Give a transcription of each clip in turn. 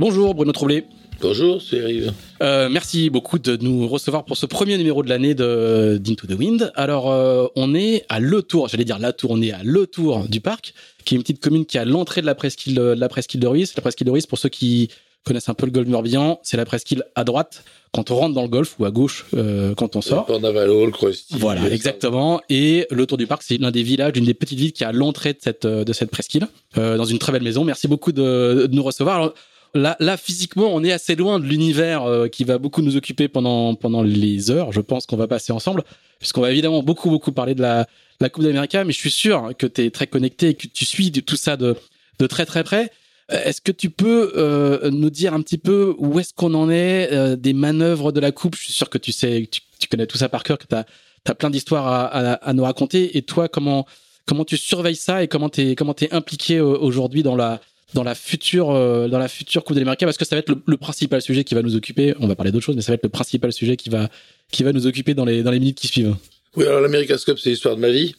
Bonjour Bruno Troublé. Bonjour, c'est Yves. Euh, merci beaucoup de nous recevoir pour ce premier numéro de l'année de d'Into the Wind. Alors, euh, on est à Le Tour, j'allais dire La Tour, on est à Le Tour du parc, qui est une petite commune qui est à l'entrée de la presqu'île de la presqu'île de Ruisse. La presqu'île de Ruisse, pour ceux qui connaissent un peu le golfe Morbihan, c'est la presqu'île à droite quand on rentre dans le golfe ou à gauche euh, quand on sort. En Avalo, le. Voilà, exactement. Et le Tour du Parc, c'est l'un des villages, une des petites villes qui est à l'entrée de cette de cette presqu'île, euh, dans une très belle maison. Merci beaucoup de, de nous recevoir. Alors, Là, là, physiquement, on est assez loin de l'univers euh, qui va beaucoup nous occuper pendant pendant les heures. Je pense qu'on va passer ensemble, puisqu'on va évidemment beaucoup beaucoup parler de la la Coupe d'Amérique, mais je suis sûr que tu es très connecté et que tu suis tout ça de de très très près. Euh, est-ce que tu peux euh, nous dire un petit peu où est-ce qu'on en est euh, des manœuvres de la coupe? Je suis sûr que tu sais, tu, tu connais tout ça par cœur, que tu as, plein d'histoires à, à, à, nous raconter. Et toi, comment comment tu surveilles ça et comment t'es comment t'es impliqué aujourd'hui dans la dans la future euh, dans la future Coupe d'Amérique parce que ça va être le, le, principal sujet qui va nous occuper. On va parler d'autres choses, mais ça va être le principal sujet qui va qui va nous occuper dans les dans les minutes qui suivent. Oui, alors l'America's Cup, c'est l'histoire de ma vie.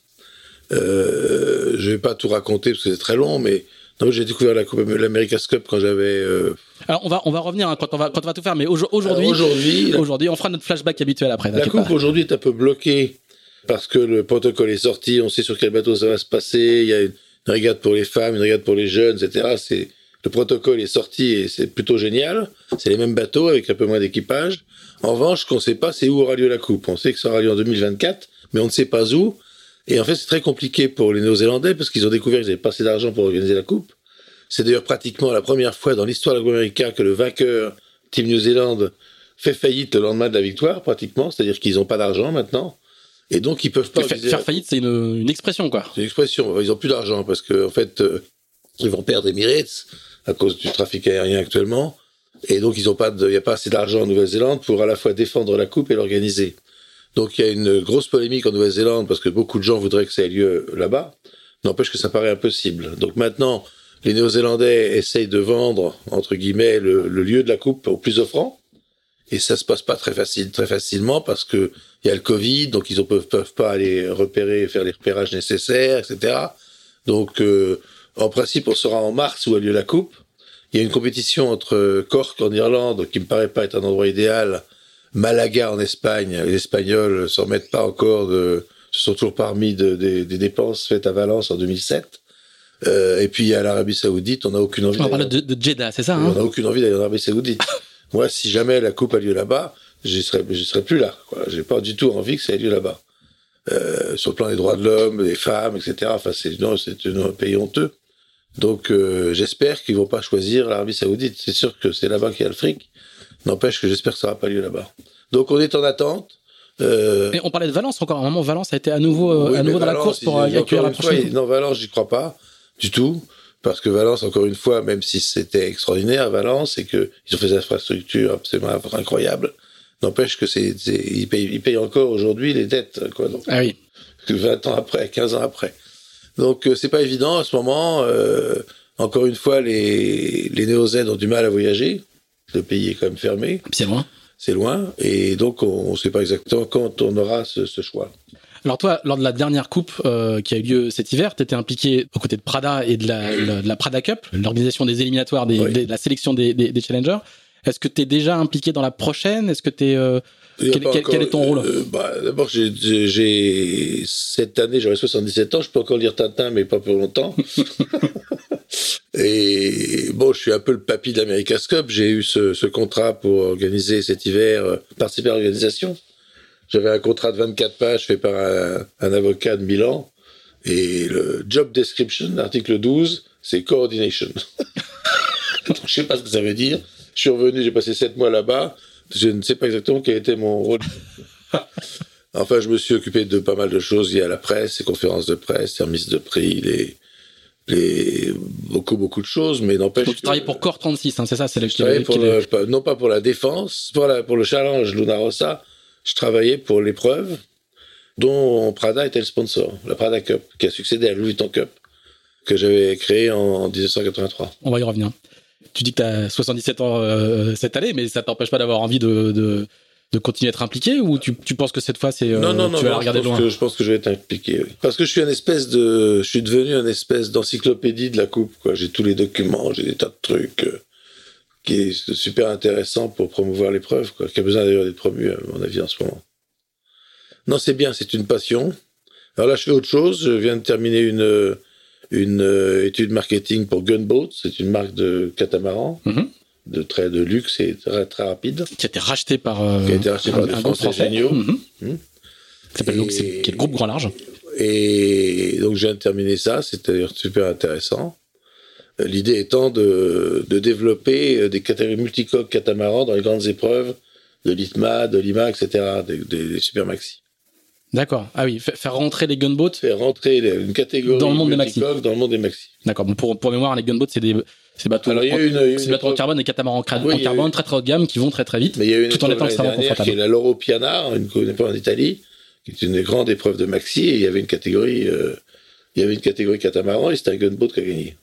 Euh, je vais pas tout raconter parce que c'est très long, mais j'ai découvert la Coupe l'America's Cup quand j'avais. Euh... Alors on va on va revenir hein, quand on va quand on va tout faire, mais aujourd'hui aujourd'hui aujourd'hui on fera notre flashback habituel après. La Coupe aujourd'hui est un peu bloquée parce que le protocole est sorti, on sait sur quel bateau ça va se passer, il y a une une régate pour les femmes, une régate pour les jeunes, etc. C'est le protocole est sorti et c'est plutôt génial. C'est les mêmes bateaux avec un peu moins d'équipage. En revanche, qu'on ne sait pas, c'est où aura lieu la coupe. On sait que ça aura lieu en 2024, mais on ne sait pas où. Et en fait, c'est très compliqué pour les Néo-Zélandais parce qu'ils ont découvert qu'ils n'avaient pas assez d'argent pour organiser la coupe. C'est d'ailleurs pratiquement la première fois dans l'histoire de l'Américain que le vainqueur, Team New Zealand, fait faillite le lendemain de la victoire, pratiquement. C'est-à-dire qu'ils n'ont pas d'argent maintenant. Et donc, ils peuvent pas. Faire, faire faillite, c'est une, une, expression, quoi. C'est une expression. Ils ont plus d'argent parce que, en fait, euh, ils vont perdre Emirates à cause du trafic aérien actuellement. Et donc, ils ont pas il n'y a pas assez d'argent en Nouvelle-Zélande pour à la fois défendre la coupe et l'organiser. Donc, il y a une grosse polémique en Nouvelle-Zélande parce que beaucoup de gens voudraient que ça ait lieu là-bas. N'empêche que ça paraît impossible. Donc maintenant, les Néo-Zélandais essayent de vendre, entre guillemets, le, le lieu de la coupe au plus offrant. Et ça se passe pas très facile, très facilement parce que il y a le Covid, donc ils ne peuvent, peuvent pas aller repérer, faire les repérages nécessaires, etc. Donc, euh, en principe, on sera en mars où a lieu la coupe. Il y a une compétition entre Cork en Irlande, qui me paraît pas être un endroit idéal, Malaga en Espagne. Les Espagnols s'en mettent pas encore de, ce sont toujours parmi de, de, des dépenses faites à Valence en 2007. Euh, et puis il y a l'Arabie Saoudite, on n'a aucune envie. On parle de, de Jeddah, c'est ça hein? On n'a aucune envie d'aller en Arabie Saoudite. Moi, si jamais la coupe a lieu là-bas, j'y serais, j'y serais plus là. J'ai pas du tout envie que ça ait lieu là-bas. Euh, sur le plan des droits de l'homme, des femmes, etc. Enfin, c'est non, c'est un pays honteux. Donc, euh, j'espère qu'ils vont pas choisir l'Arabie Saoudite. C'est sûr que c'est là-bas qu'il y a le fric. N'empêche que j'espère que ça n'aura pas lieu là-bas. Donc, on est en attente. Euh... Et on parlait de Valence encore. À un moment, Valence a été à nouveau, euh, oui, à nouveau dans Valence, la course pour accueillir la prochaine. Fois, non, Valence, j'y crois pas du tout parce que Valence, encore une fois, même si c'était extraordinaire, Valence, c'est que ils ont fait des infrastructures absolument incroyables. N'empêche que c'est, ils payent, ils payent encore aujourd'hui les dettes, quoi. Donc, ah oui. 20 ans après, 15 ans après. Donc c'est pas évident en ce moment. encore une fois, les, les néo-Z ont du mal à voyager. Le pays est quand même fermé. C'est loin. C'est loin. Et donc on ne sait pas exactement quand on aura ce, ce choix. Alors toi, lors de la dernière coupe euh, qui a eu lieu cet hiver, tu étais impliqué aux côtés de Prada et de la, de la Prada Cup, l'organisation des éliminatoires, des, de la sélection des, challengers. Est-ce que tu es déjà impliqué dans la prochaine? Est-ce que tu es euh, quel, quel, est ton rôle? euh, bah, D'abord, j'ai cette année, j'aurai 77 ans. Je peux encore lire Tintin, mais pas pour longtemps. et bon, je suis un peu le papy de l'America's Cup. J'ai eu ce, ce, contrat pour organiser cet hiver, euh, participer à l'organisation. J'avais un contrat de 24 pages fait par un, un, avocat de Milan. Et le job description, article 12, c'est coordination. je sais pas ce que ça veut dire. Je suis revenu, j'ai passé 7 mois là-bas. Je ne sais pas exactement quel était mon rôle. enfin, je me suis occupé de pas mal de choses liées à la presse, les conférences de presse, services de prix, les, les, beaucoup, beaucoup de choses, mais n'empêche. Donc, tu travailles pour Core 36, hein, c'est ça, c'est le, pour le, non pas pour la défense, pour, la, pour le challenge Luna Rossa, je travaillais pour l'épreuve dont Prada était le sponsor, la Prada Cup, qui a succédé à Louis Vuitton Cup, que j'avais créé en 1983. On va y revenir. Tu dis que tu as 77 ans euh, cette année, mais ça t'empêche pas d'avoir envie de, de, de, continuer à être impliqué ou tu, tu penses que cette fois c'est euh, non non non, tu vas regarder je pense loin que, je pense que je vais être impliqué oui. parce que je suis une espèce de je suis devenu une espèce d'encyclopédie de la coupe j'ai tous les documents j'ai des tas de trucs euh, qui est super intéressant pour promouvoir l'épreuve, quoi, qui a besoin d'ailleurs d'être promu, à mon avis, en ce moment. Non, c'est bien, c'est une passion. Alors là, je fais autre chose. Je viens de terminer une, une euh, étude marketing pour Gunboat. C'est une marque de catamaran. Mhm. De très de luxe et très, très rapide. Qui a été racheté par, euh, qui a été racheté par des un Français français. géniaux. Mhm. Mhm. Qui s'appelle donc, c'est- qui est le groupe Grand Large. Et donc, je viens de terminer ça. C'est d'ailleurs super intéressant. Euh, L'idée étant de, de développer euh, des catégories multicoques catamarans dans les grandes épreuves de l'ITMA, de l'IMA, etc., des, des, super maxi. D'accord. Ah oui, fa- faire rentrer les gunboats. Faire rentrer les- une catégorie Dans le monde des maxi. dans le monde des maxi. D'accord. Bon, pour, pour mémoire, les gunboats, c'est des, bateaux, Alors, il y a une, bateaux en carbone et catamarans Oui, en carbone eu- très très haut de gamme qui vont très très vite. Mais il y a eu une Tout en étant extrêmement dernière qui est confortable. la Loro Piana, une, une épreuve en Italie, qui est une des grandes épreuves de maxi, et il y avait une catégorie, euh, il y avait une catégorie catamaran, et c'était un gunboat qui a gagné.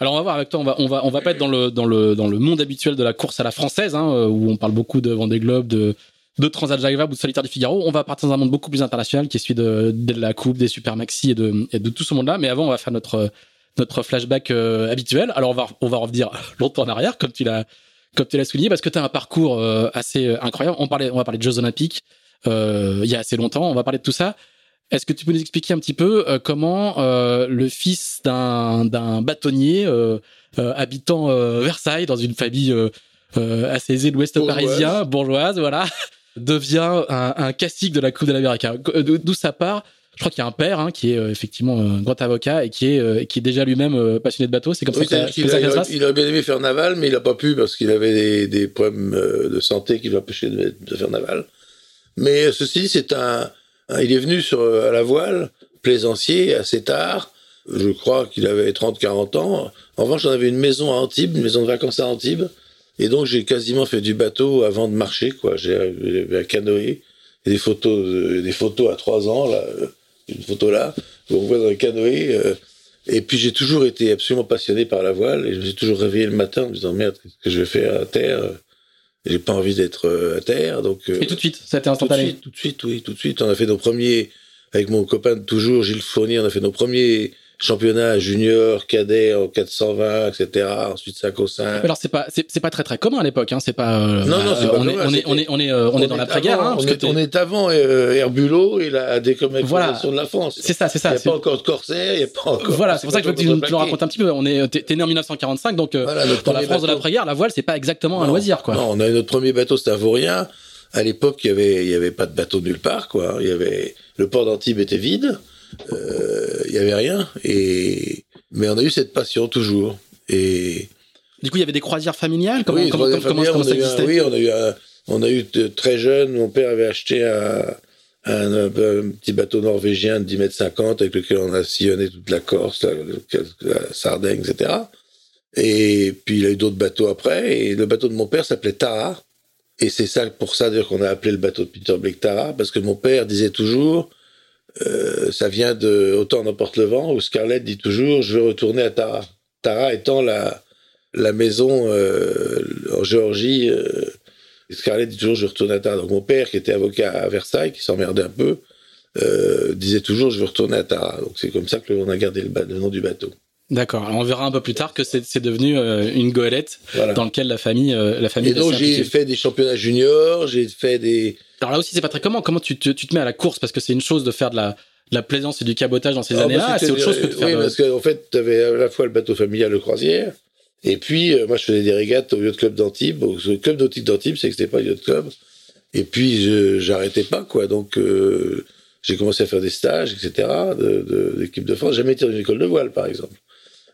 Alors on va voir avec toi, on va on va on va pas être dans le dans le dans le monde habituel de la course à la française hein, euh, où on parle beaucoup de Vendée Globe, de de Transat Jacques ou de Solitaire du Figaro. On va partir dans un monde beaucoup plus international qui est celui de, de la coupe, des super maxi et de et de tout ce monde-là. Mais avant, on va faire notre notre flashback euh, habituel. Alors on va on va revenir longtemps en arrière comme tu l'as comme tu l'as souligné parce que tu as un parcours euh, assez euh, incroyable. On parlait on va parler de Jeux Olympiques euh, il y a assez longtemps. On va parler de tout ça. Est-ce que tu peux nous expliquer un petit peu euh, comment euh, le fils d'un bâtonnier euh, habitant Versailles dans une famille assez aisée de l'Ouest parisien, bourgeoise, voilà, devient un, un de la Coupe de l'Amérique D'où ça part? Je crois qu'il y a un père hein, qui est effectivement un grand avocat et qui est qui est déjà lui-même passionné de bateau. C'est comme Oui, ça que ça a- se passe. il, aurait bien aimé faire naval, mais il n'a pas pu parce qu'il avait des, des problèmes de santé qui l'empêchaient de, de faire naval. Mais ceci c'est un- il est venu sur euh, à la voile plaisancier assez tard. Je crois qu'il avait 30-40 ans. En revanche, on avait une maison à Antibes, une maison de vacances à Antibes. Et donc, j'ai quasiment fait du bateau avant de marcher, quoi. J'ai- J'avais un canoë. Des photos, de- des photos à 3 ans, là. euh, Une photo là, où on voit dans le canoë. euh, et puis j'ai toujours été absolument passionné par la voile et je me suis toujours réveillé le matin en me disant merde, qu'est-ce que je vais faire à terre? J'ai pas envie d'être euh, à terre, donc. euh, Et tout de suite, ça a été tout de instantané. suite, tout de suite, oui, tout de suite. On a fait nos premiers avec mon copain de toujours, Gilles Fournier, on a fait nos premiers championnats juniors, cadets en 420, etc. Ensuite 5 au 5. Alors c'est pas c'est pas très très commun à l'époque. Hein. C'est pas. euh, Non, non, c'est pas on, est, commun, on est on est on est euh, on est dans l'après-guerre. Hein, on, est, on est avant euh, Herbulot et la décommercialisation de la France. c'est ça c'est Il ça. n'y a pas encore de corsaire, il n'y a pas encore. Voilà, c'est pour ça que je veux que tu nous, racontes un petit peu. On est, t'es, né en 1945, donc euh, Voilà, dans la France de l'après-guerre, la voile, c'est pas exactement un loisir, quoi. Non, on a eu notre premier bateau, c'était un vaurien. À l'époque, il y avait, il y avait pas de bateau nulle part, quoi. Il y avait, le port d'Antibes était vide. Euh, il y avait rien. Et, mais on a eu cette passion toujours. Et, Du coup, il y avait des croisières familiales? Comment, oui, comment, ça un- existait? oui, on a eu un- on a eu de très jeune, mon père avait acheté un, petit bateau norvégien de 10 mètres 50 avec lequel on a sillonné toute la Corse, la, la Sardaigne, etc. Et puis il a eu d'autres bateaux après, et le bateau de mon père s'appelait Tara. Et c'est ça, pour ça d'ailleurs qu'on a appelé le bateau de Peter Blake Tara, parce que mon père disait toujours, euh, ça vient de Autant n'emporte le vent, où Scarlett dit toujours Je veux retourner à Tara. Tara étant la, la maison euh, en Géorgie. Euh, Scarlett dit toujours Je veux retourner à Tara. Donc mon père, qui était avocat à Versailles, qui s'emmerdait un peu, euh, disait toujours Je veux retourner à Tara. Donc c'est comme ça que a gardé le, le, nom du bateau. D'accord. On verra un peu plus tard que c'est devenu euh, une goélette voilà. dans laquelle la famille, euh, la famille. Et donc j'ai fait des championnats juniors, j'ai fait des. Alors là aussi c'est pas très comment. Comment tu te, tu te mets à la course? Parce que c'est une chose de faire de la, de la plaisance et du cabotage dans ces ah, années-là. C'est autre chose que de faire. Oui, de... parce qu'en en fait tu avais à la fois le bateau familial, le croisière, et puis euh, moi je faisais des régates au yacht club d'Antibes. Le club nautique d'Antibes, c'est que c'était pas le yacht club. Et puis j'arrêtais pas quoi. Donc j'ai commencé à faire des stages, etc. de de, de France. J'ai jamais été dans une école de voile par exemple.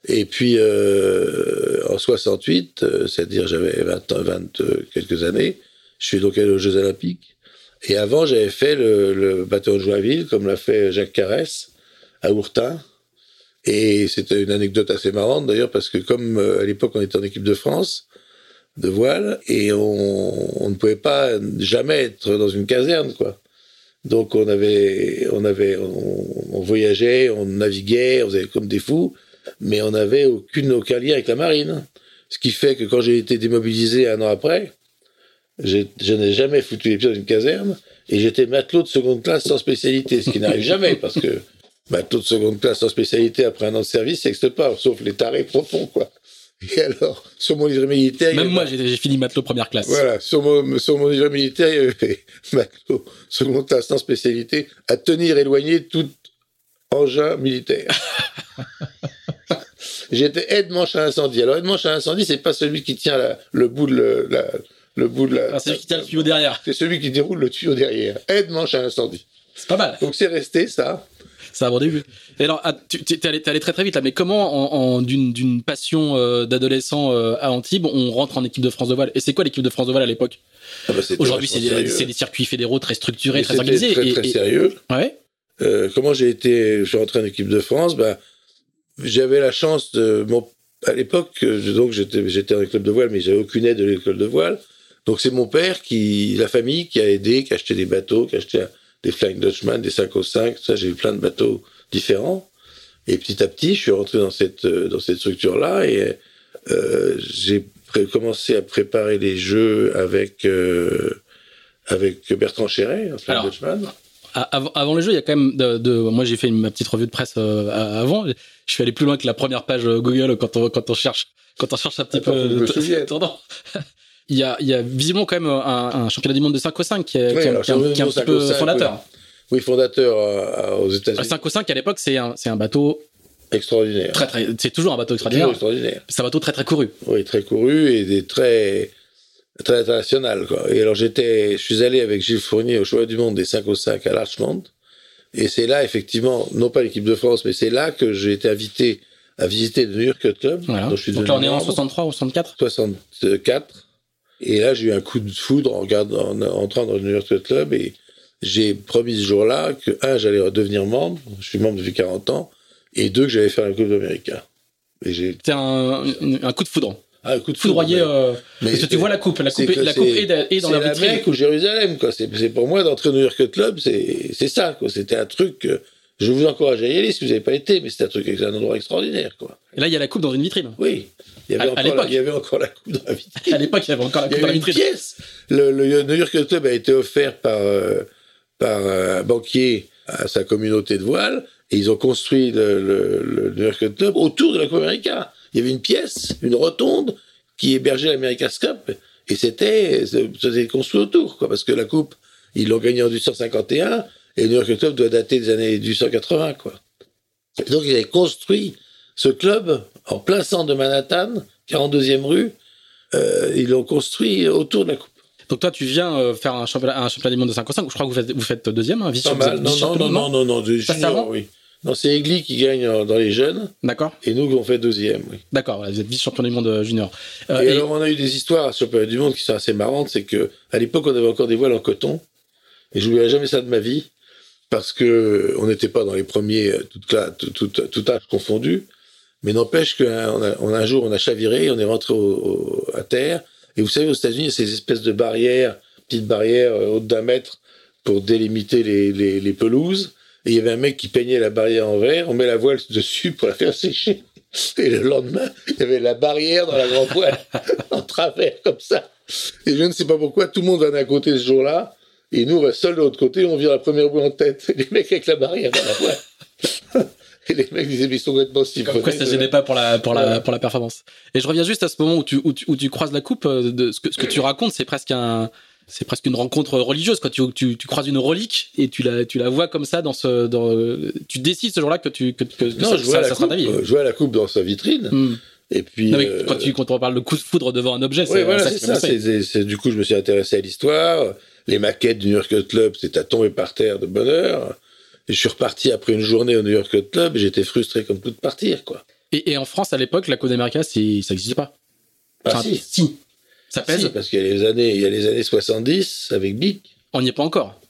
Et puis, euh, en 68, euh, c'est-à-dire j'avais 20, 20 euh, quelques années, je suis donc allé aux Jeux Olympiques. Et avant, j'avais fait le, le bateau de Joinville, comme l'a fait Jacques Carès, à Ourtin. Et c'était une anecdote assez marrante, d'ailleurs, parce que comme euh, à l'époque, on était en équipe de France, de voile, et on, on ne pouvait pas jamais être dans une caserne, quoi. Donc on avait, on avait, on, on voyageait, on naviguait, on faisait comme des fous mais on n'avait aucune, aucun lien avec la marine. Ce qui fait que quand j'ai été démobilisé un an après, je n'ai jamais foutu les pieds dans une caserne et j'étais matelot de seconde classe sans spécialité, ce qui n'arrive jamais parce que matelot de seconde classe sans spécialité après un an de service, ça n'existe pas, sauf les tarés profonds, quoi. Et alors, sur mon livre militaire. Même moi, j'ai fini matelot première classe. Voilà, sur mon, sur mon livre militaire, il y avait matelot seconde classe sans spécialité à tenir éloigné tout engin militaire. J'étais aide-manche à incendie. Alors, aide-manche à incendie, c'est pas celui qui tient la, le bout de le, la, le bout de la. Ah, c'est celui qui tient le tuyau derrière. C'est celui qui déroule le tuyau derrière. Aide-manche à incendie. C'est pas mal. Donc, c'est resté ça. C'est un bon début. Et alors, ah, tu es allé, allé, très très vite là, mais comment, en, en d'une passion euh, d'adolescent euh, à Antibes, on rentre en équipe de France de voile? Et c'est quoi l'équipe de France de voile à l'époque? Ah bah Aujourd'hui, c'est des, circuits fédéraux très structurés, mais très organisés. Très, très et, sérieux. Ouais. Euh, comment j'ai été, je suis rentré en équipe de France, bah, j'avais la chance de, mon, à l'époque, donc j'étais, j'étais dans les clubs de voile, mais j'avais aucune aide de l'école de voile. Donc c'est mon père qui, la famille, qui a aidé, qui a acheté des bateaux, qui a acheté des Flying Dutchman, des 5 au 5, ça, j'ai eu plein de bateaux différents. Et petit à petit, je suis rentré dans cette, dans cette structure-là et euh, j'ai commencé à préparer les jeux avec, euh, avec Bertrand Chéret, un Flying Dutchman avant, avant le jeu, il y a quand même de, de moi j'ai fait ma petite revue de presse euh, avant. Je suis allé plus loin que la première page euh, Google quand on quand on cherche quand on cherche un petit Attends, peu. Tendant. il y a il y a visiblement quand même un, un championnat du monde de 5 au 5 qui est, qui, alors, qui, qui est un petit peu 5, fondateur. Oui, oui fondateur euh, aux États-Unis. 5 au 5 à l'époque c'est un c'est un bateau extraordinaire. Très très c'est toujours un bateau extraordinaire. Extraordinaire. C'est un bateau très très couru. Oui, très couru et des très très international. Quoi. Et alors j'étais, je suis allé avec Gilles Fournier au choix du monde des 5 au 5 à Larchmont. Et c'est là, effectivement, non pas l'équipe de France, mais c'est là que j'ai été invité à visiter le New York Club. Voilà. Donc, je suis Donc là, on est en 63 ou 64 64. Et là, j'ai eu un coup de foudre en, regardant, en entrant dans le New York Club et j'ai promis ce jour-là que, un, j'allais redevenir membre, je suis membre depuis 40 ans, et deux, que j'allais faire la Coupe d'Amérique. C'était un, un coup de foudre. Ah, coup de foudroyé. Euh, mais parce que tu vois la coupe, la coupe, est, la coupe est, est dans la vitrine. C'est la ou Jérusalem, quoi. C'est pour moi d'entrer au New York Club, c'est ça, quoi. C'était un truc. Je vous encourage à y aller si vous n'avez pas été, mais c'était un truc, un endroit extraordinaire, quoi. Et là, il y a la coupe dans une vitrine. Oui. Il y avait, à, encore, à la, il y avait encore la coupe dans la vitrine. à l'époque, il y avait encore la coupe dans la vitrine. Une pièce. Le, le, New York Club a été offert par, euh, par un banquier à sa communauté de voile, et ils ont construit le, le, New York Club autour de la Coupe America. Il y avait une pièce, une rotonde, qui hébergeait l'America's Cup. Et c'était, c'était construit autour, quoi, parce que la coupe, ils l'ont gagnée en 1851, et le New York Club doit dater des années 1880, quoi. Et donc, ils avaient construit ce club en plein centre de Manhattan, 42e rue, euh, ils l'ont construit autour de la coupe. Donc toi, tu viens euh, faire un championnat, un championnat du monde de 5 5, je crois que vous faites, vous faites deuxième, hein, vice Pas mal. Non, non, non, non, non, non, oui. Non, c'est Egli qui gagne dans les jeunes. D'accord. Et nous, on fait deuxième, oui. D'accord, vous êtes vice-champion du monde euh, junior. Euh, et, et, alors, on a eu des histoires sur le du monde qui sont assez marrantes. C'est que à l'époque, on avait encore des voiles en coton. Et je n'oublierai jamais ça de ma vie. Parce que on n'était pas dans les premiers, tout, tout, tout, tout âge confondu. Mais n'empêche qu'un un jour, on a chaviré, on est rentré au, au, à terre. Et vous savez, aux États-Unis, il y a ces espèces de barrières, petites barrières euh, hautes d'un mètre pour délimiter les, les, les pelouses. Et il y avait un mec qui peignait la barrière en verre, on met la voile dessus pour la faire sécher. Et le lendemain, il y avait la barrière dans la grande voile, en travers, comme ça. Et je ne sais pas pourquoi, tout le monde va d'un côté ce jour-là, et nous, on va seul de l'autre côté, on vire la première boule en tête. Et les mecs avec la barrière dans la voile. Et les mecs disaient, mais ils sont complètement. Pourquoi ça gênait pas pour la, pour la, pour la performance. Et je reviens juste à ce moment où tu, où tu, où tu croises la coupe, euh, de ce que, ce que tu racontes, c'est presque un, c'est presque une rencontre religieuse quoi tu, tu, tu croises une relique et tu la tu la vois comme ça dans ce dans tu décides ce jour-là que tu que, que, non, ça, je ça, sera ta vie euh, je vois la coupe dans sa vitrine. Hmm. Et puis. Non, mais euh, quand tu quand on parle de coup de foudre devant un objet c'est voilà, ça c'est c'est- c'est- c'est- du coup, je me suis intéressé à l'histoire. Les maquettes du New York Club, c'était à tomber par terre de bonheur. Et je suis reparti après une journée au New York Club et j'étais frustré comme tout de partir, quoi. et, et en France à l'époque la Coupe d'Amérique c'est ça n'existait pas Ah, Enfin, si. Ça pèse si, parce qu'il y a les années, il y a les années 70 avec Bic. on n'y est pas encore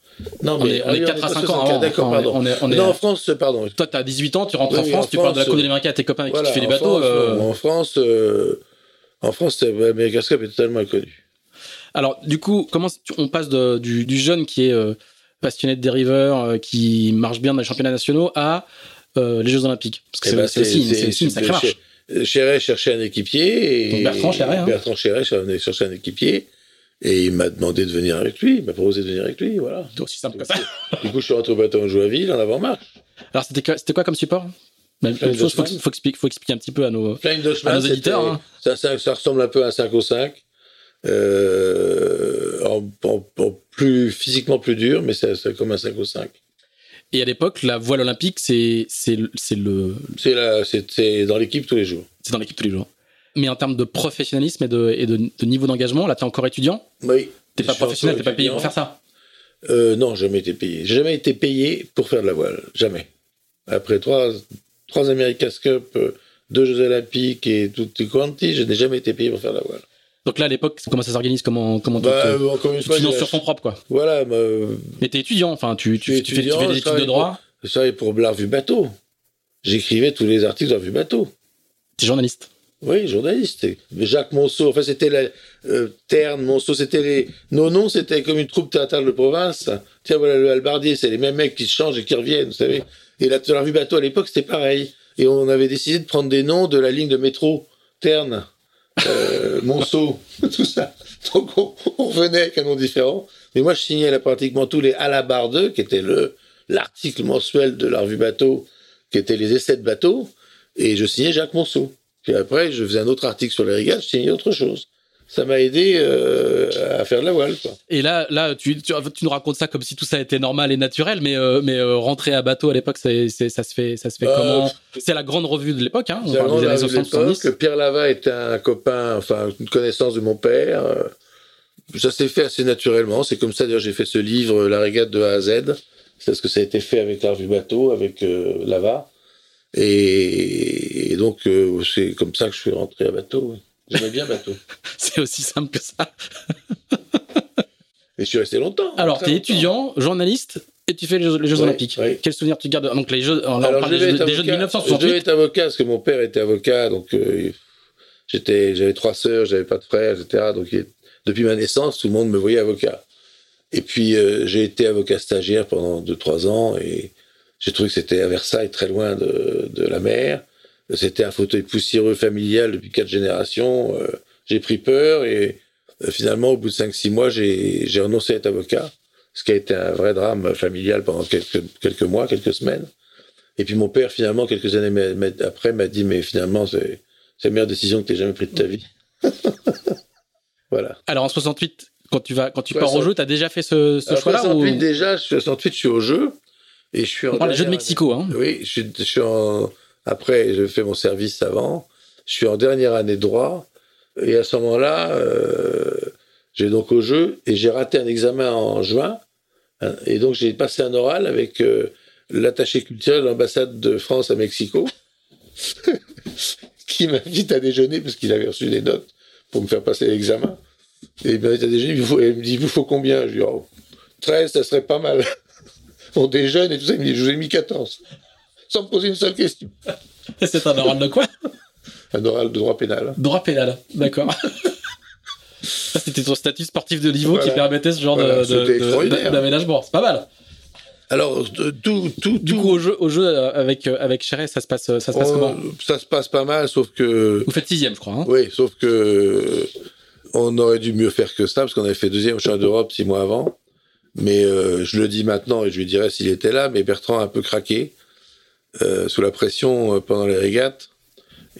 Non, on est, on est oui, 4 à est 5 pas ans 64, avant. D'accord, pardon. on est, on est, non, en France, pardon. toi t'as 18 ans tu rentres Oui, en France en tu parles de la France, Coupe d'Amérique à tes copains avec Voilà, qui tu fais les bateaux France, euh, En France, euh, en France, euh, Cup est totalement inconnu. Alors, du coup, comment on passe de- du, du jeune qui est euh, passionné de dériveur, euh, qui marche bien dans les championnats nationaux, à euh, les Jeux Olympiques Parce que Eh c'est c'est aussi une sacrée marche. Ch- Chéret cherchait un équipier. Et Donc Bertrand Chéret, hein. Bertrand Chéret cher- cherchait un équipier. Et il m'a demandé de venir avec lui. Il m'a proposé de venir avec lui. Voilà. C'est aussi simple que ça. Du coup, je suis rentré au bateau en Joinville en avant-marche. Alors, c'était quoi, comme support? Même Flying chose, faut, expliquer, faut expliquer un petit peu à nos. À nos éditeurs, hein. ça, ça- ça ressemble un peu à un 5 au 5. Euh, en, en- en plus physiquement plus dur, mais c'est c'est comme un 5 au 5. Et à l'époque, la voile olympique, c'est le- c'est dans l'équipe tous les jours. c'est dans l'équipe tous les jours. Mais en termes de professionnalisme et de, et de, de niveau d'engagement, là, t'es encore étudiant? Oui. T'es pas professionnel, t'es pas payé pour faire ça? Euh, non, jamais été payé. J'ai jamais été payé pour faire de la voile. Jamais. Après trois, trois America's Cup, euh, deux Jeux Olympiques et tutti quanti, je n'ai jamais été payé pour faire de la voile. Donc là, à l'époque, comment ça s'organise Comment comment tu Bah, euh, encore une fois, sur ton propre, quoi. Voilà, me- Mais t'es étudiant, enfin, tu, tu, fais, tu étudiant, fais des études de droit, je travaillais pour la revue Bateau. J'écrivais tous les articles de la revue Bateau. t'es journaliste. Oui, journaliste. Jacques Monceau, enfin c'était la euh, Terne, Monceau, c'était les nos noms, c'était comme une troupe théâtrale de province. Tiens voilà le Albardier, c'est les mêmes mecs qui changent et qui reviennent, vous savez. Et la, la revue Bateau à l'époque c'était pareil. Et on avait décidé de prendre des noms de la ligne de métro Terne, euh, Monceau, tout ça. Donc on, on revenait avec un nom différent. Mais moi je signais là pratiquement tous les à la barre 2, qui était le l'article mensuel de la revue Bateau, qui était les essais de bateau, et je signais Jacques Monceau. Puis après, je faisais un autre article sur les régates, je signais autre chose. Ça m'a aidé euh, à faire de la voile. Quoi. Et là, là, tu, tu, tu nous racontes ça comme si tout ça était normal et naturel, mais, euh, mais euh, rentrer à bateau à l'époque, ça se fait, ça se fait Euh, comment C'est la grande revue de l'époque, hein On C'est parle des la années revue de 60, 70. l'époque. Pierre Lava était un copain, enfin une connaissance de mon père. Ça s'est fait assez naturellement. C'est comme ça d'ailleurs j'ai fait ce livre, La régate de A à Z. C'est parce que ça a été fait avec la revue Bateau, avec Lava. Et, et donc c'est comme ça que je suis rentré à Bateau. oui. J'aimais bien Bateau. C'est aussi simple que ça. Et je suis resté longtemps. Alors, très t'es longtemps. étudiant, journaliste, et tu fais les Jeux, les Jeux Ouais, Olympiques. ouais. Quel souvenir tu gardes? Donc, les Jeux, on Alors, des jeux, des jeux de avocat. Je devais 1968. être avocat parce que mon père était avocat, donc euh, j'étais, j'avais trois sœurs, j'avais pas de frères, etc. Donc depuis ma naissance, tout le monde me voyait avocat. Et puis euh, j'ai été avocat stagiaire pendant deux trois ans et j'ai trouvé que c'était à Versailles, très loin de, de la mer. C'était un fauteuil poussiéreux familial depuis quatre générations. Euh, j'ai pris peur et euh, finalement, au bout de cinq six mois, j'ai j'ai renoncé à être avocat, ce qui a été un vrai drame familial pendant quelques quelques mois, quelques semaines. Et puis mon père, finalement, quelques années m'a- m'a- après, m'a dit, mais finalement, c'est c'est la meilleure décision que tu aies jamais prise de ta vie. voilà. Alors, en 68, quand tu, vas, quand tu pars au jeu, t'as déjà fait ce, choix-là 68, ou... déjà, je suis 68, je suis au jeu. Et je suis en On parle des Jeux de dernière Mexico, hein. Oui, je suis, je suis en... Après, je fais mon service avant. Je suis en dernière année de droit. Et à ce moment-là, euh, j'ai donc au jeu et j'ai raté un examen en juin. Et donc, j'ai passé un oral avec euh, l'attaché culturel de l'ambassade de France à Mexico, qui m'invite à déjeuner parce qu'il avait reçu des notes pour me faire passer l'examen. Et il m'invite à déjeuner. Il, me dit, vous faut combien? Je lui dis, oh, 13, ça serait pas mal. On déjeune et tout ça. Il me dit, je vous ai mis 14. Sans me poser une seule question. C'est un oral de quoi? Un oral de droit pénal. Droit pénal, d'accord. C'était ton statut sportif de niveau qui permettait ce genre Voilà, de- d'aménagement. C'est pas mal. Alors, tout, tout, Du coup, au jeu, au jeu avec, avec Chéret, ça se passe, ça se passe on- comment? Ça se passe pas mal, sauf que. Vous faites sixième, je crois. Hein Oui, sauf que. On aurait dû mieux faire que ça, parce qu'on avait fait deuxième au championnat d'Europe six mois avant. Mais euh, je le dis maintenant, et je lui dirais s'il était là, mais Bertrand a un peu craqué euh, sous la pression euh, pendant les régates.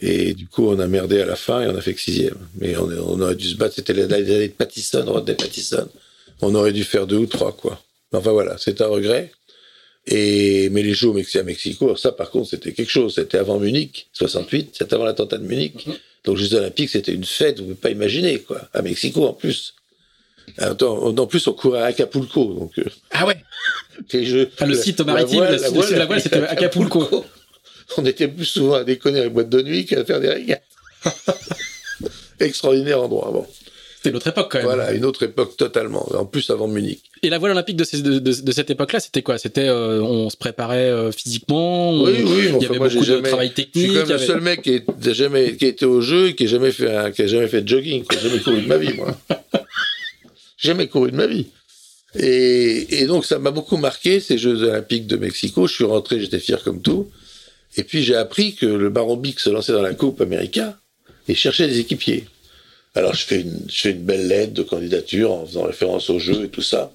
Et du coup, on a merdé à la fin et on a fait que sixième. Mais on, aurait dû se battre. C'était les années de Pattison, Rodney Pattison. On aurait dû faire deux ou trois, quoi. Enfin voilà, c'est un regret. Et mais les Jeux au Mexique, à Mexico, ça par contre, c'était quelque chose. C'était avant Munich, 68, c'était avant l'attentat de Munich. Donc les Jeux Olympiques, c'était une fête, vous pouvez pas imaginer, quoi. À Mexico en plus. En plus, on courait à Acapulco, donc euh, Ah ouais les Jeux. Le la- site la maritime, voile- le site- le site de la voile, c'était Acapulco. On était plus souvent à déconner à les boîtes de nuit qu'à faire des régates. Extraordinaire endroit. Bon, C'était l'autre époque quand même. voilà, une autre époque totalement. En plus, avant Munich. Et la voile olympique de, ces- de, de- de cette époque-là, c'était quoi? C'était euh, on se préparait euh, physiquement, on- Oui, oui. il y avait moi, beaucoup de jamais- travail Je suis technique. quand même le seul mec qui, est jamais, qui a été au jeu et qui a jamais fait, un- qui a jamais fait de jogging. Qui a jamais couru de ma vie, moi. jamais couru de ma vie. Et, donc, ça m'a beaucoup marqué, ces Jeux Olympiques de Mexico. Je suis rentré, j'étais fier comme tout. Et puis, j'ai appris que le Baron se lançait dans la Coupe América et cherchait des équipiers. Alors, je fais une, je fais une belle lettre de candidature en faisant référence au jeu et tout ça.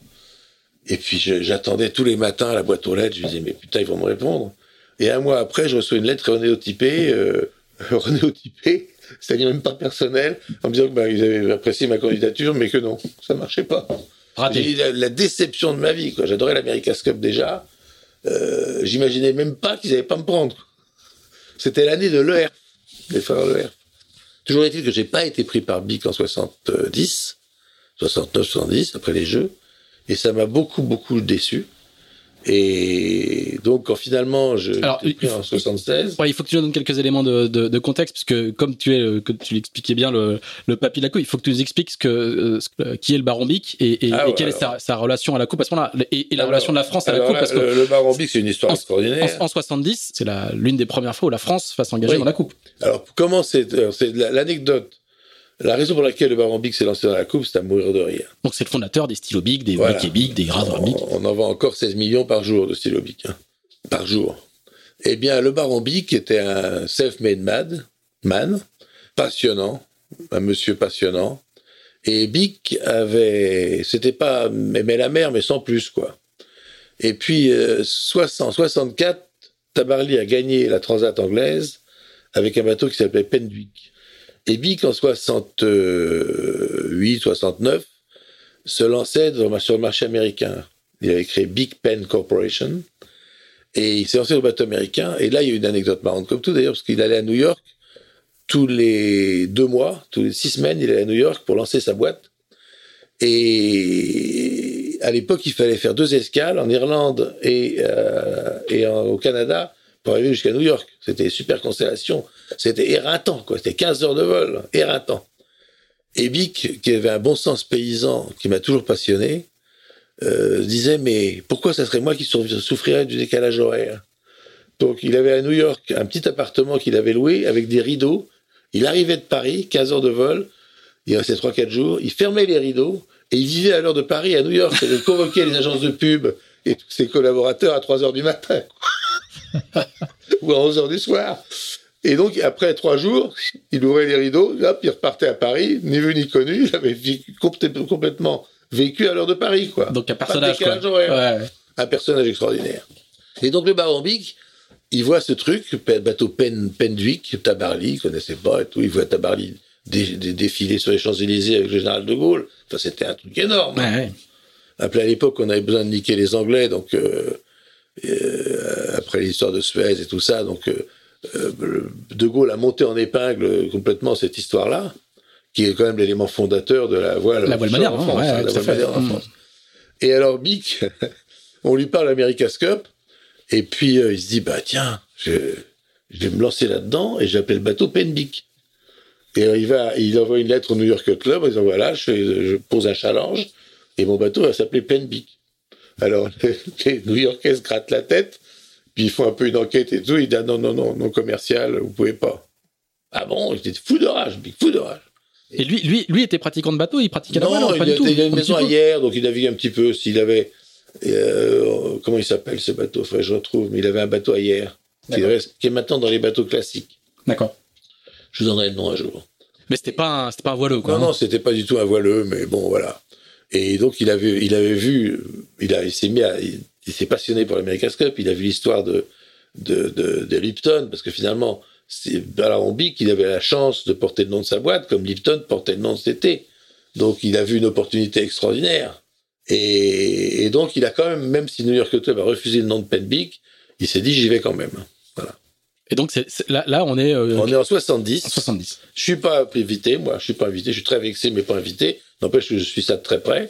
Et puis, j'attendais tous les matins à la boîte aux lettres. Je me disais, mais putain, ils vont me répondre. Et un mois après, je reçois une lettre renéotypée, euh, renéotypée, c'est-à-dire même pas personnelle, en me disant que bah, avaient apprécié ma candidature, mais que non, ça marchait pas. Raté. la déception de ma vie. quoi. J'adorais l'America's Cup déjà. Euh, J'imaginais même pas qu'ils allaient pas me prendre. C'était l'année de l'ER, des frères l'ER. Toujours est-il que j'ai pas été pris par BIC en 70, 69, 70, après les Jeux. Et ça m'a beaucoup, beaucoup déçu. Et donc, quand finalement, je Alors, pris il faut- en 76, Ouais, il faut que tu nous donnes quelques éléments de, de, de contexte, puisque comme tu es, euh, que tu l'expliquais bien le, le papy de la coupe, il faut que tu nous expliques ce que, euh, ce que- qui est le baron Bic et, et, Ah et quelle est sa, sa relation à la coupe à ce moment-là, et, et la Alors, relation de la France à la coupe, là, parce que le, Baron Bic, c'est une histoire En- extraordinaire. en, en 70, c'est l'une des premières fois où la France va s'engager Oui. dans la coupe. Alors, comment c'est c'est la- l'anecdote La raison pour laquelle le Baron Bic s'est lancé dans la coupe, c'est à mourir de rire. Donc c'est le fondateur des stylos des Voilà. briquets Bic, des rasoirs Bic. On, on en vend encore 16 millions par jour de stylo Bic. hein. Par jour. Eh bien, le Baron Bic était un self-made man, man, passionnant, un monsieur passionnant. Et Bic avait, c'était pas aimer la mer, mais sans plus, quoi. Et puis, euh, 60, 64, Tabarly a gagné la Transat anglaise avec un bateau qui s'appelait Pendwick. Et Bic, en 68, 69, se lançait sur le marché américain. Il avait créé Big Pen Corporation. Et il s'est lancé au bateau américain. Et là, il y a une anecdote marrante comme tout, d'ailleurs, parce qu'il allait à New York tous les deux mois, tous les six semaines, il allait à New York pour lancer sa boîte. Et à l'époque, il fallait faire deux escales en Irlande et, euh, et en- au Canada pour jusqu'à New York. C'était super constellation. C'était éreintant, quoi. C'était 15 heures de vol, éreintant. Et Bic, qui avait un bon sens paysan, qui m'a toujours passionné, euh, disait mais pourquoi ça serait moi qui sou- souffrirais du décalage horaire? Donc il avait à New York un petit appartement qu'il avait loué avec des rideaux. Il arrivait de Paris, 15 heures de vol, il restait 3-4 jours, il fermait les rideaux et il vivait à l'heure de Paris à New York. Il convoquait les agences de pub et tous ses collaborateurs à 3 heures du matin ou à 11 heures du soir. Et donc, après trois jours, il ouvrait les rideaux, hop, il repartait à Paris, ni vu ni connu, il avait vécu- complètement vécu à l'heure de Paris, quoi. Donc un personnage, quoi. Ouais. Un personnage extraordinaire. Et donc, le baron Bic, il voit ce truc, bateau Pen, Pendwick, Tabarly, il connaissait pas et tout, il voit Tabarly dé- dé- défiler sur les Champs-Élysées avec le général de Gaulle. Enfin, c'était un truc énorme. Ouais, ouais. Après, à l'époque, on avait besoin de niquer les Anglais, donc euh, après l'histoire de Suez et tout ça, donc euh, euh, De Gaulle a monté en épingle complètement cette histoire-là, qui est quand même l'élément fondateur de la voile, La voile offshore moderne, en hein, France, ouais, hein, la tout à voile fait. moderne en Mm. France. Et alors Bic, on lui parle America's Cup, et puis euh, il se dit bah tiens, je, je vais me lancer là-dedans et j'appelle le bateau Penbic. Et alors, il va, il envoie une lettre au New York Club en disant voilà, je pose un challenge et mon bateau va s'appeler Penbic. Alors les, les New-Yorkais se grattent la tête, puis ils font un peu une enquête et tout. Ils disent ah, non non non non commercial, vous pouvez pas. Ah bon, j'étais fou de rage, Bic, fou de rage. Et lui, lui, lui était pratiquant de bateau, il pratiquait la voile, Non, ou pas il, du tout il a une Un maison Hier, donc il navigue un petit peu. S'il avait, euh, comment il s'appelle ce bateau? Enfin, je retrouve, mais il avait un bateau hier, qui, reste- qui est maintenant dans les bateaux classiques. D'accord. Je vous en donnerai le nom un jour. Mais c'était pas un, c'était pas un voileux, quoi. Non, hein. non, c'était pas du tout un voileux, mais bon, voilà. Et donc, il avait, vu, il, s'est mis il, s'est passionné pour l'America's Cup, il a vu l'histoire de, de, Lipton, parce que finalement, c'est, dit qu'il avait la chance de porter le nom de sa boîte, comme Lipton portait le nom de CT. Donc, il a vu une opportunité extraordinaire. Et, donc, il a quand même, même si New York Club a refusé le nom de Penbic, il s'est dit, j'y vais quand même. Et donc, c'est, c'est- là, là, on est, euh, On est en 70. en 70. Je suis pas invité, moi, je suis pas invité, je suis très vexé, mais pas invité. N'empêche que je suis ça de très près.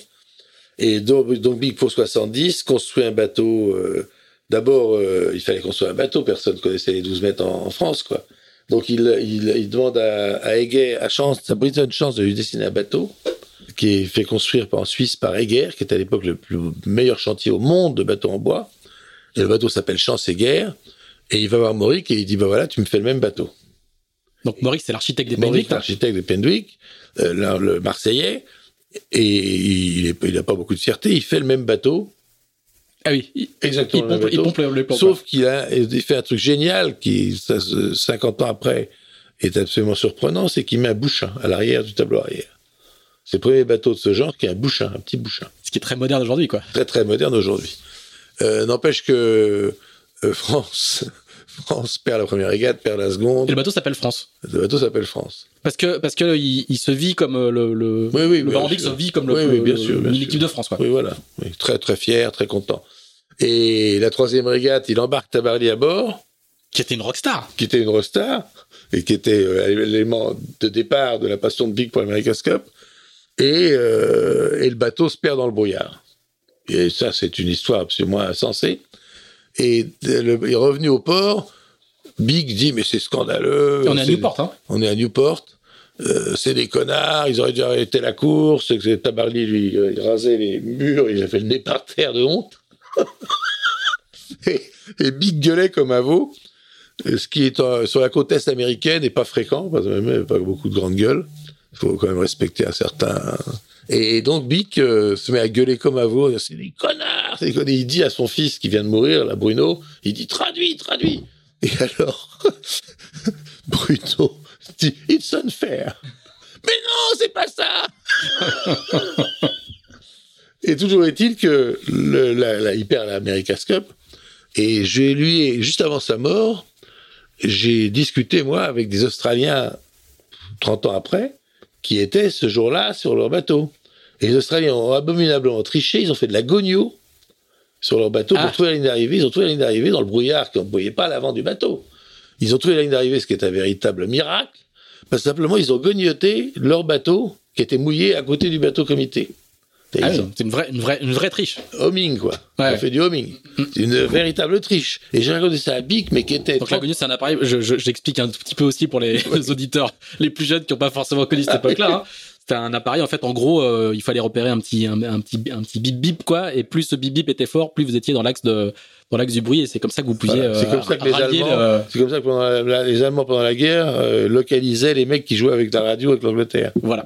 Et donc, donc Big pour 70, construit un bateau. euh, D'abord, euh, il fallait construire un bateau, personne connaissait les 12 mètres en, en France, quoi. Donc il, il, il demande à, à Egger, à Chance, à Britton Chance de lui dessiner un bateau, qui est fait construire en Suisse par Egger, qui est à l'époque le plus meilleur chantier au monde de bateaux en bois. Et le bateau s'appelle Chance Egger. Et il va voir Mauric et il dit, bah voilà, tu me fais le même bateau. Donc, Maurice, c'est l'architecte des Benedict. hein. l'architecte de Pendwick, euh, le Marseillais, et il n'a pas beaucoup de fierté, il fait le même bateau, Ah oui. Il, exactement il le pompe, il pompe le, plan, sauf qu'il a il fait un truc génial qui, ça, se- 50 ans après, est absolument surprenant, c'est qu'il met un bouchin à l'arrière du tableau arrière. C'est le premier bateau de ce genre qui a un bouchin, un petit bouchin. Ce qui est très moderne aujourd'hui, quoi. Très très moderne aujourd'hui. Euh, N'empêche que euh, France, France perd la première régate, perd la Et seconde. le bateau s'appelle France. Le bateau s'appelle France. Parce que, parce que il, il se vit comme euh, le, le, Oui, oui, le sûr. se vit comme le, Oui, oui, bien le- sûr, bien l'équipe sûr. de France, quoi. Oui, voilà. Très, très fier, très content. Et la troisième régate, il embarque Tabarly à bord, Qui était une rockstar. qui était une Rostar, et qui était euh, l'élément de départ de la passion de Big pour l'America's Cup. Et, euh, et le bateau se perd dans le brouillard. Et ça, c'est une histoire absolument insensée. Et le- il est revenu au port. Big dit, mais c'est scandaleux. Et on est à Newport, hein. on est à Newport. Euh, c'est des connards, ils auraient dû arrêter la course. que Tabarly, lui, il rasait les murs, il a fait le nez par terre de honte. et, et Big gueulait comme un veau, ce qui est euh, sur la côte est américaine n'est pas fréquent, parce que même il n'y a pas beaucoup de grandes gueules. Il faut quand même respecter un certain. Et donc Big euh, se met à gueuler comme un veau, c'est des connards. Il dit à son fils qui vient de mourir, là, Bruno, il dit traduis, traduis. Et alors, Bruno dit It's unfair. Mais non, c'est pas ça Et toujours est-il que la, la, perd l'America's Cup. Et je lui juste avant sa mort, j'ai discuté, moi, avec des Australiens 30 ans après, qui étaient ce jour-là sur leur bateau. Et les Australiens ont abominablement triché, ils ont fait de la gogno sur leur bateau Ah. pour trouver la ligne d'arrivée. Ils ont trouvé la ligne d'arrivée dans le brouillard qu'on ne voyait pas à l'avant du bateau. Ils ont trouvé la ligne d'arrivée, ce qui est un véritable miracle, parce que simplement ils ont gognoté leur bateau qui était mouillé à côté du bateau comité. Ah oui, c'est une vraie, une vraie, une vraie triche. homing, quoi. Ouais. On fait du homing. C'est une véritable triche. Et j'ai raconté ça à Bic, mais qui était. Donc la gonio, c'est un appareil. Je, je- j'explique un tout petit peu aussi pour les, les auditeurs les plus jeunes qui n'ont pas forcément connu cette époque-là. hein. C'était un appareil en fait. En gros, euh, il fallait repérer un petit, un, un petit, un petit bip bip quoi. Et plus ce bip bip était fort, plus vous étiez dans l'axe de, dans l'axe du bruit. Et c'est comme ça que vous pouviez. Voilà. C'est euh, comme ça que les rallier Allemands, le- c'est comme ça que pendant la- la- les Allemands pendant la guerre euh, localisaient les mecs qui jouaient avec la radio avec l'Angleterre. Voilà.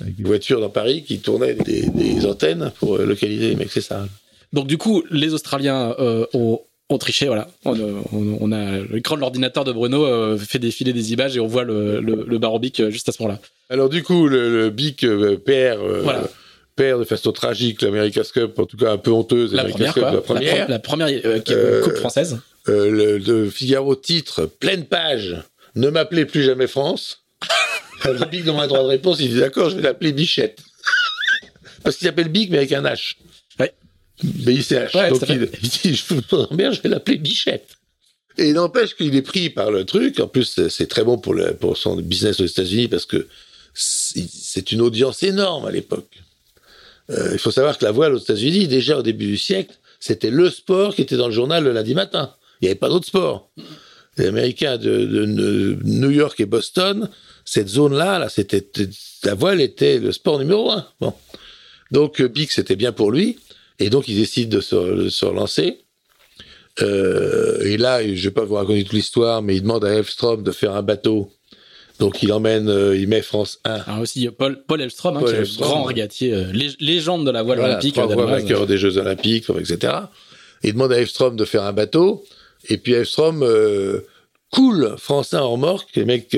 Avec des voitures dans Paris qui tournaient des, des antennes pour euh, localiser les mecs, c'est ça. Donc du coup, les Australiens euh, ont, ont triché. Voilà. On, euh, on- on a l'écran de l'ordinateur de Bruno euh, fait défiler des images et on voit le, le, le barobic euh, juste à ce moment-là. Alors du coup, le, le Bic perd, Voilà. perd de façon tragique l'America's Cup, en tout cas un peu honteuse, La première, Cup, quoi. la première. La, première euh, Euh, coupe française. Euh, le, Figaro titre, pleine page, ne m'appelez plus jamais France. le Bic dans un droit de réponse, il dit d'accord, je vais l'appeler Bichette. Parce qu'il s'appelle Bic, mais avec un H. B-I-C-H. Ouais, Donc il, il dit, je vous bien, je vais l'appeler Bichette. Et il n'empêche qu'il est pris par le truc. En plus, c'est- très bon pour, le, pour son business aux États-Unis parce que c'est une audience énorme à l'époque. Euh, il faut savoir que la voile aux États-Unis, déjà au début du siècle, c'était le sport qui était dans le journal le lundi matin. Il n'y avait pas d'autre sport. Les Américains de, de- de New York et Boston, cette zone-là, là, c'était la voile était le sport numéro un. Bon. Donc Bix, c'était bien pour lui, et donc il décide de se, de se relancer. Euh, et là, je vais pas vous raconter toute l'histoire, mais il demande à Elfstrom de faire un bateau Donc il emmène, euh, il met France 1. Ah aussi Paul, Paul Elstrom, hein, Paul qui est le grand régatier, euh, lég- légende de la voile Voilà, olympique. trois vainqueur des Jeux Olympiques, etc. Il demande à Elfstrom de faire un bateau, et puis Elfstrom coule France 1 en remorque. Les mecs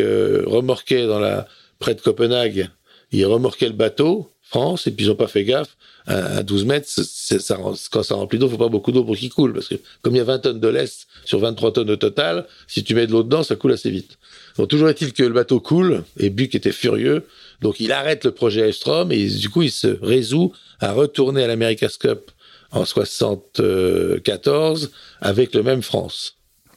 remorquaient dans la près de Copenhague, ils remorquaient le bateau France, et puis ils ont pas fait gaffe. À à 12 mètres, ça, quand ça remplit d'eau, faut pas beaucoup d'eau pour qu'il coule, parce que comme il y a 20 tonnes de lest sur 23 tonnes au total, si tu mets de l'eau dedans, ça coule assez vite. Donc toujours est-il que le bateau coule, et Buck était furieux, donc il arrête le projet Elfstrom, et du coup il se résout à retourner à l'America's Cup en 74 avec le même France.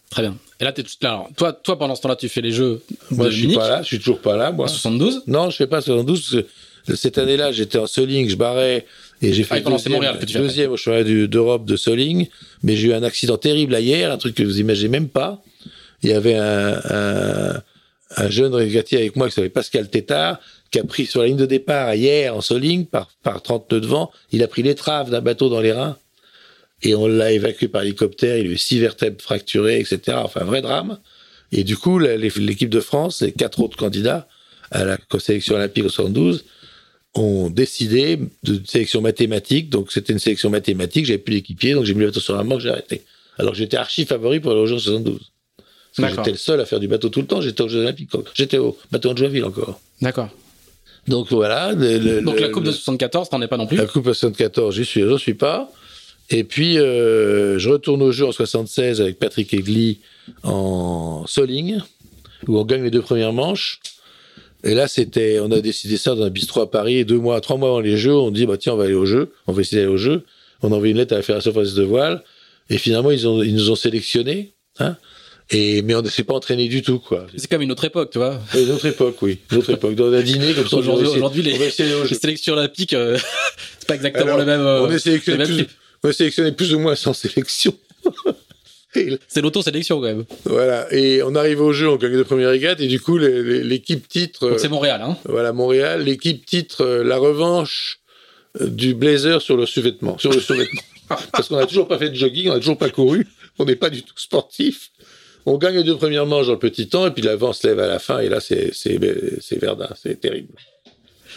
Très bien. Et là, t'es, alors, toi, toi, pendant ce temps-là, tu fais les Jeux Moi, je suis pas là, je suis toujours pas là, moi. en 72. Non, je fais pas 72 parce que cette année-là, j'étais en Soling, je barrais et j'ai fait Ah, pendant, c'est deuxième, Montréal que tu fais deuxième au championnat d'Europe de Soling, mais j'ai eu un accident terrible hier, un truc que vous imaginez même pas. Il y avait un, un, un jeune régatier avec moi qui s'appelait Pascal Tétard, qui a pris sur la ligne de départ hier en Soling par, par 30 nœuds de vent, il a pris l'étrave d'un bateau dans les reins et on l'a évacué par hélicoptère, il a eu six vertèbres fracturées, etc. Enfin, un vrai drame. Et du coup, l'équipe de France et quatre autres candidats à la sélection olympique en 72 ont décidé de sélection mathématique. Donc, c'était une sélection mathématique. J'avais plus d'équipier, donc j'ai mis le bateau sur la manche, j'ai arrêté. Alors, j'étais archi favori pour aller aux Jeux en 72. Parce que D'accord. j'étais le seul à faire du bateau tout le temps. J'étais aux Jeux Olympiques. J'étais au bateau de Joinville encore. D'accord. Donc, voilà. le- le- Donc la Coupe de le- 74, t'en es pas non plus. la Coupe à 74, j'y suis, suis pas. Et puis, euh, je retourne au jeu en 76 avec Patrick Egli en Soling, où on gagne les deux premières manches. Et là, c'était, on a décidé ça dans un bistrot à Paris. Et deux mois, trois mois avant les Jeux, on dit, bah tiens, on va aller au jeu. On va essayer d'aller au jeu. On a envoyé une lettre à la Fédération française de voile. Et finalement, ils, ont, ils nous ont sélectionnés. Hein et, mais on ne s'est pas entraîné du tout, quoi. C'est comme une autre époque, tu vois. Une autre époque, oui. Une autre époque. Dans un dîner, comme ça, Aujourd'hui, aujourd'hui, les, les sélections olympiques, euh, c'est pas exactement Alors, le même. euh, on est sélectionné plus, on est sélectionné plus ou moins sans sélection. et, C'est l'auto-sélection quand même. voilà. Et on arrive au jeu, on gagne de première régate, et du coup, l'équipe titre, euh, c'est Montréal, hein. voilà, Montréal, l'équipe titre euh, la revanche euh, du blazer sur le sous-vêtement, sur le sous-vêtement. Parce qu'on n'a toujours pas fait de jogging, on n'a toujours pas couru, on n'est pas du tout sportif. On gagne les deux premières manches dans le petit temps, et puis l'avant se lève à la fin, et là, c'est, c'est, c'est Verdun, c'est terrible.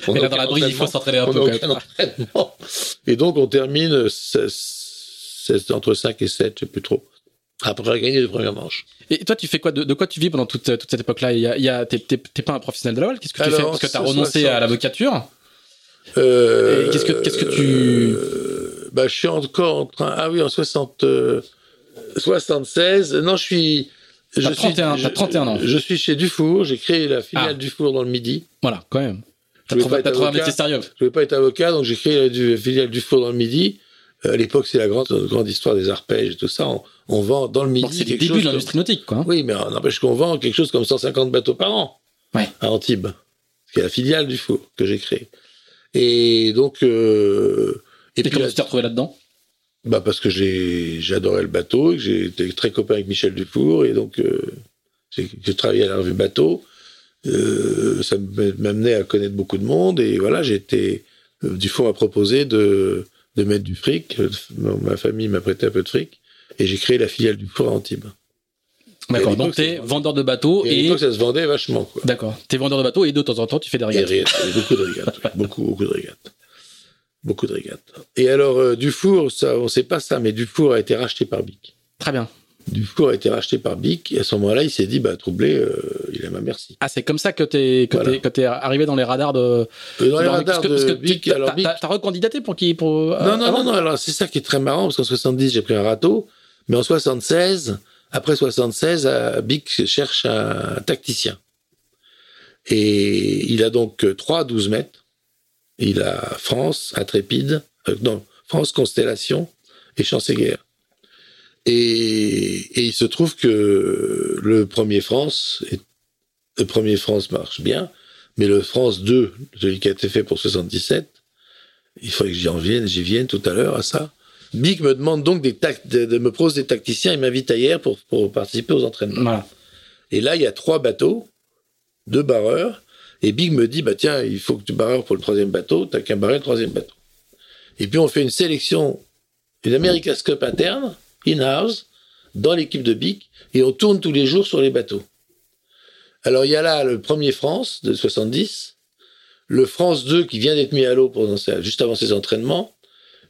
On n'a là, dans la brise, il faut s'entraîner un peu quand même. entraînement. Et donc, on termine 16 16 entre 5 et 7, je sais plus trop. Après avoir gagné les premières manches. Et toi, tu fais quoi de, de quoi tu vis pendant toute, toute cette époque-là? Il y a, il y a- T'es t'es- t'es pas un professionnel de la voile Qu'est-ce que tu fais? Parce que t'as renoncé 60. à l'avocature? Euh, qu'est-ce que- qu'est-ce que tu- euh, bah, je suis encore en train... Ah oui, en 60, euh, 76. Non, je suis... T'as suis, 31, je- t'as 31 ans. Je suis chez Dufour, j'ai créé la filiale Ah. Dufour dans le Midi. Voilà, quand même. Je T'as trouvé, un métier sérieux. Je voulais pas être avocat, donc j'ai créé la du- filiale Dufour dans le Midi. Euh, à l'époque, c'est la grande, grande histoire des arpèges et tout ça. On, on vend dans le Midi Donc c'est le début de comme- l'industrie nautique, quoi. hein. Oui, mais on n'empêche qu'on vend quelque chose comme 150 bateaux par an Ouais. à Antibes, qui est la filiale du Four que j'ai créée. Et donc, euh, et, Et puis comment tu t'es retrouvé là-dedans? Bah parce que j'ai j'adorais le bateau, que été très copain avec Michel Dufour, et donc euh, j'ai travaillé à la revue Bateau. Euh, ça m'amenait à connaître beaucoup de monde, et voilà, j'ai été. euh, Dufour m'a proposé de, de mettre du fric. euh, Ma famille m'a prêté un peu de fric, et j'ai créé la filiale du Four à Antibes. D'accord, donc t'es vendeur de bateaux Et ça se vendait vachement, quoi. D'accord, t'es vendeur de bateaux et de temps en temps tu fais des régates. beaucoup de régates, oui. beaucoup, beaucoup de régates. Beaucoup de régates. Et alors, euh, Dufour, ça, on ne sait pas ça, mais Dufour a été racheté par Bic. Très bien. Dufour a été racheté par Bic, et à ce moment-là, il s'est dit, bah, troublé, euh, il a ma merci. Ah, c'est comme ça que t'es que Voilà. t'es- que t'es arrivé dans les radars de... Euh, Dans les radars parce que- de Bic, alors t'as- Bic. T'as recandidaté pour qui pour, euh, Non, non, non, non, alors c'est ça qui est très marrant, parce qu'en 70, j'ai pris un râteau, mais en 76, après 76, euh, Bic cherche un tacticien. Et il a donc euh, trois 12 mètres. Il a France, Intrépide, non, France, Constellation et Chancéguerre. Et, et il se trouve que le premier France, est- le premier France marche bien, mais le France 2, celui qui a été fait pour 77, il faudrait que j'y en vienne, j'y vienne tout à l'heure à ça. Bic me demande donc des de, de me propose des tacticiens, il m'invite ailleurs pour, pour participer aux entraînements. Voilà. Et là, il y a trois bateaux, deux barreurs, et Big me dit, bah tiens, il faut que tu barreurs pour le troisième bateau, t'as qu'un barrer le troisième bateau. Et puis on fait une sélection, une America's Cup interne, in-house, dans l'équipe de Bic, et on tourne tous les jours sur les bateaux. Alors, il y a là le premier France de 70, le France 2 qui vient d'être mis à l'eau juste avant ses entraînements,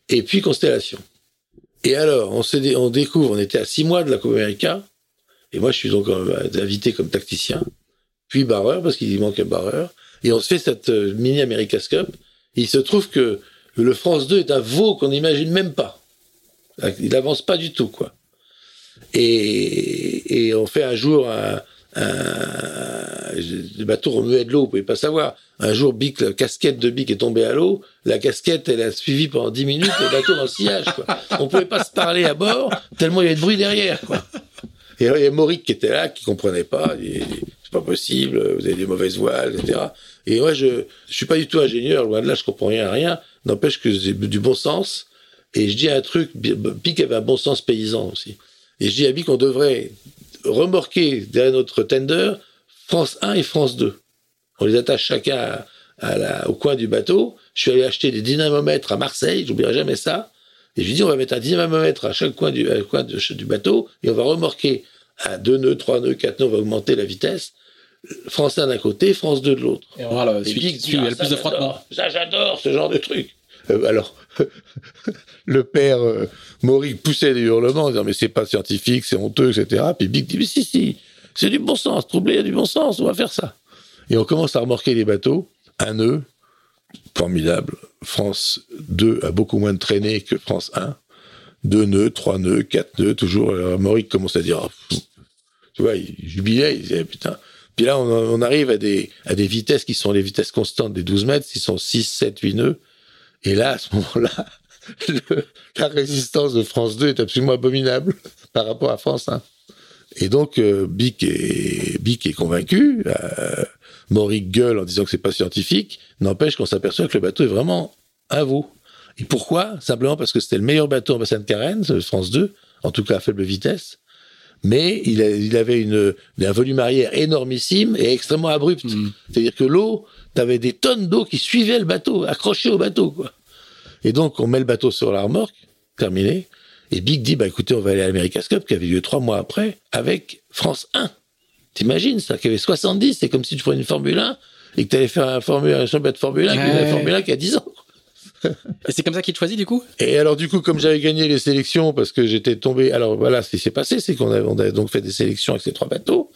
et puis Constellation. Et alors, on, découvre, on était à six mois de la Coupe América, et moi, je suis donc euh, invité comme tacticien, puis barreur, parce qu'il manque un barreur, et on se fait cette euh, mini America's Cup. Il se trouve que le France 2 est un veau qu'on n'imagine même pas. Il n'avance pas du tout, quoi. Et, et on fait un jour un, un- le bateau remuait de l'eau, vous pouvez pas savoir. Un jour, Bic, la casquette de Bic est tombée à l'eau. La casquette, elle a suivi pendant 10 minutes le bateau dans le sillage, quoi. On pouvait pas se parler à bord, tellement il y avait de bruit derrière, quoi. Et il y a Mauric qui était là, qui comprenait pas. C'est pas possible, vous avez des mauvaises voiles, etc. Et moi, je, je suis pas du tout ingénieur, loin de là, je comprends rien à rien. N'empêche que j'ai du bon sens. Et je dis un truc, Bic avait un bon sens paysan aussi. Et je dis à Bic qu'on devrait remorquer derrière notre tender France 1 et France 2. On les attache chacun à, à la, au coin du bateau. Je suis allé acheter des dynamomètres à Marseille, j'oublierai jamais ça. Et je lui dis, on va mettre un dynamomètre à chaque coin du, coin de- du bateau et on va remorquer à deux nœuds, trois nœuds, quatre nœuds, on va augmenter la vitesse. France 1 d'un côté, France 2 de l'autre. Et on va le celui, y a ah, le plus de frottement. Ça, j'adore ce genre de truc. Euh, alors, le père euh, Mauric poussait des hurlements en disant mais c'est pas scientifique, c'est honteux, etc. Puis Bic dit mais si, si, c'est du bon sens, troublé, il y a du bon sens, on va faire ça. Et on commence à remorquer les bateaux, un nœud, formidable. France 2 a beaucoup moins de traînées que France 1. Deux nœuds, trois nœuds, quatre nœuds, toujours. Alors, Mauric commence à dire, pff. tu vois, il jubilait, il disait, putain. Puis là, on, on arrive à des, à des vitesses qui sont les vitesses constantes des 12 mètres, qui sont 6, 7, 8 nœuds. Et là, à ce moment-là, la résistance de France 2 est absolument abominable par rapport à France 1. Et donc, euh, Bic, est, est convaincu. Euh, gueule en disant que c'est pas scientifique. N'empêche qu'on s'aperçoit que le bateau est vraiment un veau. Et pourquoi? Simplement parce que c'était le meilleur bateau en bassin de Carène, ce France 2, en tout cas à faible vitesse. Mais il, a- il avait une, un volume arrière énormissime et extrêmement abrupt. Mm. C'est-à-dire que l'eau, t'avais des tonnes d'eau qui suivaient le bateau, accrochées au bateau, quoi. Et donc, on met le bateau sur la remorque, terminé. Et Big dit, bah écoutez, on va aller à l'America's Cup, qui avait lieu trois mois après, avec France 1. T'imagines ça, qu'il y avait 70, c'est comme si tu prenais une Formule 1 et que tu allais faire un, Formule, un championnat de Formule 1 qui Ouais. avait la Formule 1 qui a 10 ans. Et c'est comme ça qu'il te choisit du coup? Et alors, du coup, comme j'avais gagné les sélections, parce que j'étais tombé. Alors, voilà, ce qui s'est passé, c'est qu'on a, on a donc fait des sélections avec ces trois bateaux,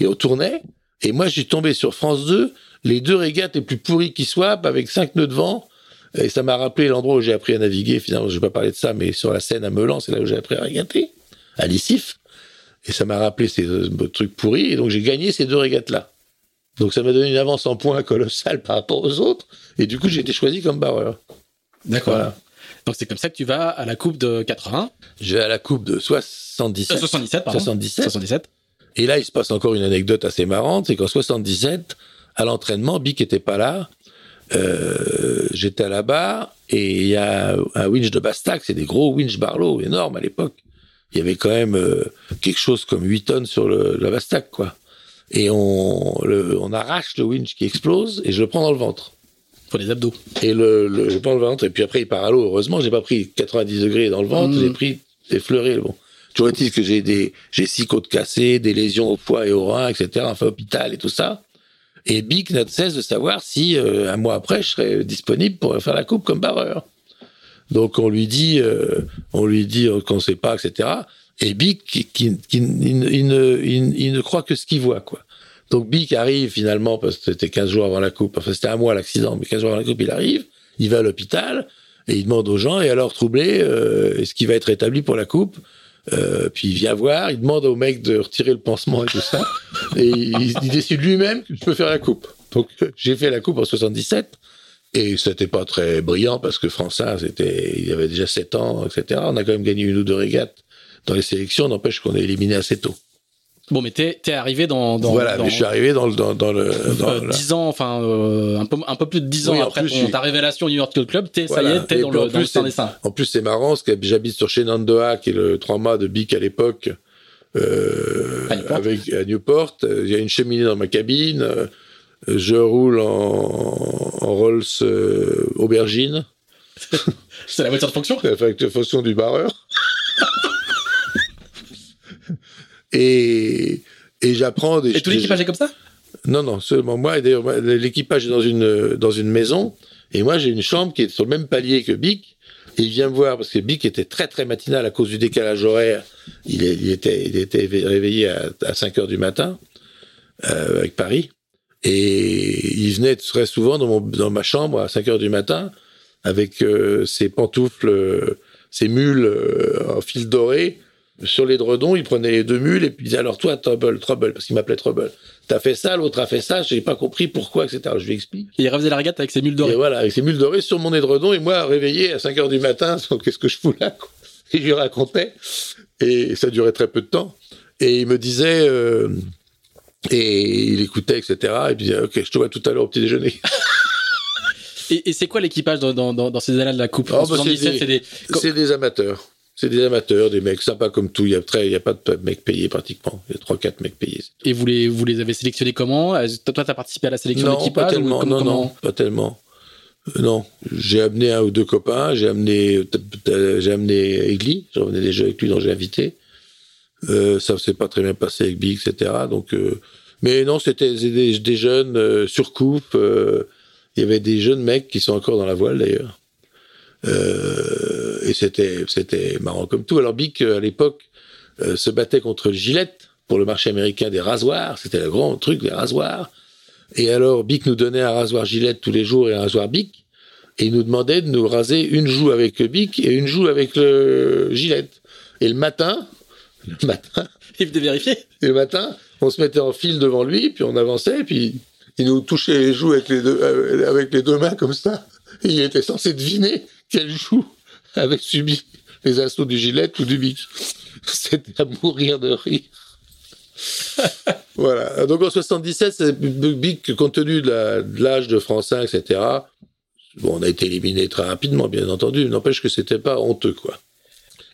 et on tournait. Et moi, j'ai tombé sur France 2, les deux régates les plus pourries qui soient, avec cinq nœuds de vent. Et ça m'a rappelé l'endroit où j'ai appris à naviguer. Finalement, je vais pas parler de ça, mais sur la Seine à Melan, c'est là où j'ai appris à régater, à l'ICIF. Et ça m'a rappelé ces euh, trucs pourris. Et donc, j'ai gagné ces deux régates-là. Donc, ça m'a donné une avance en points colossale par rapport aux autres. Et du coup, j'ai été choisi comme barreur. D'accord. Voilà. Donc c'est comme ça que tu vas à la Coupe de 80, Je vais à la Coupe de 77. euh, 77 pardon. 77. 77. Et là, il se passe encore une anecdote assez marrante, c'est qu'en 77, à l'entraînement, Bic était pas là. Euh, J'étais à la barre et il y a un winch de Bastac, c'est des gros winch Barlow énormes à l'époque. Il y avait quand même euh, quelque chose comme 8 tonnes sur le, la Bastac, quoi. Et on, le- on arrache le winch qui explose et je le prends dans le ventre. Pour les abdos. Et le, le, je prends le ventre, et puis après, il part à l'eau. Heureusement, j'ai pas pris 90 degrés dans le ventre, Mm. j'ai pris des fleurets. Bon. Toujours est-il que j'ai des, j'ai six côtes cassées, des lésions au foie et au rein, etc., enfin, hôpital et tout ça. Et Bic n'a de cesse de savoir si, euh, un mois après, je serais disponible pour faire la coupe comme barreur. Donc, on lui dit, euh, on lui dit qu'on sait pas, etc. Et Bic, qui, qui, qui- il, ne- il ne, il, il ne croit que ce qu'il voit, quoi. Donc Bic arrive finalement, parce que c'était 15 jours avant la coupe, enfin c'était un mois l'accident, mais 15 jours avant la coupe, il arrive, il va à l'hôpital, et il demande aux gens, et alors troublé, euh, est-ce qu'il va être rétabli pour la coupe? Euh, Puis il vient voir, il demande au mec de retirer le pansement et tout ça, et il, il décide lui-même que je peux faire la coupe. Donc j'ai fait la coupe en 77, et c'était pas très brillant, parce que François, c'était, il avait déjà 7 ans, etc. On a quand même gagné une ou deux régates dans les sélections, n'empêche qu'on est éliminé assez tôt. Bon, mais t'es t'es arrivé dans, dans, voilà, dans mais je suis arrivé dans le, dans, dans le, euh, la- 10 ans, enfin euh, un, peu, un peu plus de 10 ans Oui, après plus, ton- ta révélation au New York Club, t'es, ça y Voilà. est, t'es dans le, dans le. En plus, c'est marrant, parce que j'habite sur Shenandoah, qui est le 3 mâts de Bic à l'époque, euh, À Newport. avec, à Newport. Il y a une cheminée dans ma cabine. euh, Je roule en, en Rolls aubergine, C'est la voiture de fonction la fonction du barreur. Et et j'apprends des... Et tout l'équipage est comme ça? Non, non, seulement moi. Et d'ailleurs, l'équipage est dans une, dans une maison. Et moi, j'ai une chambre qui est sur le même palier que Bic. Et il vient me voir parce que Bic était très très matinal à cause du décalage horaire. Il, il était, il était réveillé à, à 5 heures du matin euh, avec Paris. Et il venait très souvent dans, mon, dans ma chambre à 5 heures du matin avec euh, ses pantoufles, euh, ses mules en fil doré sur les dredons. Il prenait les deux mules et puis il disait alors toi Trouble, Trouble, parce qu'il m'appelait Trouble. T'as fait ça, l'autre a fait ça, j'ai pas compris pourquoi, etc. Je lui explique. Et il refaisait la regate avec ses mules dorées. Et voilà, avec ses mules dorées sur mon édredon et moi réveillé à 5 heures du matin, qu'est-ce que je fous là quoi? Et je lui racontais et ça durait très peu de temps. Et il me disait euh, et il écoutait, etc. Et il disait ok, je te vois tout à l'heure au petit déjeuner. Et, et c'est quoi l'équipage dans, dans, dans, ces années de la Coupe? Oh, bah, c'est 77, des- c'est des... C'est des amateurs. C'est des amateurs, des mecs sympas comme tout. Il y a très, il y a pas de mecs payés pratiquement. Il y a trois, quatre mecs payés. Et vous les, vous les avez sélectionnés comment? Euh, Toi, t'as participé à la sélection Non, pas d'équipage ou tellement. comme- Non, comment- non, pas tellement. Euh, non, j'ai amené un ou deux copains. J'ai amené, j'ai amené Egli. J'en venais déjà avec lui, dont j'ai invité. Euh, ça s'est pas très bien passé avec Big, etc. Donc, euh, mais non, c'était des, des jeunes sur coupe. il y avait des jeunes mecs qui sont encore dans la voile d'ailleurs. Euh, et c'était c'était marrant comme tout. Alors Bic euh, à l'époque euh, se battait contre Gillette pour le marché américain des rasoirs. C'était le grand truc des rasoirs. Et alors Bic nous donnait un rasoir Gillette tous les jours et un rasoir Bic. Et il nous demandait de nous raser une joue avec le Bic et une joue avec le Gillette. Et le matin, le matin, Il devait vérifier. et le matin, on se mettait en file devant lui, puis on avançait, puis il nous touchait les joues avec les deux, avec les deux mains comme ça. Et il était censé deviner quelle joue avait subi les assauts du gilet ou du bic. C'était à mourir de rire. voilà. Donc en 77, c'est Bic, compte tenu de la- de l'âge de France 1, etc. Bon, on a été éliminé très rapidement, bien entendu. N'empêche que c'était pas honteux, quoi.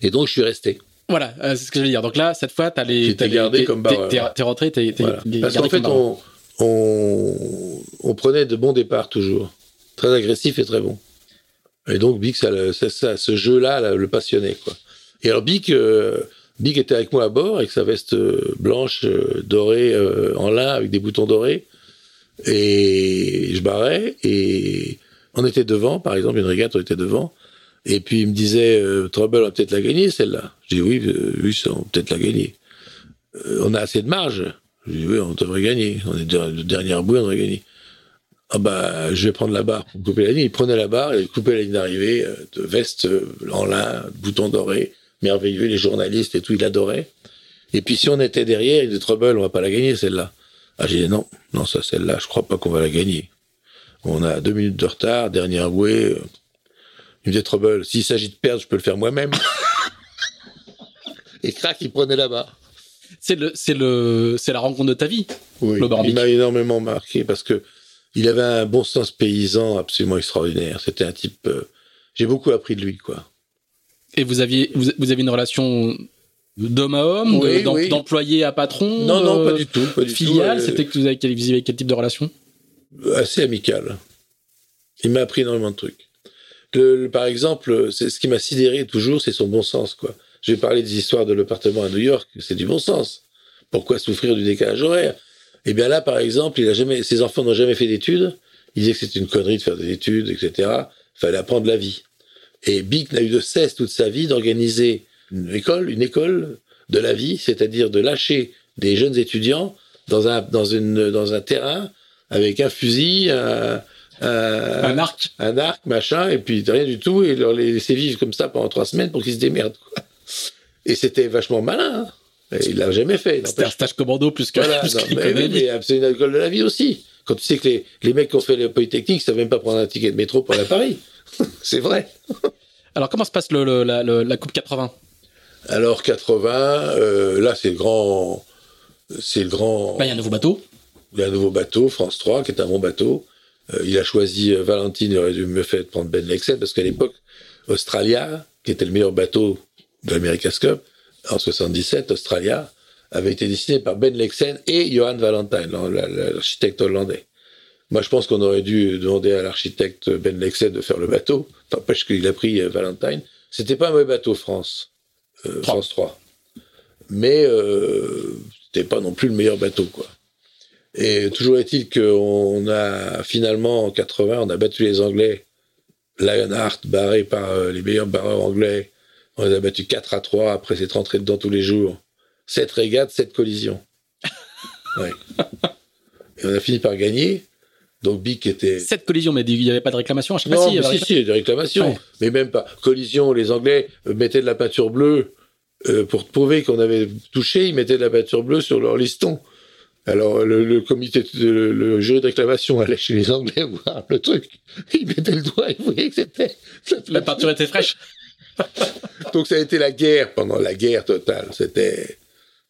Et donc je suis resté. Voilà, euh, c'est ce que je veux dire. Donc là, cette fois, t'as les. Les- gardé t'es- comme t'es- barreur. T'es t'es rentré, t'es t'es- Voilà. t'es Parce qu'en fait, on, on prenait de bons départs toujours. Très agressif et très bon. Et donc, Bic, ça, ça- ce jeu-là là, le passionnait. Quoi. Et alors, euh, Bic était avec moi à bord, avec sa veste euh, blanche, euh, dorée, en lin, avec des boutons dorés. Et je barrais, et on était devant, par exemple, une régate, on était devant. Et puis, il me disait, Trouble, va peut-être la gagner, celle-là. Je dis, oui, oui, on peut-être la gagner. On a assez de marge. Je dis, oui, on devrait gagner. On est de, de dernière bouée, on devrait gagner. Ah bah, je vais prendre la barre pour couper la ligne. Il prenait la barre et il coupait la ligne d'arrivée euh, de veste euh, en lin, bouton doré, merveilleux. Les journalistes et tout, il adorait. Et puis si on était derrière, il dit Trouble, on va pas la gagner celle-là. Ah j'ai dit non, non ça celle-là, je crois pas qu'on va la gagner. On a deux minutes de retard, dernière bouée. euh. Il me disait Trouble, s'il s'agit de perdre, je peux le faire moi-même. et crac, il prenait la barre. C'est le, c'est le, c'est la rencontre de ta vie. Oui, Le il m'a énormément marqué parce que il avait un bon sens paysan absolument extraordinaire. C'était un type. euh, J'ai beaucoup appris de lui, quoi. Et vous aviez, vous, vous avez une relation d'homme à homme, oui. d'employé à patron. Non, non, euh, pas du tout. Pas du Filiale, tout. euh, c'était que vous avez, quel- vous avez quel type de relation? Assez amical. Il m'a appris énormément de trucs. Le- le- par exemple, ce qui m'a sidéré toujours, c'est son bon sens, quoi. Je vais parler des histoires de l'appartement à New York, c'est du bon sens. Pourquoi souffrir du décalage horaire? Eh bien là, par exemple, il a jamais, ses enfants n'ont jamais fait d'études. Il disait que c'était une connerie de faire des études, etc. Fallait apprendre la vie. Et Bic n'a eu de cesse toute sa vie d'organiser une école, une école de la vie, c'est-à-dire de lâcher des jeunes étudiants dans un, dans une, dans un terrain avec un fusil, un, un, Un arc. un arc, machin, et puis rien du tout, et leur laisser vivre comme ça pendant trois semaines pour qu'ils se démerdent. Quoi. Et c'était vachement malin. hein. Il l'a jamais fait. C'était un stage commando plus que. Voilà, non, mais, c'est une école de la vie aussi. Quand tu sais que les, les mecs qui ont fait le Polytechnique, ils savent même pas prendre un ticket de métro pour aller à Paris. c'est vrai. Alors comment se passe le, le- la, le- la Coupe 80 Alors 80, euh, là c'est le grand, c'est le grand. Là, il y a un nouveau bateau. Il y a un nouveau bateau, France 3, qui est un bon bateau. Euh, il a choisi euh, Valentine, il aurait dû me faire prendre Ben Lexel, parce qu'à l'époque, Australia, qui était le meilleur bateau de l'America's Cup, en 77, Australia, avait été dessiné par Ben Lexen et Johan Valentine, l'architecte hollandais. Moi, je pense qu'on aurait dû demander à l'architecte Ben Lexen de faire le bateau. N'empêche qu'il a pris euh, Valentine. C'était pas un mauvais bateau, France. Euh. France 3. Mais euh, c'était pas non plus le meilleur bateau, quoi. Et toujours est-il qu'on a finalement en 80, on a battu les Anglais. Lionheart, barré par euh, les meilleurs barreurs anglais, on les a battus 4 à 3 après s'être rentré dedans tous les jours. 7 régates, 7 collisions. ouais. Et on a fini par gagner. Donc Bic était. Cette collision, mais il n'y avait pas de réclamation à chaque Non, fois. mais si, si, il y a des réclamations. Mais même pas. Collision, les Anglais euh, mettaient de la peinture bleue euh, pour prouver qu'on avait touché, ils mettaient de la peinture bleue sur leur liston. Alors le, le comité, le, le jury de réclamation allait chez les Anglais voir le truc. Ils mettaient le doigt, ils voyaient que c'était. La peinture était fraîche. Donc ça a été la guerre pendant la guerre totale. C'était.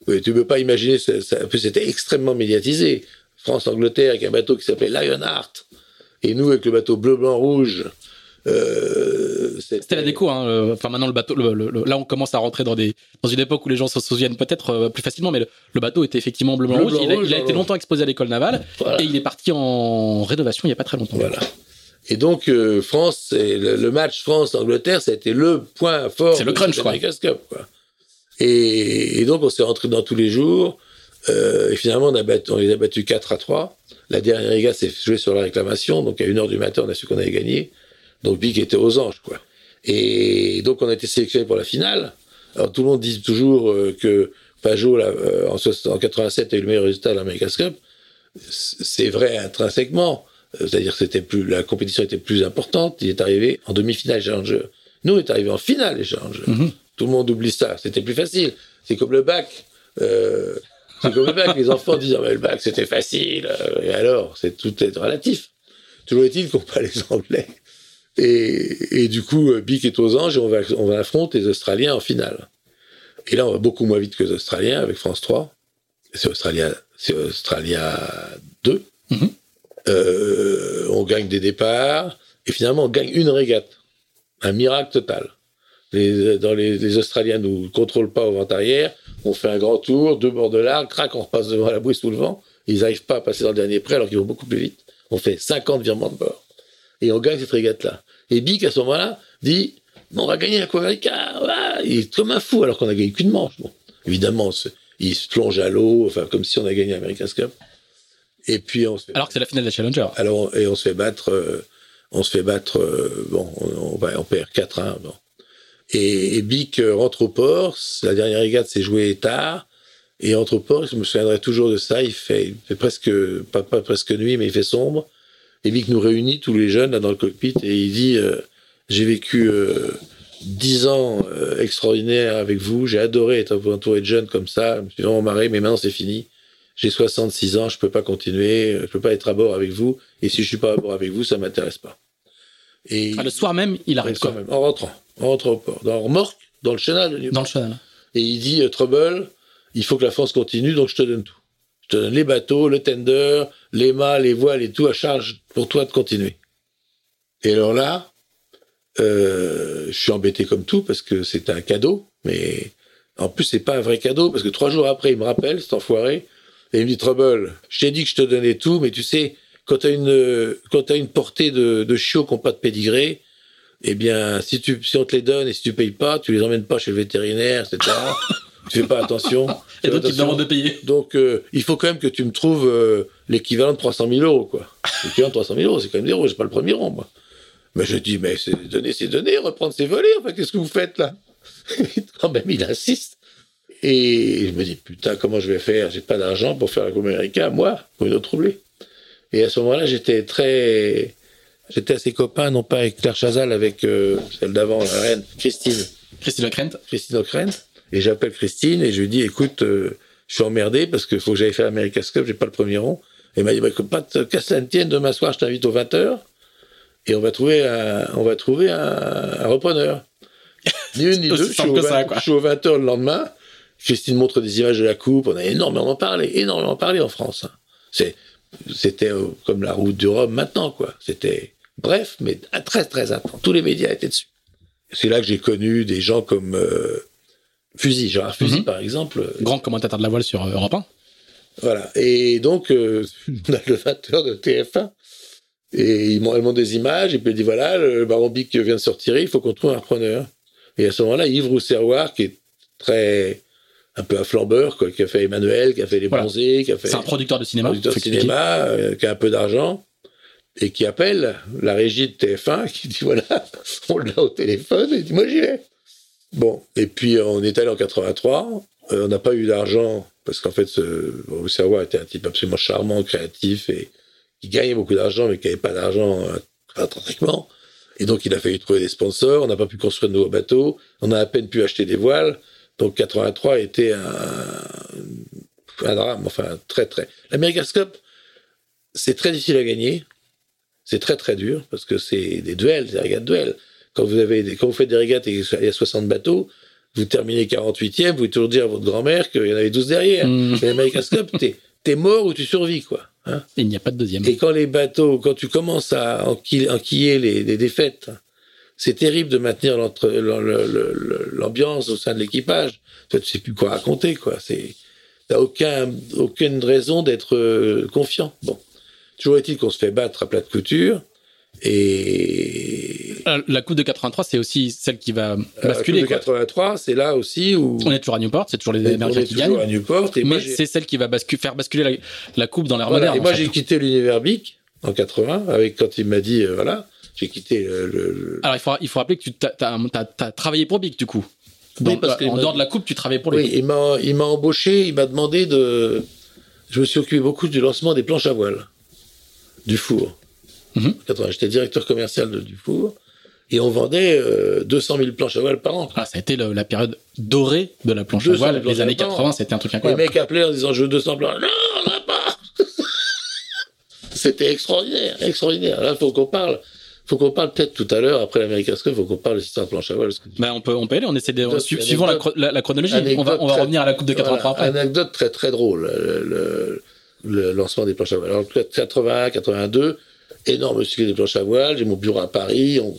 Oui, tu peux pas imaginer. Ça, ça- c'était extrêmement médiatisé. France-Angleterre avec un bateau qui s'appelait Lionheart. Et nous avec le bateau bleu-blanc-rouge. Euh, C'était la déco. Hein. euh, Enfin, maintenant, le bateau. le- le- le- là, on commence à rentrer dans, des, dans une époque où les gens se souviennent peut-être euh, plus facilement, mais le, bateau était effectivement bleu, blanc, rouge. blanc, il a, rouge, il a été longtemps exposé à l'école navale Voilà. et il est parti en rénovation il n'y a pas très longtemps. Voilà. Et donc, euh, France, c'est le, le match France-Angleterre, ça a été le point fort. C'est le de crunch, quoi. Cup, quoi. Et, et donc, on s'est rentré dans tous les jours. euh, et finalement, on, a battu- on les a battus 4 à 3. La dernière régate s'est jouée sur la réclamation. Donc, à 1h du matin, on a su qu'on avait gagné. Donc, Bic était aux anges, quoi. Et donc, on a été sélectionné pour la finale. Alors, tout le monde dit toujours euh, que Pajot, là, euh, en, soix- en 87, a eu le meilleur résultat à l'America's Cup. C'est vrai intrinsèquement. Euh, C'est-à-dire que c'était plus, la compétition était plus importante. Il est arrivé en demi-finale Challenger. Nous, on est arrivé en finale Challenger. Mhm. Tout le monde oublie ça. C'était plus facile. C'est comme le bac. Euh, c'est comme le bac. Les enfants disent Ah, mais le bac c'était facile. Euh, Et alors, c'est tout est relatif. Toujours est-il qu'on bat les Anglais. Et, et du coup, Bic est aux anges et on va, on va affronter les Australiens en finale. Et là, on va beaucoup moins vite que les Australiens avec France 3. C'est Australia, Australia 2. Mhm. Euh, on gagne des départs et finalement on gagne une régate. Un miracle total. Les, dans les, Australiens nous contrôlent pas au vent arrière. On fait un grand tour, deux bords de largue, crac, on repasse devant la bouée sous le vent. Ils n'arrivent pas à passer dans le dernier prêt alors qu'ils vont beaucoup plus vite. On fait 50 virements de bord. Et on gagne cette régate-là. Et Bic, à ce moment-là, dit on va gagner la Coupe America. voilà. Il est comme un fou alors qu'on a gagné qu'une manche. Bon, évidemment, il se plonge à l'eau, enfin, comme si on a gagné l'America's Cup. Et puis, on se fait Alors que c'est la finale des Challenger. alors, et on se fait battre, euh, on se fait battre, euh, bon, on, on, va, on perd 4-1, bon. Et, et Bic euh, rentre au port, la dernière régate s'est jouée tard, et entre au port, je me souviendrai toujours de ça, il fait, il fait presque, pas, pas presque nuit, mais il fait sombre, et Bic nous réunit, tous les jeunes, là, dans le cockpit, et il dit, euh, j'ai vécu 10 ans extraordinaires avec vous, j'ai adoré être entouré de jeunes comme ça, je me suis vraiment marré, mais maintenant c'est fini. J'ai 66 ans, je peux pas continuer, je peux pas être à bord avec vous, et si je suis pas à bord avec vous, ça m'intéresse pas. Et Ah, le soir même, il quand quoi. même, en rentrant, en rentrant au port, dans remorque, dans le chenal de. Dans le cheval. Et il dit, euh, Trouble, il faut que la France continue, donc je te donne tout. Je te donne les bateaux, le tender, les mâts, les voiles et tout à charge pour toi de continuer. Et alors là, euh, je suis embêté comme tout parce que c'est un cadeau, mais en plus c'est pas un vrai cadeau parce que trois jours après il me rappelle cet enfoiré et il me dit Trouble, je t'ai dit que je te donnais tout, mais tu sais quand t'as une quand t'as une portée de, de chiots qui n'ont pas de pédigré, eh bien si tu si on te les donne et si tu payes pas, tu les emmènes pas chez le vétérinaire, etc. tu fais pas attention. Et donc, il te attention. demande de payer. Donc, euh, il faut quand même que tu me trouves euh, l'équivalent de 300 000 euros, quoi. L'équivalent de 300 000 euros, c'est quand même des euros, j'ai pas le premier rang, moi. Mais je dis, mais c'est donner, c'est donner, reprendre, c'est voler, enfin, qu'est-ce que vous faites, là? Quand même, il insiste. Et je me dis, putain, comment je vais faire? J'ai pas d'argent pour faire la Coupe Américaine, moi, pour une autre troublée. Et à ce moment-là, j'étais très... J'étais assez copain, non pas avec Claire Chazal, avec euh, celle d'avant, la reine, Christine. Christine Lecrent. Christine Ockrent. Et j'appelle Christine et je lui dis, écoute, euh, je suis emmerdé parce qu'il faut que j'aille faire l'America's Cup, j'ai pas le premier rond. Et elle m'a dit, bah, pas de casse tienne, demain soir, je t'invite aux 20h et on va trouver un, on va trouver un, un repreneur. Ni une ni deux, je suis, ça, 20, quoi. je suis aux 20h le lendemain. Christine montre des images de la coupe, on a énormément parlé, énormément parlé en France. C'est, c'était euh, comme la route du Rhum maintenant, quoi. C'était bref, mais très très intense. Tous les médias étaient dessus. C'est là que j'ai connu des gens comme euh, Fusil, Gérard Fusil Mhm. par exemple. Grand commentateur de la voile sur euh, Europe 1. Voilà. Et donc, euh, on a le 20h de TF1. Et ils m'ont, des images, et puis elle dit voilà, le baron Bic vient de se retirer, il faut qu'on trouve un repreneur. Et à ce moment-là, Yves Rousserroir, qui est très un peu un flambeur, quoi, qui a fait Emmanuel, qui a fait Les Voilà. Bronzés, qui a fait C'est un producteur de cinéma. producteur de cinéma, euh, qui a un peu d'argent, et qui appelle la régie de TF1, qui dit voilà, on l'a au téléphone, et il dit moi j'y vais. Bon, et puis euh, on est allé en 83, euh, on n'a pas eu d'argent, parce qu'en fait, Serwa était un type absolument charmant, créatif, et qui gagnait beaucoup d'argent, mais qui n'avait pas d'argent euh, intrinsèquement. Et donc il a fallu trouver des sponsors, on n'a pas pu construire de nouveaux bateaux, on a à peine pu acheter des voiles, donc 83 était un, un drame, enfin très très. L'America's Cup, c'est très difficile à gagner, c'est très très dur parce que c'est des duels, des régates duels. Quand vous avez des, quand vous faites des régates et qu'il y a 60 bateaux, vous terminez 48e, vous pouvez toujours dire à votre grand-mère qu'il y en avait 12 derrière. Mm. Mais l'America's Cup, t'es, t'es mort ou tu survis, quoi. hein. Il n'y a pas de deuxième. Et quand les bateaux, quand tu commences à enquiller, enquiller les, les défaites, c'est terrible de maintenir l'ambiance au sein de l'équipage. Toi, tu sais plus quoi raconter, quoi. C'est, t'as aucun, aucune raison d'être euh, confiant. Bon. Toujours est-il qu'on se fait battre à plat de couture. Et Euh, La coupe de 83, c'est aussi celle qui va euh, basculer. de quoi. 83, c'est là aussi où On est toujours à Newport, c'est toujours les on Américains est qui toujours gagnent. à Newport. Et Mais c'est celle qui va bascu- faire basculer la, la coupe dans l'ère Voilà, moderne. et moi, j'ai quitté l'univers BIC en 80, avec quand il m'a dit, euh, voilà, j'ai quitté le, le- le- Alors, il faut, il faut rappeler que tu as, travaillé pour Big, du coup. Oui, Dans- parce qu'il en dehors de la coupe, tu travaillais pour lui. Oui, il m'a, il m'a embauché, il m'a demandé de. Je me suis occupé beaucoup du lancement des planches à voile, du four. Mhm. 80, J'étais directeur commercial de, du four, et on vendait euh, 200 000 planches à voile par an. Ah, ça a été le- la période dorée de la planche à 200 voile. Les années voile. 80, c'était un truc Les incroyable. mecs appelaient en disant je veux 200 planches. Non, on n'a pas C'était extraordinaire, extraordinaire. Là, il faut qu'on parle. Faut qu'on parle peut-être tout à l'heure, après l'America's Cup, il faut qu'on parle l'histoire de planche à voile. Bah, on peut, on peut aller, on essaie de, Anecdote, suivant la, chronologie. On va, Anecdote on va très- revenir à la coupe de 83 Voilà, après. Anecdote très très drôle, le, le- le lancement des planches à voile. Alors, 81, 82, énorme succès des planches à voile. J'ai mon bureau à Paris. on-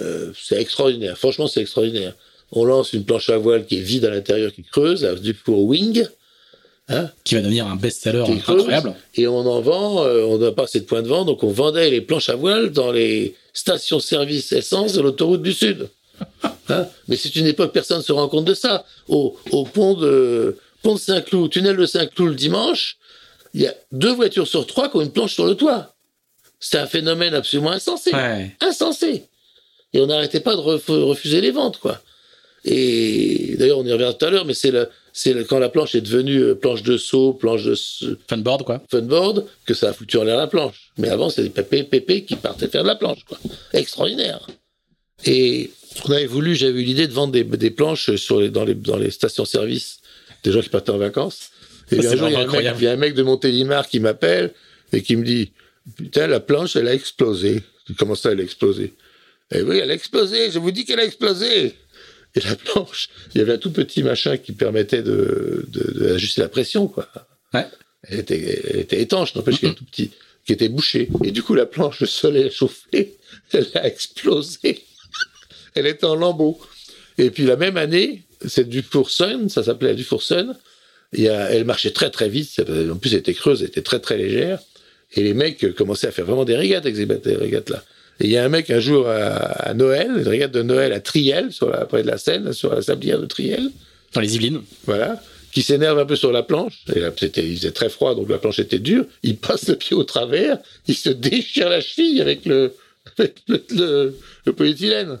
euh, c'est extraordinaire. Franchement, c'est extraordinaire. On lance une planche à voile qui est vide à l'intérieur, qui creuse, du pour wing, Qui va devenir un best-seller incroyable. et on en vend. euh, on n'a pas assez de points de vente, donc on vendait les planches à voile dans les stations-service essence de l'autoroute du Sud. Hein Mais c'est une époque, personne ne se rend compte de ça. Au, au pont de pont de Saint-Cloud, tunnel de Saint-Cloud le dimanche, il y a deux voitures sur trois qui ont une planche sur le toit. C'est un phénomène absolument insensé. Ouais. Insensé. Et on n'arrêtait pas de ref- refuser les ventes, quoi. Et d'ailleurs, on y revient tout à l'heure, mais c'est le, c'est quand la planche est devenue euh, planche de saut, planche de Funboard, quoi. funboard, que ça a foutu en l'air la planche. Mais avant, c'est des pépés, pépés qui partaient faire de la planche, quoi. Extraordinaire. Et on avait voulu, j'avais eu l'idée de vendre des, des planches sur les, dans, les, dans les stations-service des gens qui partaient en vacances. Et puis un jour, il y, a un mec, incroyable. il y a un mec de Montélimar qui m'appelle et qui me dit Putain, la planche, elle a explosé. Comment ça, elle a explosé? Eh oui, elle a explosé, je vous dis qu'elle a explosé. Et la planche, il y avait un tout petit machin qui permettait de, de, de ajuster la pression, quoi. Ouais. Elle était, elle était étanche, n'empêche qu'elle est tout petit, qui était bouchée. Et du coup, la planche, le soleil a chauffé, elle a explosé. elle était en lambeaux. Et puis la même année, c'est du Sun, ça s'appelait du Sun. Il y a, elle marchait très très vite. En plus, elle était creuse, elle était très très légère. Et les mecs commençaient à faire vraiment des régates avec ces régates-là. Et il y a un mec un jour à, à Noël, une régate de Noël à Triel, sur la, près de la Seine, sur la sablière de Triel Dans les Yvelines. voilà, qui s'énerve un peu sur la planche. Et là, c'était, il faisait très froid, donc la planche était dure. Il passe le pied au travers, il se déchire la cheville avec le, avec le, le- le polyéthylène.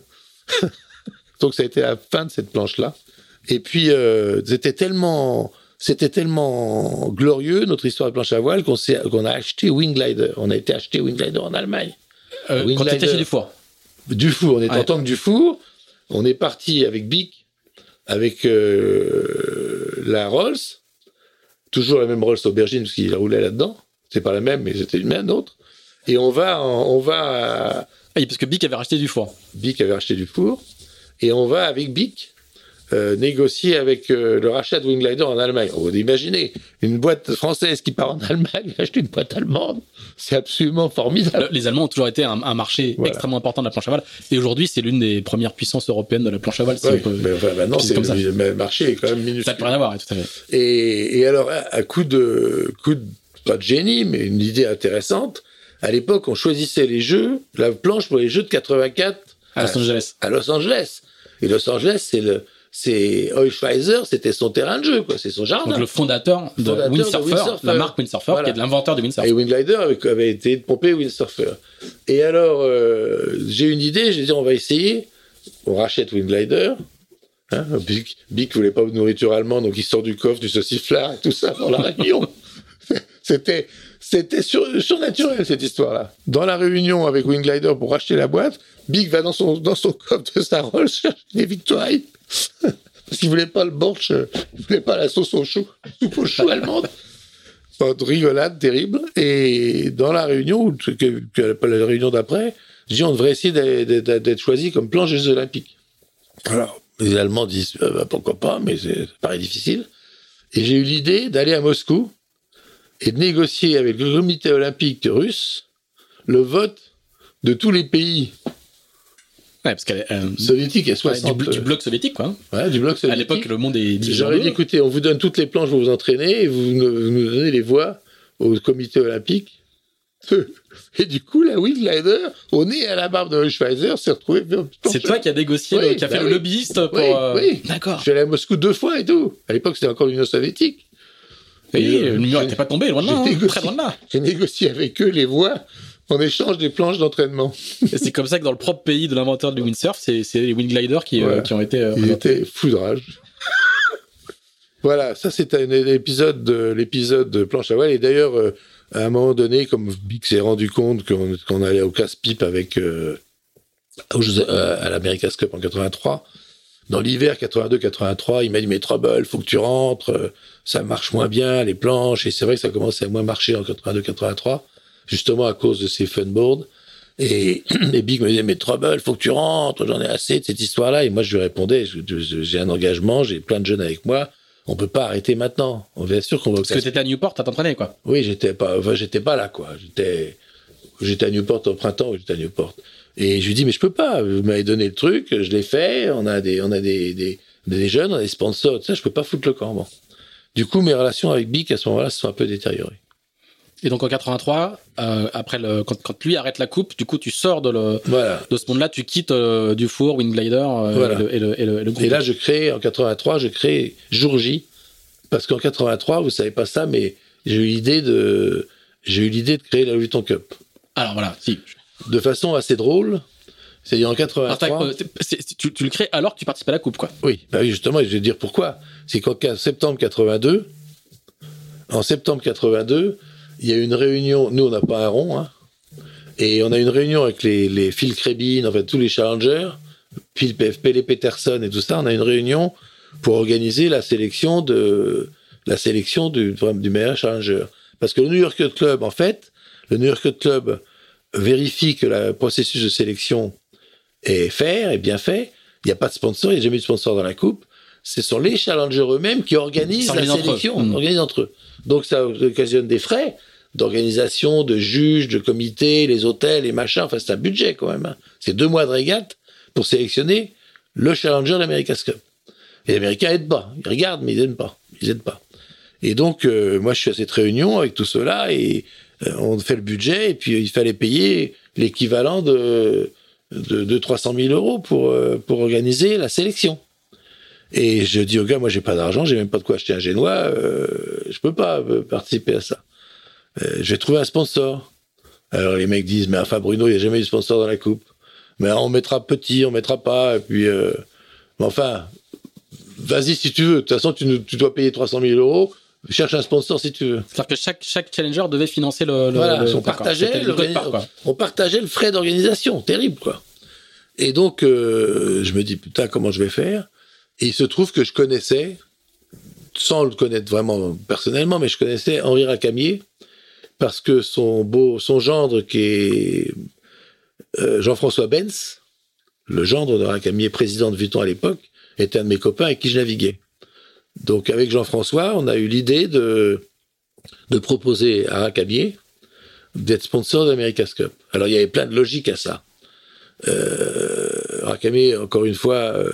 donc ça a été la fin de cette planche-là. Et puis, euh, c'était tellement, c'était tellement glorieux, notre histoire de planche à voile, qu'on a acheté Winglider. On a été acheté Winglider en Allemagne. Euh, quand Winglider. t'étais chez Dufour. Dufour, on est en tant que Dufour. On est parti avec Bic, avec euh, la Rolls, toujours la même Rolls aubergine parce qu'il roulait là-dedans. C'est pas la même, mais c'était une même autre. Et on va, on va, à- Ah oui, parce que Bic avait racheté Dufour. Bic avait acheté Dufour, et on va avec Bic euh, négocier avec euh, le rachat de Winglider en Allemagne. On va imaginer une boîte française qui part en Allemagne acheter une boîte allemande, c'est absolument formidable. Le- Les Allemands ont toujours été un, un marché Voilà. extrêmement important de la planche à voile. Et aujourd'hui, c'est l'une des premières puissances européennes de la planche à voile. si Ouais, on peut- mais enfin, maintenant, c'est ça. le, le marché est quand même Ça minuscule. n'a plus rien à voir, ouais, tout à fait. Et, et alors, à, à coup de, coup de, pas de génie, mais une idée intéressante, à l'époque, on choisissait les jeux, la planche pour les jeux de 84 À Los Angeles. à Los Angeles. Et Los Angeles, c'est le, c'est Oilschweizer, c'était son terrain de jeu, quoi. C'est son jardin. Donc le fondateur de, Fondateur de Windsurfer, la marque Windsurfer, Voilà. qui est l'inventeur de Windsurfer. Et Wingglider avait, été pompé Windsurfer. Et alors, euh, j'ai une idée, j'ai dit, on va essayer. On rachète Wingglider. Hein, Bic, Bic voulait pas de nourriture allemande, donc il sort du coffre du sauciflard et tout ça dans la réunion. C'était, c'était sur- surnaturel, cette histoire-là. Dans la réunion avec Wingglider pour racheter la boîte, Bic va dans son, dans son coffre de sa Rolls chercher des victoires. Parce qu'il voulait pas le borsch, euh, il voulait pas la sauce au chou, soupe au chou allemande. Enfin, de rigolade terrible. Et dans la réunion, que, que- la réunion d'après, je dis on devrait essayer d'être- choisi comme plan Jeux Olympiques. Alors, les Allemands disent euh, bah, pourquoi pas, mais c'est ça paraît difficile. Et j'ai eu l'idée d'aller à Moscou et de négocier avec le comité olympique russe le vote de tous les pays Ouais, parce qu'elle est, euh, à 60. du, blo- du bloc soviétique, quoi. ouais, du bloc À soviétique. l'époque, le monde est divisé J'aurais dit, écoutez, on vous donne toutes les planches pour vous entraîner et vous nous, vous donnez les voix au comité olympique. Et du coup, la Wingglider, au nez et à la barbe de Schweizer, s'est retrouvé. C'est toi qui as négocié, Oui, le- qui a bah fait le lobbyiste pour. Oui, euh, oui. D'accord. Je suis allé à Moscou deux fois et tout. À l'époque, c'était encore l'Union soviétique. Oui, Et, euh, le mur n'était pas tombé, loin de là, hein, très loin de là. J'ai négocié avec eux les voix en échange des planches d'entraînement. Et c'est comme ça que dans le propre pays de l'inventeur du windsurf, c'est les windgliders qui, euh, qui ont été. euh, Il inventés. était foudrage. voilà, ça c'est un épisode de l'épisode de planche à voile. Et d'ailleurs, euh, à un moment donné, comme Big s'est rendu compte qu'on allait au casse-pipe avec euh, à l'America's Cup en 83, dans l'hiver 82-83, il m'a dit mais Trouble, faut que tu rentres, ça marche moins bien les planches. Et c'est vrai que ça commençait à moins marcher en 82-83, justement à cause de ces funboards. Et, et Big me disait, mais Trouble, faut que tu rentres, j'en ai assez de cette histoire-là. Et moi, je lui répondais, j'ai un engagement, j'ai plein de jeunes avec moi, on peut pas arrêter maintenant. On bien sûr qu'on va Parce que t'étais à Newport, t'as t'entraîné, quoi. Oui, j'étais pas, enfin, j'étais pas là, quoi. J'étais, j'étais à Newport au printemps, j'étais à Newport. Et je lui dis, mais je peux pas. Vous m'avez donné le truc, je l'ai fait. On a des, on a des, des, des jeunes, on a des sponsors, tout ça. Je peux pas foutre le camp. Bon. Du coup, mes relations avec Bic à ce moment-là se sont un peu détériorées. Et donc en 83, euh, après le, quand, quand lui arrête la coupe, du coup tu sors de, le, Voilà. de ce monde-là, tu quittes euh, Dufour, Windglider euh, Voilà. et, le, et, le, et le- là, je crée, en 83, je crée Jour J. Parce qu'en 83, vous savez pas ça, mais j'ai eu l'idée de, j'ai eu l'idée de créer la Vuitton Cup. Alors voilà, si. De façon assez drôle. C'est-à-dire en Alors, t'as- 83. euh, c'est- c'est- tu, tu le crées alors que tu participes à la coupe, quoi. Oui, bah oui, justement, et je vais dire pourquoi. C'est qu'en septembre 82, en septembre 82, il y a eu une réunion, nous on n'a pas un rond, hein, et on a eu une réunion avec les, les Phil Krebin, en fait tous les challengers, Phil Pele Peterson et tout ça, on a une réunion pour organiser la sélection de la sélection du, du meilleur challenger. Parce que le New York Club, en fait, le New York Club vérifie que le processus de sélection est fait, est bien fait. Il n'y a pas de sponsor, il n'y a jamais eu de sponsor dans la coupe. Ce sont les challengers eux-mêmes qui organisent la organise entre eux. sélection, Mm. organisent entre eux. Donc ça occasionne des frais d'organisation, de juges, de comités, les hôtels, les machins. Enfin, c'est un budget quand même. hein. C'est deux mois de régate pour sélectionner le challenger de l'America's. Et les Américains pas. Ils regardent, mais ils aident pas. Ils aident pas. Et donc, euh, moi, je suis à cette réunion avec tout cela et euh, on fait le budget et puis il fallait payer l'équivalent de, de, de 300 000 euros pour, euh, pour organiser la sélection. Et je dis au gars, moi, j'ai pas d'argent, j'ai même pas de quoi acheter un génois, je peux pas participer à ça. Euh, je vais trouver un sponsor. Alors les mecs disent, mais enfin Bruno, il n'y a jamais eu de sponsor dans la coupe. Mais on mettra petit, on mettra pas, et puis, euh, mais enfin, vas-y si tu veux. De toute façon, tu, nous- tu dois payer 300 000 euros. Cherche un sponsor si tu veux. C'est-à-dire que chaque, chaque challenger devait financer le. le Voilà, le- on d'accord. partageait C'était le le code part, quoi. on partageait le frais d'organisation, terrible quoi. Et donc euh, je me dis putain comment je vais faire? Et il se trouve que je connaissais, sans le connaître vraiment personnellement, mais je connaissais Henri Racamier parce que son beau, son gendre qui est euh, Jean-François Benz, le gendre de Racamier, président de Vuitton à l'époque, était un de mes copains avec qui je naviguais. Donc avec Jean-François, on a eu l'idée de de proposer à Racamier d'être sponsor de l'America's Cup. Alors il y avait plein de logique à ça. Euh, Racamier, encore une fois. euh,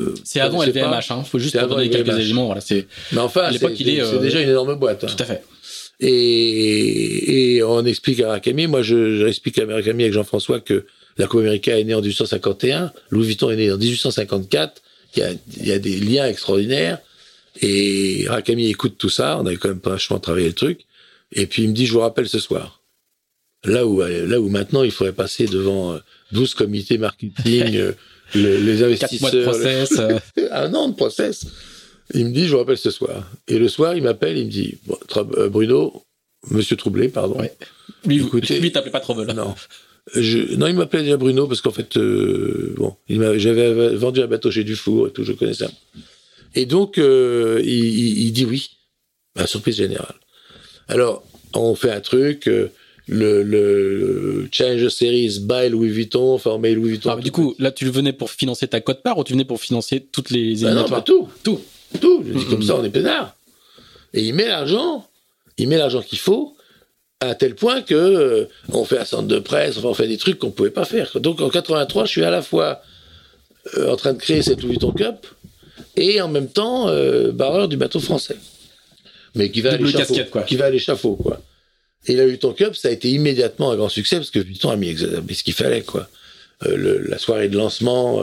euh, C'est avant. LVMH, hein. Faut juste donner quelques éléments. Voilà, c'est Mais enfin, À l'époque, c'est il est, c'est euh, déjà une énorme boîte. hein. tout à fait. Et, et on explique à Racamier, moi je, je explique à Racamier avec Jean-François que la Coupe Américaine est née en 1851, Louis Vuitton est né en 1854, Il y a, il y a des liens extraordinaires. Et Rakami écoute tout ça. On avait quand même vachement travaillé le truc. Et puis il me dit, je vous rappelle ce soir. Là où, là où maintenant il faudrait passer devant 12 comités marketing, euh, le- les investisseurs. Quatre mois de process. euh. un an de process. Il me dit, je vous rappelle ce soir. Et le soir, il m'appelle, il me dit, Bon, euh, Bruno, Monsieur Troublé, pardon. Ouais. Lui, Écoutez- lui, t'appelais pas Trouble. Non. Je, non, il m'appelait déjà Bruno parce qu'en fait, euh, bon, j'avais vendu un bateau chez Dufour et tout, je connais ça. Et donc, euh, il, il- il dit oui, à surprise générale. Alors, on fait un truc, euh, le, le Challenger Series by Louis Vuitton, formé Louis Vuitton. Ah, du coup, là, tu venais pour financer ta cote part ou tu venais pour financer toutes les Bah non, éliminatoires pas tout. Tout. Tout. Je dis, comme Mhm. ça, on est peinard. Et il met l'argent, il met l'argent qu'il faut, à tel point que euh, on fait un centre de presse, enfin, on fait des trucs qu'on pouvait pas faire. Donc en 83, je suis à la fois euh, en train de créer cette Louis Vuitton Cup et en même temps euh, barreur du bateau français. Mais qui va à l'échafaud. quoi. Qui va à l'échafaud, quoi. Et la Louis Vuitton Cup, ça a été immédiatement un grand succès parce que Vuitton a mis, ce qu'il fallait, quoi. Le- la soirée de lancement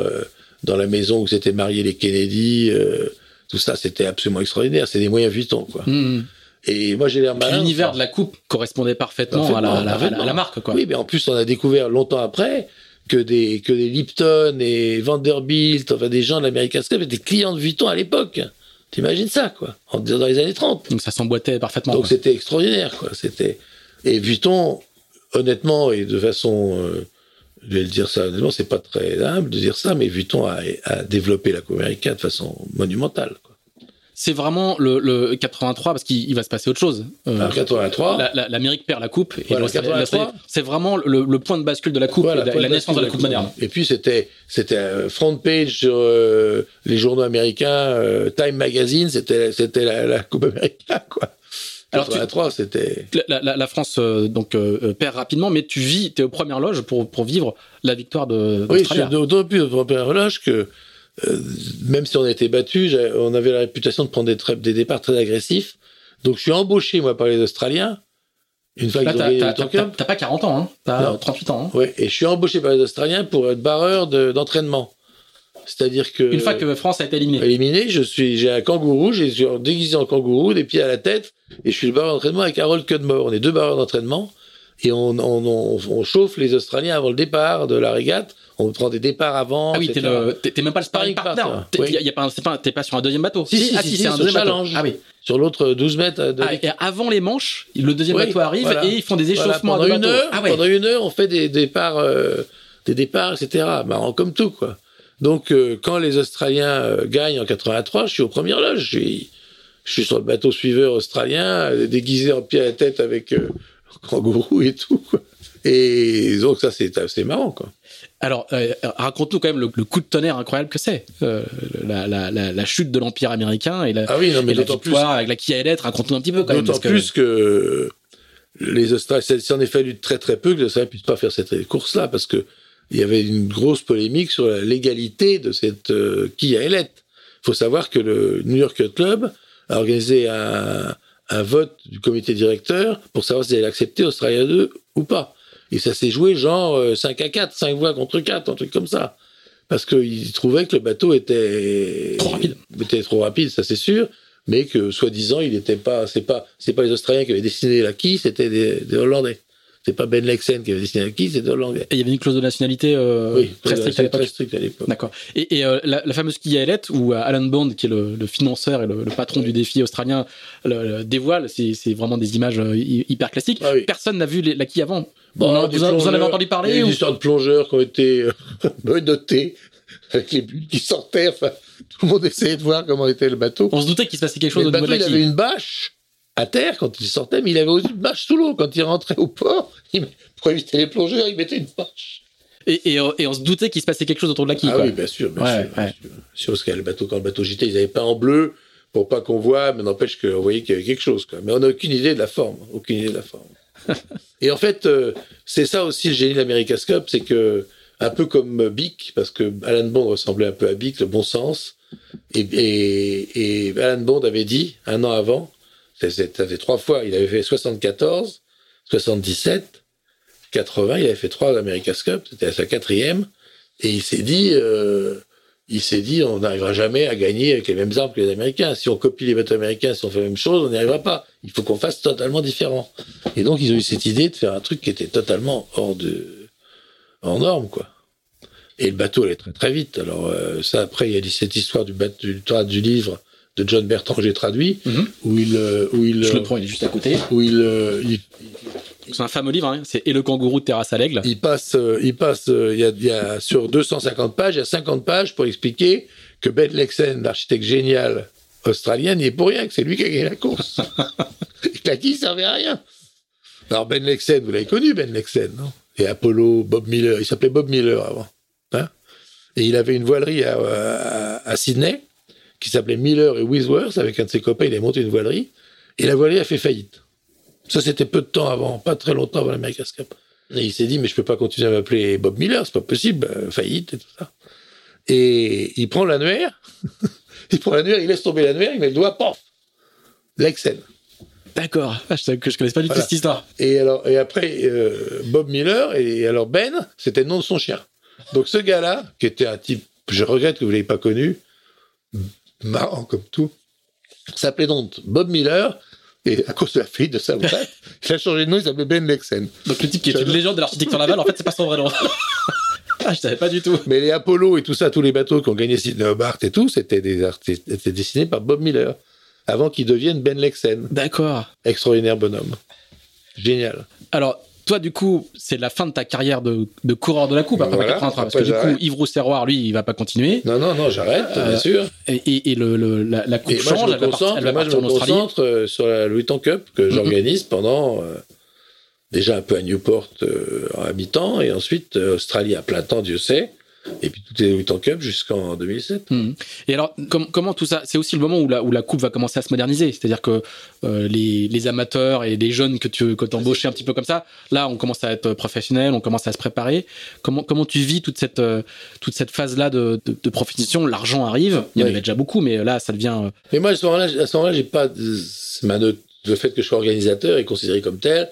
dans la maison où s'étaient mariés les Kennedy, euh, tout ça, c'était absolument extraordinaire. C'est des moyens Vuitton, quoi. Mmh. Et moi, j'ai l'air malin. L'univers de la coupe correspondait parfaitement, à, la, à la- à la- à la marque, quoi. Oui, mais en plus, on a découvert longtemps après que des, que des Lipton et Vanderbilt, enfin des gens de l'American Cup étaient clients de Vuitton à l'époque. T'imagines ça, quoi, en- dans les années 30. Donc ça s'emboîtait parfaitement. Donc c'était extraordinaire, quoi. C'était et Vuitton, honnêtement et de façon, euh, je vais le dire ça honnêtement, c'est pas très humble de dire ça, mais Vuitton a, a développé la coupe américaine de façon monumentale. C'est vraiment le, le 83 parce qu'il il va se passer autre chose. Euh, En 83, la- la- L'Amérique perd la coupe et Voilà, 83. c'est vraiment le, le point de bascule de la coupe Voilà, la naissance de la coupe moderne. Et puis c'était c'était front page sur euh, les journaux américains, euh, Time Magazine, c'était c'était la, la coupe américaine quoi. Alors, tu- 83, c'était La, la- la France euh, donc euh, euh, perd rapidement, mais tu vis, tu es aux premières loges pour, pour vivre la victoire de Oui, je suis d'autant plus au premier relâche que euh, même si on a été battu, on avait la réputation de prendre des, départs très agressifs. Donc je suis embauché moi par les Australiens une fois ont t'as- pas 40 ans, hein. t'as Non. 38 ans. hein. Ouais, et je suis embauché par les Australiens pour être barreur de- d'entraînement. C'est-à-dire que Une fois que France a été éliminée. éliminé, je suis, j'ai un kangourou, j'ai suis déguisé en kangourou, des pieds à la tête, et je suis le barreur d'entraînement avec Harold Cudmore. On est deux barreurs d'entraînement, et on, on, on, on chauffe les Australiens avant le départ de la régate. On prend des départs avant. Ah oui, t'es même pas le sparring partner. T'es oui. y a- pas sur un deuxième bateau. Si, si, ah si, c'est un deuxième challenge. bateau. Ah oui. Sur l'autre 12 mètres. De... Ah, et avant les manches, le deuxième Oui, bateau arrive voilà. et ils font des Voilà, échauffements pendant à deux une heure, Ah ouais. pendant une heure, on fait des départs, euh, des départs, etc. Marrant comme tout, quoi. Donc, euh, quand les Australiens euh, gagnent en 83, je suis aux premières loges. Je suis, je suis sur le bateau suiveur australien, déguisé en pied à la tête avec euh, kangourou et tout, quoi. Et donc, ça, c'est c'est marrant, quoi. Alors, euh, raconte-nous quand même le, le coup de tonnerre incroyable que c'est. Euh, la, la, la, la chute de l'Empire américain et la, Ah oui, non, mais et d'autant plus, victoire avec la Kia Lettre. Raconte-nous un petit peu quand même. d'autant que- plus que les Australiens, ça s'en est fallu très très peu que les Australiens puissent pas faire cette course-là, parce que il y avait une grosse polémique sur la légalité de cette euh, Kia Elette. Il faut savoir que le New York Club a organisé un, un vote du comité directeur pour savoir s'ils allaient accepter Australia 2 ou pas. Et ça s'est joué genre euh, 5 à 4, 5 voix contre 4, un truc comme ça. Parce qu'ils trouvaient que le bateau était Trop rapide. était trop rapide, ça c'est sûr, mais que soi-disant il n'était pas, c'est pas, c'est pas les Australiens qui avaient dessiné la quille, c'était des, des Hollandais. C'est pas Ben Lexen qui avait dessiné quille, des Hollandais. Et il y avait une clause de nationalité euh, oui, très stricte à l'époque. très stricte à l'époque. D'accord. Et, et, euh, la, la fameuse où euh, Alan Bond, qui est le, le financeur et le, le patron du défi australien, le, le dévoile, c'est c'est vraiment des images euh, hy- hyper classiques. Ah oui. Personne n'a vu les- la Kia avant. Bon, vous, en- des vous en- avez entendu Il parler ou- des histoires de plongeurs qui ont été menottés avec les bulles qui sortaient. Enfin, tout le monde essayait de voir comment était le bateau. On se doutait qu'il se passait quelque Mais chose le au niveau de il la avait Kia. une bâche à terre quand il sortait, mais il avait aussi une bâche sous l'eau. Quand il rentrait au port, il, pour éviter les plongeurs, il mettait une bâche. Et, et, et on se doutait qu'il se passait quelque chose autour de la Kia. Ah quoi. oui, bien sûr, bien Ouais, sûr. bien ouais. sûr. Sûr, parce que le bateau, quand le bateau gîtait, ils avaient pas en bleu pour pas qu'on voit, mais n'empêche qu'on voyait qu'il y avait quelque chose. Quoi. Mais on n'a aucune idée de la forme, aucune idée de la forme. Et en fait, euh, c'est ça aussi le génie de l'America's Cup, c'est que un peu comme Bic, parce que Alan Bond ressemblait un peu à Bic, le bon sens. Et, et, et Alan Bond avait dit un an avant, ça faisait trois fois, il avait fait 74, 77, 80, il avait fait trois America's Cup, c'était sa quatrième, et il s'est dit, euh, il s'est dit on n'arrivera jamais à gagner avec les mêmes armes que les Américains. Si on copie les bateaux américains, si on fait la même chose, on n'y arrivera pas. Il faut qu'on fasse totalement différent. Et donc ils ont eu cette idée de faire un truc qui était totalement hors de en norme quoi. Et le bateau allait très très vite. Alors euh, ça après il y a cette histoire du bateau du livre de John Bertrand que j'ai traduit Mhm. où il euh, où il Je le euh, prends, il est juste à côté. où il, euh, il, C'est un fameux livre, hein. c'est Et le kangourou de Terrasse à l'aigle. il passe, il passe, il y, a, il y a sur 250 pages, il y a 50 pages pour expliquer que Ben Lexen, l'architecte génial australien, n'y est pour rien, que c'est lui qui a gagné la course. Et que la quille servait à rien. Alors Ben Lexen, vous l'avez connu, Ben Lexen, non? Et Apollo, Bob Miller, il s'appelait Bob Miller avant. Hein? Et il avait une voilerie à, à, à Sydney qui s'appelait Miller et Wisworth, avec un de ses copains, il a monté une voilerie, et la voilerie a fait faillite. Ça, c'était peu de temps avant, pas très longtemps avant l'America's Cup. Et il s'est dit, mais je peux pas continuer à m'appeler Bob Miller, c'est pas possible, euh, faillite et tout ça. Et il prend l'annuaire, il prend l'annuaire, il laisse tomber l'annuaire, il met le doigt, paf Lexen. D'accord. Ah, je que je connaissais pas du tout cette histoire. Et alors, et après, euh, Bob Miller, et alors Ben, c'était le nom de son chien. Donc ce gars-là, qui était un type, je regrette que vous l'ayez pas connu, marrant comme tout, s'appelait donc Bob Miller, et à cause de la faillite de sa boîte, il a changé de nom, il s'appelait Ben Lexen. Donc le type qui est une légende de l'architecture navale, en fait, c'est pas son vrai nom. ah, je savais pas du tout. Mais les Apollo et tout ça, tous les bateaux qui ont gagné Sydney Hobart et tout, c'était des artistes, c'était dessiné par Bob Miller, avant qu'il devienne Ben Lexen. D'accord. Extraordinaire bonhomme. Génial. Alors, toi, du coup, c'est la fin de ta carrière de, de coureur de la coupe après Voilà, 83. Parce que du coup. Yves Rousserroir, lui, il va pas continuer. Non, non, non, j'arrête, Euh, bien sûr. Et, et- et le, le- la, la coupe Et moi, change, je elle me concentre, elle va moi, je en me concentre euh, sur la Louis Cup que j'organise pendant euh, déjà un peu à Newport euh, à mi-temps et ensuite euh, Australie à plein temps, Dieu sait. Et puis les Louis Vuitton Cup jusqu'en 2007. Mhm. Et alors, com- comment tout ça C'est aussi le moment où la, où la coupe va commencer à se moderniser. C'est-à-dire que euh, les, les amateurs et les jeunes que tu que embauchais un petit peu comme ça, là, on commence à être professionnel, on commence à se préparer. Comment, comment tu vis toute cette, euh, toute cette phase-là de, de, de profession? L'argent arrive, il y en Oui. avait déjà beaucoup, mais là, ça devient. euh, Mais moi, à ce moment-là, j'ai pas ma le fait que je sois organisateur et considéré comme tel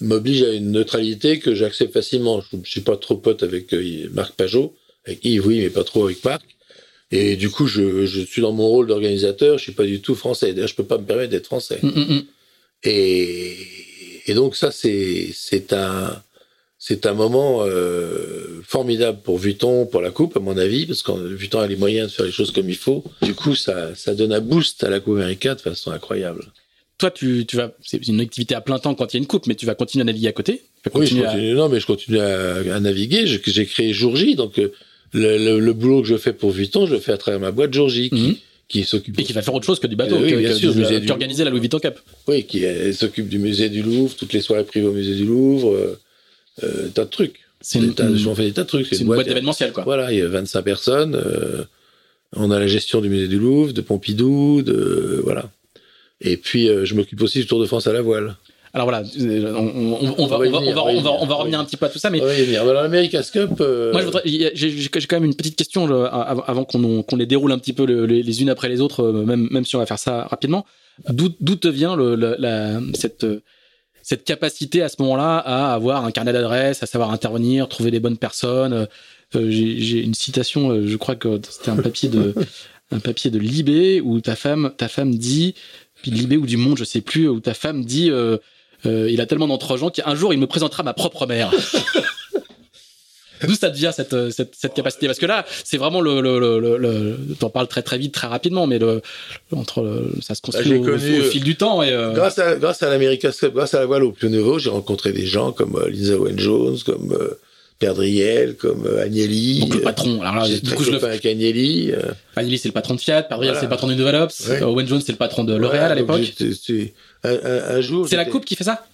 m'oblige à une neutralité que j'accepte facilement. Je, je suis pas trop pote avec Marc Pajot, avec Yves, oui, mais pas trop avec Marc. Et du coup, je, je suis dans mon rôle d'organisateur. Je suis pas du tout français. D'ailleurs, je peux pas me permettre d'être français. hum, hum, hum. Et, et donc ça, c'est c'est un c'est un moment euh, formidable pour Vuitton, pour la coupe, à mon avis, parce que Vuitton a les moyens de faire les choses comme il faut. Du coup, ça, ça donne un boost à la coupe américaine de façon incroyable. Toi, tu, tu vas, c'est une activité à plein temps quand il y a une coupe, mais tu vas continuer à naviguer à côté? Tu vas Oui, je continuer à- continue, non, mais je continue à, à naviguer. J'ai créé Jour J, donc euh, le, le- le boulot que je fais pour Vuitton, je le fais à travers ma boîte qui, Mhm. qui s'occupe Et qui va faire autre chose que du bateau, Euh, oui, que, bien que sûr, du- musée du- qui organisait la Louis Vuitton Cup. Oui, qui euh, s'occupe du musée du Louvre, toutes les soirées privées au musée du Louvre, euh, euh, tas de trucs. C'est une, tas- fait des tas de trucs. c'est une boîte d'événementiel, quoi. Voilà, il y a 25 personnes. euh, on a la gestion du musée du Louvre, de Pompidou, de voilà. Et puis euh, je m'occupe aussi du Tour de France à la voile. Alors voilà, on, va, revenir un petit peu à tout ça, mais l'America's Cup. euh, moi, j'ai j'ai quand même une petite question là, avant qu'on qu'on les déroule un petit peu le- les, les unes après les autres, euh, même, même si on va faire ça rapidement. D'où d'où te vient le, le- la, cette, cette capacité à ce moment-là à avoir un carnet d'adresses, à savoir intervenir, trouver les bonnes personnes euh, euh, J'ai j'ai une citation, euh, je crois que c'était un papier de un papier de Libé où ta femme ta femme dit puis de Libé ou du Monde, je sais plus, où ta femme dit euh, euh, il a tellement d'entre-gens qu'un jour il me présentera ma propre mère. D'où ça devient cette, euh, cette, cette capacité? Parce que là, c'est vraiment le. le, le, T'en parles très très vite, très rapidement, mais le, entre ça se construit Bah, au, connu, au euh, fil du temps. Et, euh, Grâce à, grâce à l'America's Cup, grâce à la voile au plus nouveau, j'ai rencontré des gens comme Lisa Owen Jones, comme euh, Perdriel, comme euh, Agnelli. donc le euh, patron. Alors là, J'ai du coup, je le avec Agnelli. euh, Agnelli, c'est le patron de Fiat. Perdriel, Voilà. c'est le patron du Nouvel Ops. Ouais. euh, Owen Jones, c'est le patron de L'Oréal voilà, à l'époque. Un, un- un jour. C'est la coupe qui fait ça?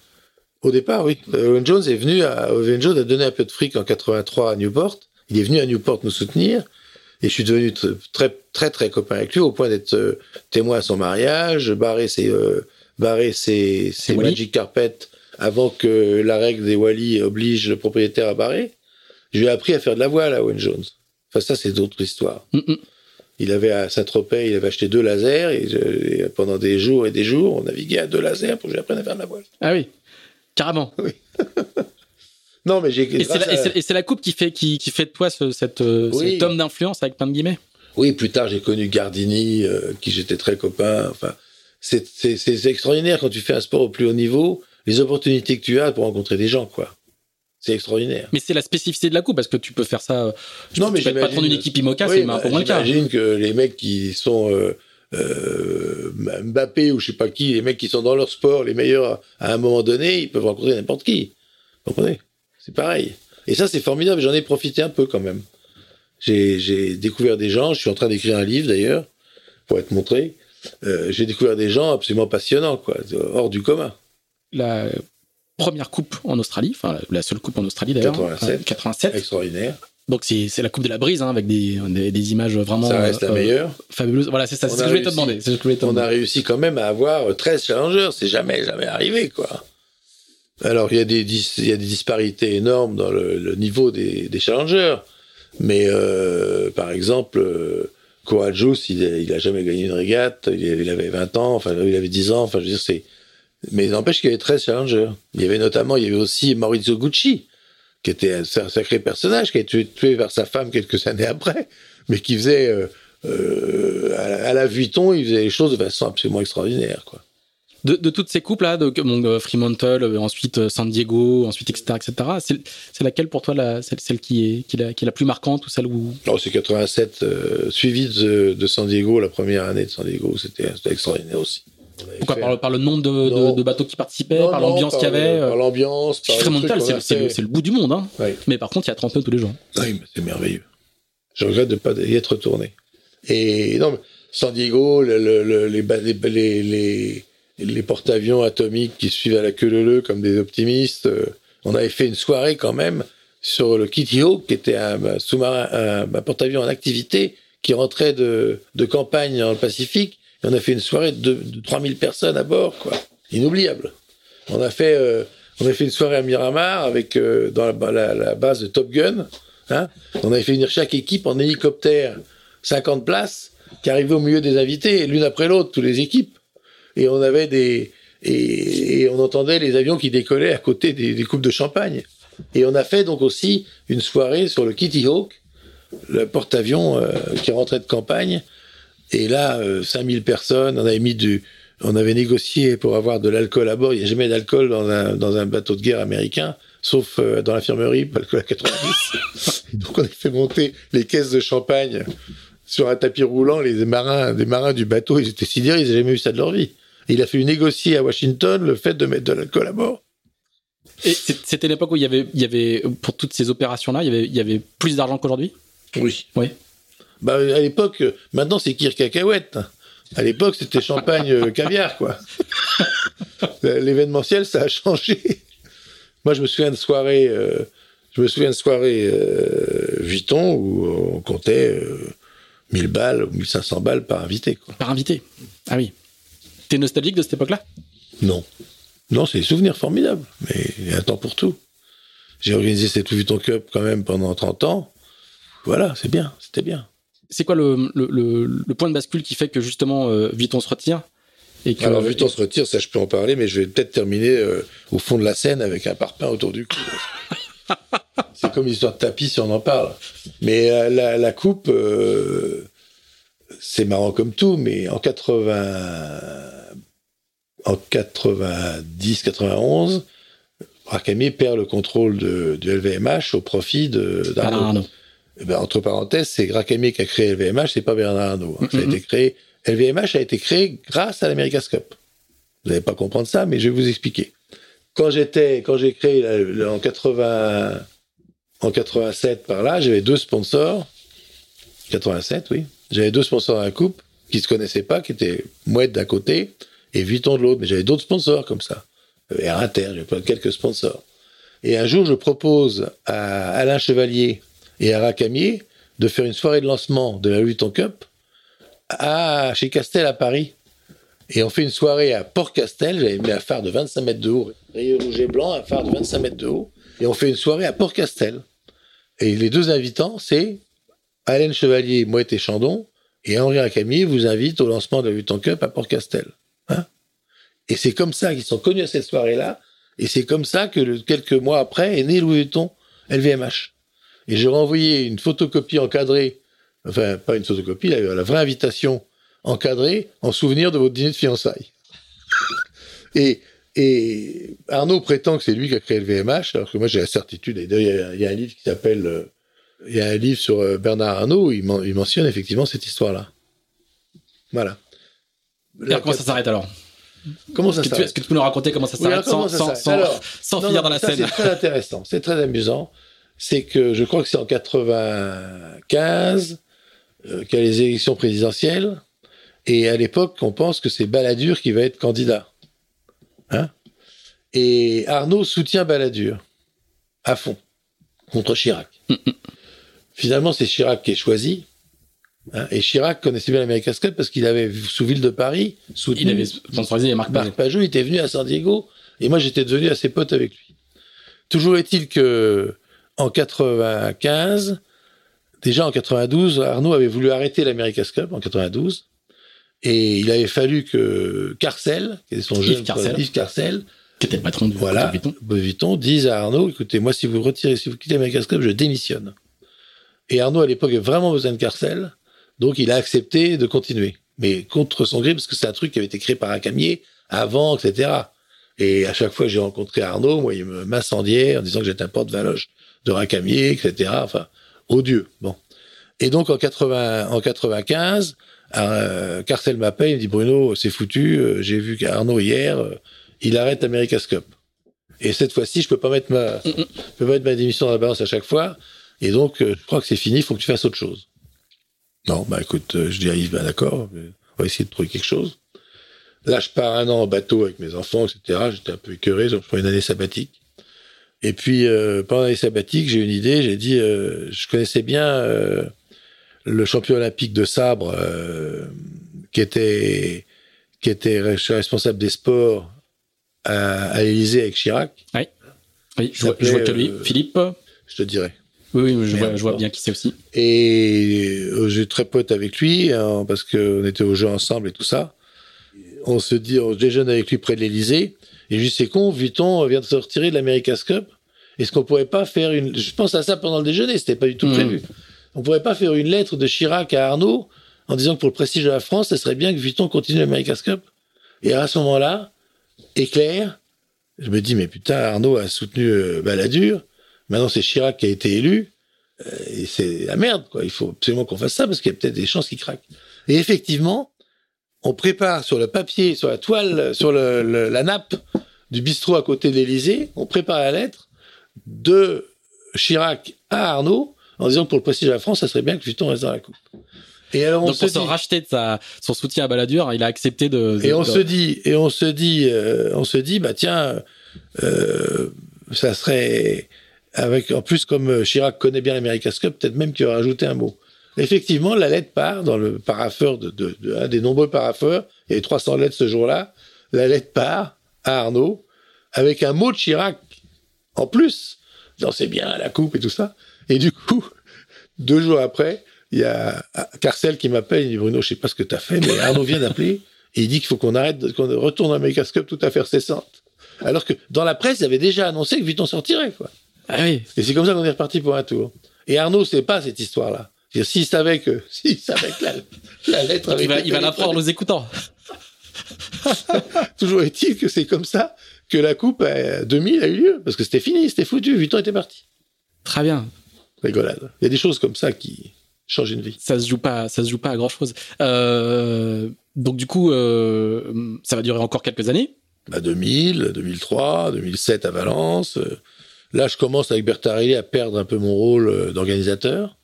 Au départ, oui. Euh, Owen Jones est venu à, Owen Jones a donné un peu de fric en 83 à Newport. Il est venu à Newport nous soutenir. Et je suis devenu tr- très, très, très copain avec lui, au point d'être euh, témoin à son mariage, barrer ses, euh, barrer ses, ses magic carpets avant que la règle des Wally oblige le propriétaire à barrer. Je lui ai appris à faire de la voile à Owen Jones. Enfin, ça, c'est d'autres histoires. Mm, mm. Il avait à Saint-Tropez, il avait acheté deux lasers, et, je- et pendant des jours et des jours, on naviguait à deux lasers pour que j'apprenne à faire de la voile. Ah oui, carrément. Non, mais j'ai. Et c'est la, à- coupe qui fait, qui, qui fait de toi ce, cette, euh, Oui. cet homme d'influence avec plein de guillemets Oui, plus tard, j'ai connu Gardini, euh, qui j'étais très copain. Enfin, c'est extraordinaire quand tu fais un sport au plus haut niveau, les opportunités que tu as pour rencontrer des gens, quoi. C'est extraordinaire. Mais c'est la spécificité de la coupe, parce que tu peux faire ça. non, mais tu peux être patron d'une équipe IMOCA, c'est un peu moins le cas. J'imagine que les mecs qui sont euh, euh, Mbappé ou je sais pas qui, les mecs qui sont dans leur sport, les meilleurs à un moment donné, ils peuvent rencontrer n'importe qui. Vous comprenez? C'est pareil. Et ça, c'est formidable. J'en ai profité un peu quand même. J'ai découvert des gens. Je suis en train d'écrire un livre d'ailleurs pour être montré. Euh, j'ai découvert des gens absolument passionnants, quoi, hors du commun. La première coupe en Australie, enfin la seule coupe en Australie d'ailleurs. 87. 87. Extraordinaire. Donc c'est la coupe de la brise hein, avec des, des, images vraiment ça reste la euh, meilleure. fabuleuses. Voilà, c'est ça, c'est ce que je voulais te demander. on a réussi quand même à avoir 13 challengers, c'est jamais jamais arrivé quoi. Alors il y a des il y a des disparités énormes dans le, niveau des, des, challengers, mais euh, par exemple euh, il, il a jamais gagné une régate, il, avait 20 ans, enfin il avait 10 ans, enfin je veux dire c'est mais n'empêche qu'il y avait 13 challengers. Il y avait notamment il y avait aussi Maurizio Gucci qui était un sacré personnage, qui a été tué par sa femme quelques années après, mais qui faisait, euh, euh, à, la Vuitton, il faisait les choses de façon absolument extraordinaire, quoi. De, toutes ces coupes là, de, euh, Fremantle, ensuite San Diego, ensuite etc. etc. C'est laquelle pour toi la, celle, qui, est, qui, est la, plus marquante ou celle où Non, c'est 87, suivi de, de, San Diego, la première année de San Diego, c'était extraordinaire aussi. Pourquoi par le, nombre de, bateaux qui participaient, par l'ambiance qu'il y avait Par l'ambiance. Fremantle, c'est le, bout du monde. Hein. Mais par contre, il y a 30 nœuds tous les jours. Oui, c'est merveilleux. Je regrette de ne pas y être retourné. Et non, San Diego, les, les, les porte-avions atomiques qui suivent à la queue leu comme des optimistes. Euh, on avait fait une soirée quand même sur le Kitty Hawk, qui était un sous-marin, un, porte-avions en activité qui rentrait de, de campagne dans le Pacifique on a fait une soirée de, 3000 personnes à bord, quoi. Inoubliable. On a fait, euh, on a fait une soirée à Miramar avec, euh, dans la, base de Top Gun. Hein. On avait fait venir chaque équipe en hélicoptère, 50 places, qui arrivaient au milieu des invités, l'une après l'autre, toutes les équipes. Et on avait des, et, on entendait les avions qui décollaient à côté des, coupes de champagne. Et on a fait donc aussi une soirée sur le Kitty Hawk, le porte-avions euh, qui rentrait de campagne, et là, 5000 euh, personnes, on avait mis du, on avait négocié pour avoir de l'alcool à bord. Il n'y a jamais d'alcool dans un, dans un bateau de guerre américain, sauf euh, dans l'infirmerie, l'alcool à 90. donc on a fait monter les caisses de champagne sur un tapis roulant. Les marins, des marins du bateau, ils étaient sidérés, ils n'avaient jamais vu ça de leur vie. Et il a fallu négocier à Washington le fait de mettre de l'alcool à bord. Et c'était l'époque où il y avait, il y avait, pour toutes ces opérations-là, il y avait, il y avait plus d'argent qu'aujourd'hui? Oui. Oui. Bah, à l'époque, maintenant c'est kir cacahuète. À l'époque, c'était champagne euh, caviar, quoi. L'événementiel, ça a changé. Moi, je me souviens de soirée, euh, je me souviens de soirée euh, Vuitton où on comptait 1000 balles ou 1500 balles par invité. Quoi. Par invité Ah oui. T'es nostalgique de cette époque-là? Non. Non, c'est des souvenirs formidables. Mais il y a un temps pour tout. J'ai organisé cette Vuitton Cup quand même pendant 30 ans. Voilà, c'est bien, c'était bien c'est quoi le, point de bascule qui fait que justement euh, Vuitton se retire et que, Alors Vuitton se retire, ça je peux en parler, mais je vais peut-être terminer euh, au fond de la scène avec un parpaing autour du cou. c'est comme l'histoire de tapis si on en parle. Mais euh, la, coupe, c'est marrant comme tout, mais en 80, en 90, 91, Rakami perd le contrôle de, du LVMH au profit de d'Arnaud. Eh ben, entre parenthèses, c'est Grakami qui a créé LVMH, c'est pas Bernard Arnault. Hein. Ça a été créé, LVMH a été créé grâce à l'America's Cup. Vous n'allez pas comprendre ça, mais je vais vous expliquer. Quand j'étais, quand j'ai créé en 80, en 87 par là, j'avais deux sponsors. 87, oui. J'avais deux sponsors à la coupe qui se connaissaient pas, qui étaient Mouette d'un côté et Vuitton de l'autre. Mais j'avais d'autres sponsors comme ça. Air Inter, j'avais quelques sponsors. Et un jour, je propose à Alain Chevalier, et à Racamier de faire une soirée de lancement de la Vuitton Cup à, chez Castel à Paris. Et on fait une soirée à Port-Castel, j'avais mis un phare de 25 mètres de haut, rayé rouge et blanc, un phare de 25 mètres de haut, et on fait une soirée à Port-Castel. Et les deux invitants, c'est Alain Chevalier, Moët et Chandon, et Henri Racamier vous invite au lancement de la Vuitton Cup à Port-Castel. Hein et c'est comme ça qu'ils sont connus à cette soirée-là, et c'est comme ça que quelques mois après est né Louis Vuitton LVMH. Et j'ai renvoyé une photocopie encadrée enfin, pas une photocopie, la, vraie invitation encadrée en souvenir de votre dîner de fiançailles. et, et Arnaud prétend que c'est lui qui a créé le VMH, alors que moi j'ai la certitude. Et d'ailleurs, il y, a un livre qui s'appelle, euh, il y a un livre sur euh, Bernard Arnault où il, il mentionne effectivement cette histoire-là. Voilà. comment ça s'arrête alors? Comment ça s'arrête? Est-ce que tu peux nous raconter comment ça s'arrête sans, sans, sans, finir dans la scène? C'est très intéressant, c'est très amusant. C'est que je crois que c'est en 95 euh, qu'il y a les élections présidentielles. Et à l'époque, on pense que c'est Balladur qui va être candidat. Hein et Arnaud soutient Balladur à fond contre Chirac. Finalement, c'est Chirac qui est choisi. Hein et Chirac connaissait bien l'America's Cup parce qu'il avait, sous ville de Paris, soutenu. Il avait sponsorisé Marc, Marc Pajot. Il était venu à San Diego et moi j'étais devenu assez pote avec lui. Toujours est-il que en 95, déjà en 92, Arnaud avait voulu arrêter l'America's Cup en 92 et il avait fallu que Carcel, qui est son jeune Carcel. Yves Carcel, qui était le patron de voilà, Vuitton, dise à Arnaud, écoutez, moi, si vous retirez, si vous quittez America's Club, je démissionne. Et Arnaud, à l'époque, avait vraiment besoin de Carcel, donc il a accepté de continuer. Mais contre son gré, parce que c'est un truc qui avait été créé par un camier avant, etc. Et à chaque fois que j'ai rencontré Arnaud, moi, il m'incendiait en disant que j'étais un porte-valoche de Racamier, etc. Enfin, odieux. Bon. Et donc, en 80, en 95, euh, Carcel m'appelle, il me dit Bruno, c'est foutu, euh, j'ai vu qu'Arnaud hier, euh, il arrête America's Cup. Et cette fois-ci, je peux pas mettre ma, je peux pas mettre ma démission dans la balance à chaque fois. Et donc, je crois que c'est fini, il faut que tu fasses autre chose. Non, bah écoute, je dis à Yves, bah d'accord, on va essayer de trouver quelque chose. Là, je pars un an en bateau avec mes enfants, etc. J'étais un peu écœuré, donc je prends une année sabbatique. Et puis, pendant l'année sabbatique, j'ai une idée, j'ai dit, je connaissais bien le champion olympique de sabre, euh, qui était qui était responsable des sports à, à l'Élysée avec Chirac. Oui, oui je, vois, que lui. Euh, Philippe Je te dirais. Oui, oui je, vois, je vois, bien qui c'est aussi. Et euh, j'ai très pote avec lui, hein, parce qu'on était au jeu ensemble et tout ça. On se dit, on déjeune avec lui près de l'Élysée, et je dis, c'est con, Vuitton vient de se retirer de l'America's Cup. Est-ce qu'on pourrait pas faire une... Je pense à ça pendant le déjeuner, c'était pas du tout mmh. prévu. On pourrait pas faire une lettre de Chirac à Arnaud en disant que pour le prestige de la France, ce serait bien que Vuitton continue l'America's Cup. Et à ce moment-là, éclair, je me dis, mais putain, Arnaud a soutenu euh, Balladur. Maintenant, c'est Chirac qui a été élu. Euh, et c'est la merde, quoi. Il faut absolument qu'on fasse ça parce qu'il y a peut-être des chances qui craquent. Et effectivement, on prépare sur le papier, sur la toile, sur le, la nappe du bistrot à côté de l'Élysée, on prépare la lettre de Chirac à Arnaud en disant que pour le prestige de la France, ça serait bien que Vuitton reste dans la coupe. Et alors on Donc se pour se racheter de sa, son soutien à Balladur, il a accepté de. et on se dit, et on se dit, euh, on se dit, bah tiens, euh, ça serait avec en plus comme Chirac connaît bien l'America's Cup, peut-être même qu'il va rajouter un mot. Effectivement, la lettre part dans le paraffeur de, de, de un des nombreux paraffeurs. Il y avait 300 lettres ce jour-là. La lettre part à Arnaud avec un mot de Chirac en plus. C'est bien la coupe et tout ça. Et du coup, deux jours après, il y a Carcel qui m'appelle, il dit Bruno, je sais pas ce que tu as fait, mais Arnaud vient d'appeler et il dit qu'il faut qu'on arrête, qu'on retourne à Cup tout à fait cessante. Alors que dans la presse, ils avaient déjà annoncé que Vuitton sortirait, quoi. Ah oui. Et c'est comme ça qu'on est reparti pour un tour. Et Arnaud sait pas cette histoire-là. S'il savait que, s'il savait que la, lettre avait Il va, il va l'apprendre aux écoutants. Toujours est-il que c'est comme ça que la coupe 2000 a eu lieu. Parce que c'était fini, c'était foutu. Vuitton était parti. Très bien rigolade. Il y a des choses comme ça qui changent une vie. Ça se joue pas, ça se joue pas à grand chose. Euh, donc du coup, euh, ça va durer encore quelques années. Bah 2000, 2003, 2007 à Valence. Là, je commence avec Bertarelli à perdre un peu mon rôle euh, d'organisateur.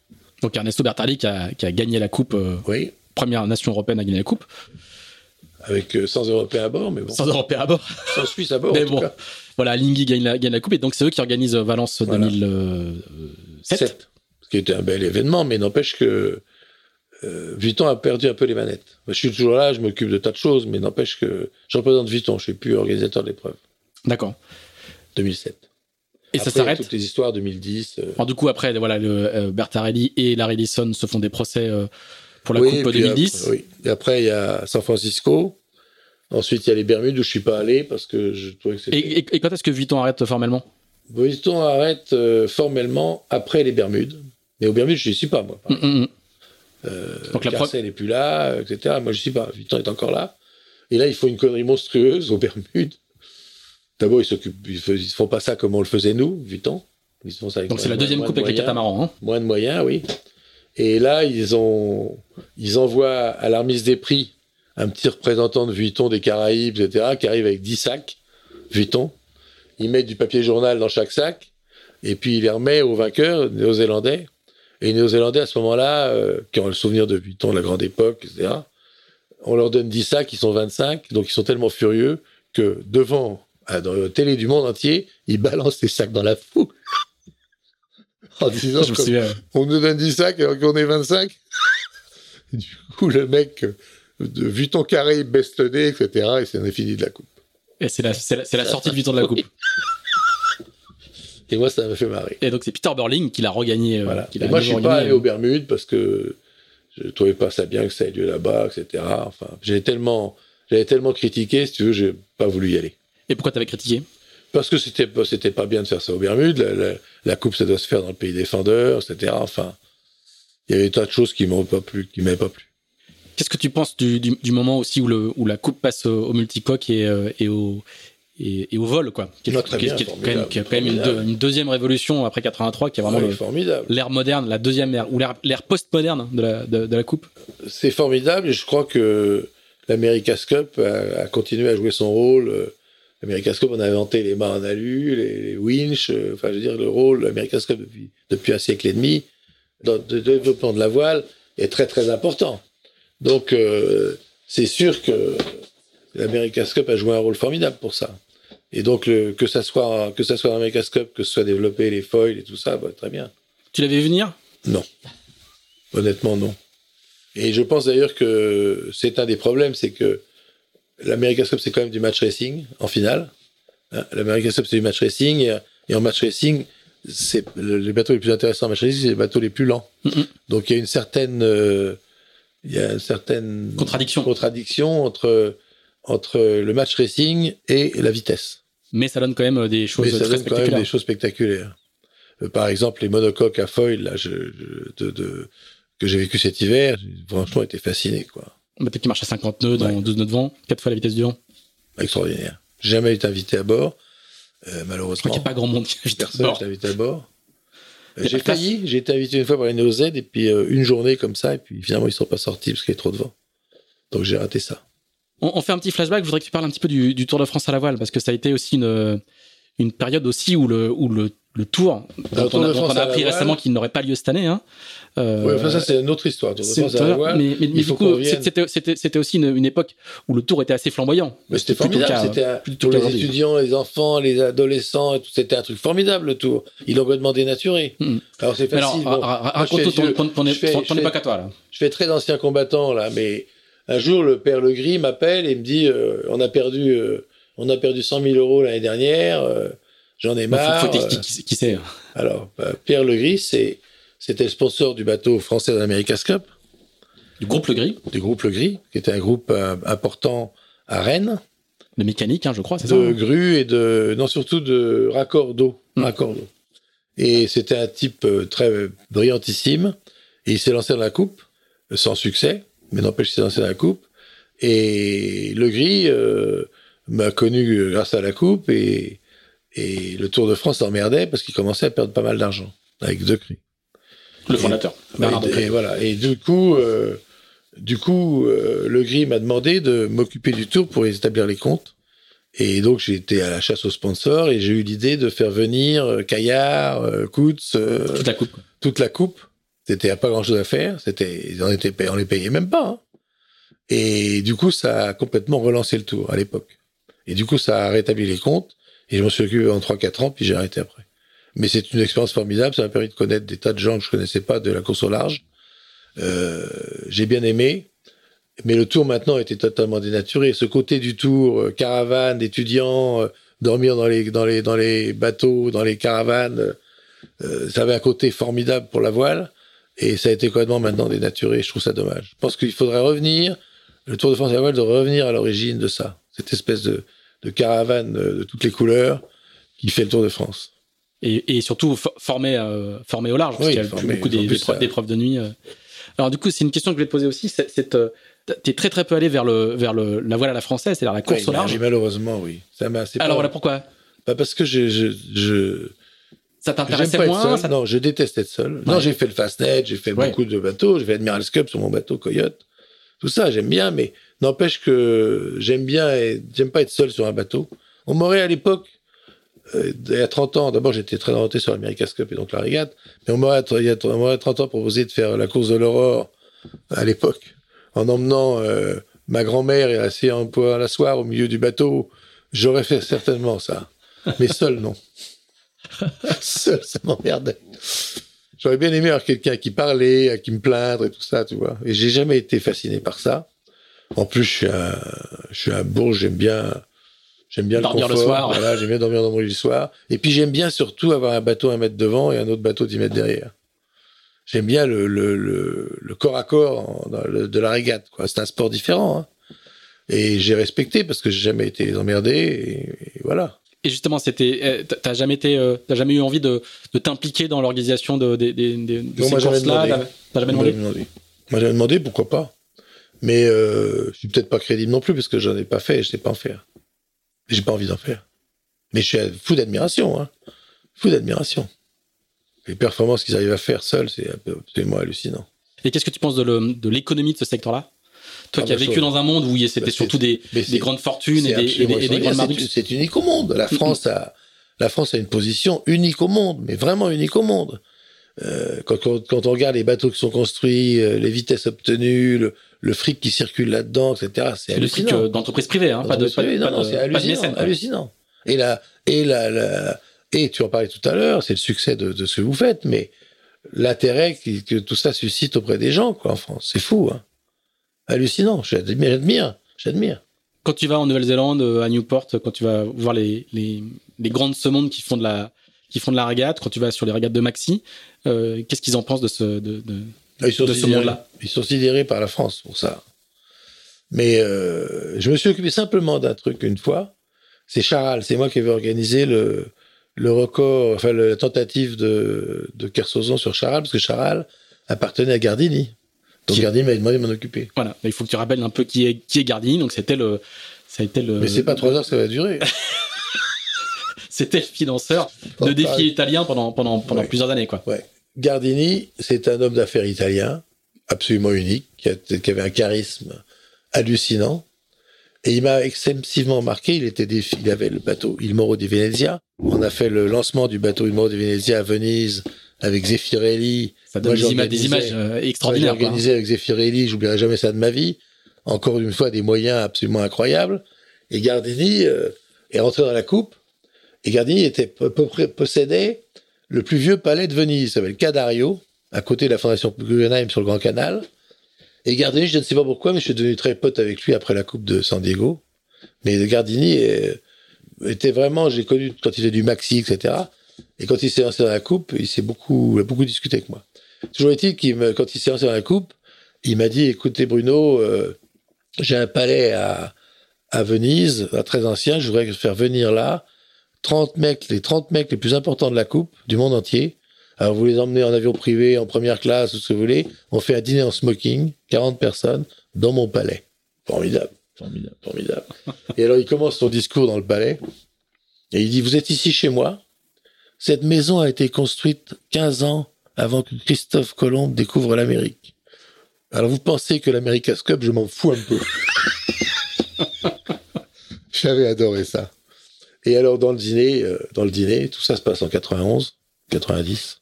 Donc Ernesto Bertarelli qui a, qui a gagné la coupe. oui. Première nation européenne à gagner la coupe. Avec 100 Européens à bord, mais bon. 100 Européens à bord. 100 Suisses à bord, mais en bon. cas. Voilà, Lingui gagne la, gagne la coupe et donc c'est eux qui organisent Valence voilà. 2007. 7, ce qui était un bel événement, mais n'empêche que euh, Vuitton a perdu un peu les manettes. Moi, je suis toujours là, je m'occupe de tas de choses, mais n'empêche que je représente Vuitton, je suis plus organisateur de l'épreuve. D'accord. 2007. Et après, ça s'arrête Toutes les histoires 2010. Euh... Alors, du coup, après, voilà, le, euh, Bertarelli et Larry Lisson se font des procès euh, pour la oui, Coupe 2010. Après, oui. Et après, il y a San Francisco. Ensuite, il y a les Bermudes où je suis pas allé parce que je trouvais que c'était. Et, et, et, quand est-ce que Vuitton arrête formellement? Vuitton arrête euh, formellement après les Bermudes. Mais aux Bermudes, je n'y suis pas, moi. Mm -hmm. Donc la Carcel n'est plus là, etc. Moi, je sais pas. Vuitton est encore là. Et là, ils font une connerie monstrueuse aux Bermudes. D'abord, ils s'occupent, ils, font pas ça comme on le faisait nous, Vuitton. Ils font ça Donc c'est la deuxième coupe avec les catamarans. Hein moins de moyens, oui. Et là, ils ont, ils envoient à la remise des prix un petit représentant de Vuitton des Caraïbes, etc., qui arrive avec 10 sacs Vuitton. Ils mettent du papier journal dans chaque sac, et puis il les remet aux vainqueurs néo-zélandais. Et les néo-zélandais, à ce moment-là, euh, qui ont le souvenir de Vuitton de la grande époque, etc., on leur donne 10 sacs, ils sont 25, donc ils sont tellement furieux que devant, dans la télé du monde entier, ils balancent les sacs dans la foule. en disant, on nous donne 10 sacs alors qu'on est 25. du coup, le mec, de Vuitton carré, il baisse le nez, etc. Et c'est fini de la coupe. Et c'est la, la, sortie de Vuitton de la coupe. Et moi, ça m'a fait marrer. Et donc, c'est Peter Burling qui l'a regagné. Euh, voilà. moi, je suis pas allé aux Bermudes parce que je trouvais pas ça bien que ça ait lieu là-bas, etc. Enfin, j'avais tellement, j'avais tellement critiqué, si tu veux, j'ai pas voulu y aller. Et pourquoi t'avais critiqué Parce que c'était pas, c'était pas bien de faire ça aux Bermudes. La, coupe, ça doit se faire dans le pays défendeur, etc. Enfin, il y avait tas de choses qui m'ont pas plu, qui m'avaient pas plu. Qu'est-ce que tu penses du, du, moment aussi où, le, où la coupe passe au, multicoque et, euh, et, au, et, au vol, quoi. Qui, est, qui, qui, quand même, qui quand même une, deuxième révolution après 83, qui est vraiment l'ère moderne, la deuxième ère, ou l'ère post-moderne de la, de, la Coupe. C'est formidable et je crois que l'America's Cup a, continué à jouer son rôle. L'America's Cup, on a inventé les mâts en alu, les, les winches, euh, enfin, je veux dire, le rôle de l'America's Cup depuis, depuis un siècle et demi, dans le développement de la voile, est très très important. Donc, euh, c'est sûr que l'America's Cup a joué un rôle formidable pour ça. Et donc, que ça soit, que ça soit l'America's Cup, que ce soit développé les foils et tout ça, bah, très bien. Tu l'avais vu venir? Non. Honnêtement, non. Et je pense d'ailleurs que c'est un des problèmes, c'est que l'America's Cup, c'est quand même du match racing en finale. Hein, L'America's Cup, c'est du match racing. Et en match racing, c'est les bateaux les plus intéressants en match racing, c'est les bateaux les plus lents. Donc il y a une certaine, euh, il y a une certaine contradiction, contradiction entre entre le match racing et la vitesse. Mais ça donne quand même des choses Mais ça donne quand même des choses spectaculaires. Euh, par exemple, les monocoques à foil là, je, de, que j'ai vécu cet hiver, franchement, été fasciné, quoi. Un bateau qui marche à 50 nœuds dans 12 nœuds de vent, 4 fois la vitesse du vent. Extraordinaire. Jamais été invité à bord, euh, malheureusement. Je crois qu'il n'y a pas grand monde qui invité à bord. invité à bord. Euh, j'ai failli, j'ai été invité une fois par les NeoZ, et puis une journée comme ça, et puis finalement ils ne sont pas sortis parce qu'il y a trop de vent. Donc j'ai raté ça. On, fait un petit flashback. Je voudrais que tu parles un petit peu du, Tour de France à la voile parce que ça a été aussi une, une période aussi où le, où le, le Tour, dont, on, a, appris récemment qu'il n'aurait pas lieu cette année. Hein. Euh, oui, enfin ça c'est une autre histoire. Voile, mais, mais, du coup, c'était aussi une, époque où le Tour était assez flamboyant. Mais c'était formidable. C'était pour les étudiants, les enfants, les adolescents. C'était un truc formidable le Tour. Il l'ont complètement dénaturé. Hmm. Alors c'est facile. Alors, raconte ton, ton, époque à toi là. Je fais très ancien combattant là, mais un jour, le père Legris m'appelle et me dit euh, on a perdu, euh, on a perdu 100 000 euros l'année dernière. Euh, j'en ai marre. Faut, qui, qui c'est hein Alors, bah, Pierre Legris, c'est, c'était le sponsor du bateau français de l'America's Cup. Du groupe Legris Du groupe Legris, qui était un groupe important à Rennes. De mécanique, hein, je crois, c'est ça De hein grue et de. Non, surtout de raccord d'eau. Hmm. Raccord d'eau. Et c'était un type très brillantissime. Et il s'est lancé dans la coupe, sans succès mais n'empêche, c'est lancé dans la coupe. Et Le Gris euh, m'a connu grâce à la coupe et, et le Tour de France l'emmerdait parce qu'il commençait à perdre pas mal d'argent avec De Gris. Le fondateur. Et, et, voilà. Et du coup, euh, du coup, euh, Le Gris m'a demandé de m'occuper du Tour pour établir les comptes. Et donc j'ai été à la chasse aux sponsors et j'ai eu l'idée de faire venir Caillard, Coutts, toute la coupe. Toute la coupe c'était pas grand chose à faire. C'était, on était, on les payait même pas. Hein. Et du coup, ça a complètement relancé le tour à l'époque. Et du coup, ça a rétabli les comptes. Et je m'en suis occupé en 3-4 ans, puis j'ai arrêté après. Mais c'est une expérience formidable. Ça m'a permis de connaître des tas de gens que je connaissais pas de la course au large. Euh, j'ai bien aimé. Mais le tour maintenant était totalement dénaturé. Ce côté du tour, euh, caravane, d'étudiants, euh, dormir dans les, dans les, dans les bateaux, dans les caravanes, euh, ça avait un côté formidable pour la voile. Et ça a été complètement maintenant dénaturé. Je trouve ça dommage. Je pense qu'il faudrait revenir, le Tour de France à la voile, de revenir à l'origine de ça. Cette espèce de, de, caravane de toutes les couleurs qui fait le Tour de France. Et, et surtout formé, euh, formé au large, parce qu'il y a beaucoup d'épreuves de nuit. Euh. Alors du coup, c'est une question que je vais te poser aussi. C'est, euh, t'es très très peu allé vers le vers le la voile à la française, c'est-à-dire la course Oui, au large. Malheureusement, oui. Ça m'a. Alors pas- voilà pourquoi. Bah, parce que je, je, je, Ça t'intéressait moins. ça- Non, je déteste être seul. Non, j'ai fait le Fastnet, j'ai fait Ouais. beaucoup de bateaux, j'ai fait Admiral's Cup sur mon bateau Coyote. Tout ça, j'aime bien, mais n'empêche que j'aime bien et j'aime pas être seul sur un bateau. On m'aurait à l'époque, euh, il y a 30 ans, d'abord j'étais très orienté sur l'America's Cup et donc la régate, mais on m'aurait, il y a on m'aurait 30 ans proposé de faire la course de l'aurore à l'époque, en emmenant euh, ma grand-mère et assis un peu à la soir au milieu du bateau. J'aurais fait certainement ça. Mais seul, non. seul, ça m'emmerdait. J'aurais bien aimé avoir quelqu'un qui parlait, à qui me plaindre et tout ça, tu vois. Et j'ai jamais été fasciné par ça. En plus, je suis un, je suis un bourge, j'aime bien, j'aime bien Dormir le le confort. soir. Voilà, j'aime bien dormir dans mon lit le soir. Et puis j'aime bien surtout avoir un bateau un mètre devant et un autre bateau dix mètres derrière. J'aime bien le, le, le, le corps à corps en- dans le- de la régate, quoi. C'est un sport différent, hein. Et j'ai respecté parce que j'ai jamais été emmerdé et, et voilà. Et justement, c'était, euh, t'as- jamais été, euh, t'as jamais eu envie de, de t'impliquer dans l'organisation de, de, de, de- de Non, ces courses-là. T'as- jamais demandé. Moi, j'avais demandé pourquoi pas. Mais euh, je suis peut-être pas crédible non plus parce que j'en ai pas fait et je sais pas en faire. Et J'ai pas envie d'en faire. Mais je suis fou d'admiration, hein. Fou d'admiration. Les performances qu'ils arrivent à faire seuls, c'est absolument hallucinant. Et qu'est-ce que tu penses de, l'économie de ce secteur-là? Toi Ah, qui as bah, vécu dans un monde où c'était bah, surtout des, grandes fortunes et des, et des, absolument et des grandes marques. C'est- C'est unique au monde. La France a, la France a une position unique au monde, mais vraiment unique au monde. Euh, quand, quand, quand on regarde les bateaux qui sont construits, euh, les vitesses obtenues, le, le fric qui circule là-dedans, etc., c'est le fric euh, d'entreprise privée, hein, pas de, pas, non, non, c'est hallucinant, mécène, hallucinant. Et la, et la, la- et tu en parlais tout à l'heure, c'est le succès de, de ce que vous faites, mais l'intérêt que tout ça suscite auprès des gens, quoi, en France, c'est fou, hein. Hallucinant. J'admire, j'admire. Quand tu vas en Nouvelle-Zélande, à Newport, quand tu vas voir les, les, les grandes semondes qui font de la qui font de la régate, quand tu vas sur les régates de Maxi, qu'est-ce qu'ils en pensent de ce de, de- Ils sont, de ce monde-là? ils sont sidérés par la France pour ça. Mais euh, je me suis occupé simplement d'un truc une fois. C'est Charal, c'est moi qui avais organisé le, le record, enfin le- la tentative de, de Kersozon sur Charal, parce que Charal appartenait à Gardini. Donc Qui- Gardini m'avait demandé de m'en occuper. Voilà, il faut que tu rappelles un peu qui est qui est Gardini. Donc c'était le ça a été le Mais c'est pas trois heures que ça va durer. c'était le financeur de défis italiens pendant pendant pendant Ouais. plusieurs années quoi. Ouais. Gardini, c'est un homme d'affaires italien, absolument unique, qui, a- qui avait un charisme hallucinant. Et il m'a excessivement marqué. Il était des, il avait le bateau Il Moro di Venezia. On a fait le lancement du bateau Il Moro di Venezia à Venise avec Zeffirelli. Ça donne Moi, des, images, des images euh, J'ai extraordinaires. hein. organisé avec Zeffirelli, j'oublierai jamais ça de ma vie. Encore une fois, des moyens absolument incroyables. Et Gardini euh, est rentré dans la coupe. Et Gardini était, peu- près- possédait le plus vieux palais de Venise, s'appelle Cadario, à côté de la fondation Guggenheim sur le Grand Canal. Et Gardini, je ne sais pas pourquoi, mais je suis devenu très pote avec lui après la Coupe de San Diego. Mais Gardini était vraiment, j'ai connu quand il faisait du maxi, etc. Et quand il s'est lancé dans la coupe, il s'est beaucoup, beaucoup discuté avec moi. Toujours est-il qu'il quand il s'est lancé dans la coupe, il m'a dit, écoutez Bruno, euh, j'ai un palais à, à Venise, très ancien, je voudrais faire venir là 30 mecs, les 30 mecs les plus importants de la coupe, du monde entier. Alors vous les emmenez en avion privé, en première classe, tout ce que vous voulez. On fait un dîner en smoking, 40 personnes, dans mon palais. Formidable, formidable, formidable. Et alors il commence son discours dans le palais, et il dit, vous êtes ici chez moi, cette maison a été construite 15 ans avant que Christophe Colomb découvre l'Amérique. Alors vous pensez que l'America's Cup, je m'en fous un peu. J'avais adoré ça. Et alors dans le dîner, euh, dans le dîner, tout ça se passe en 91, 90.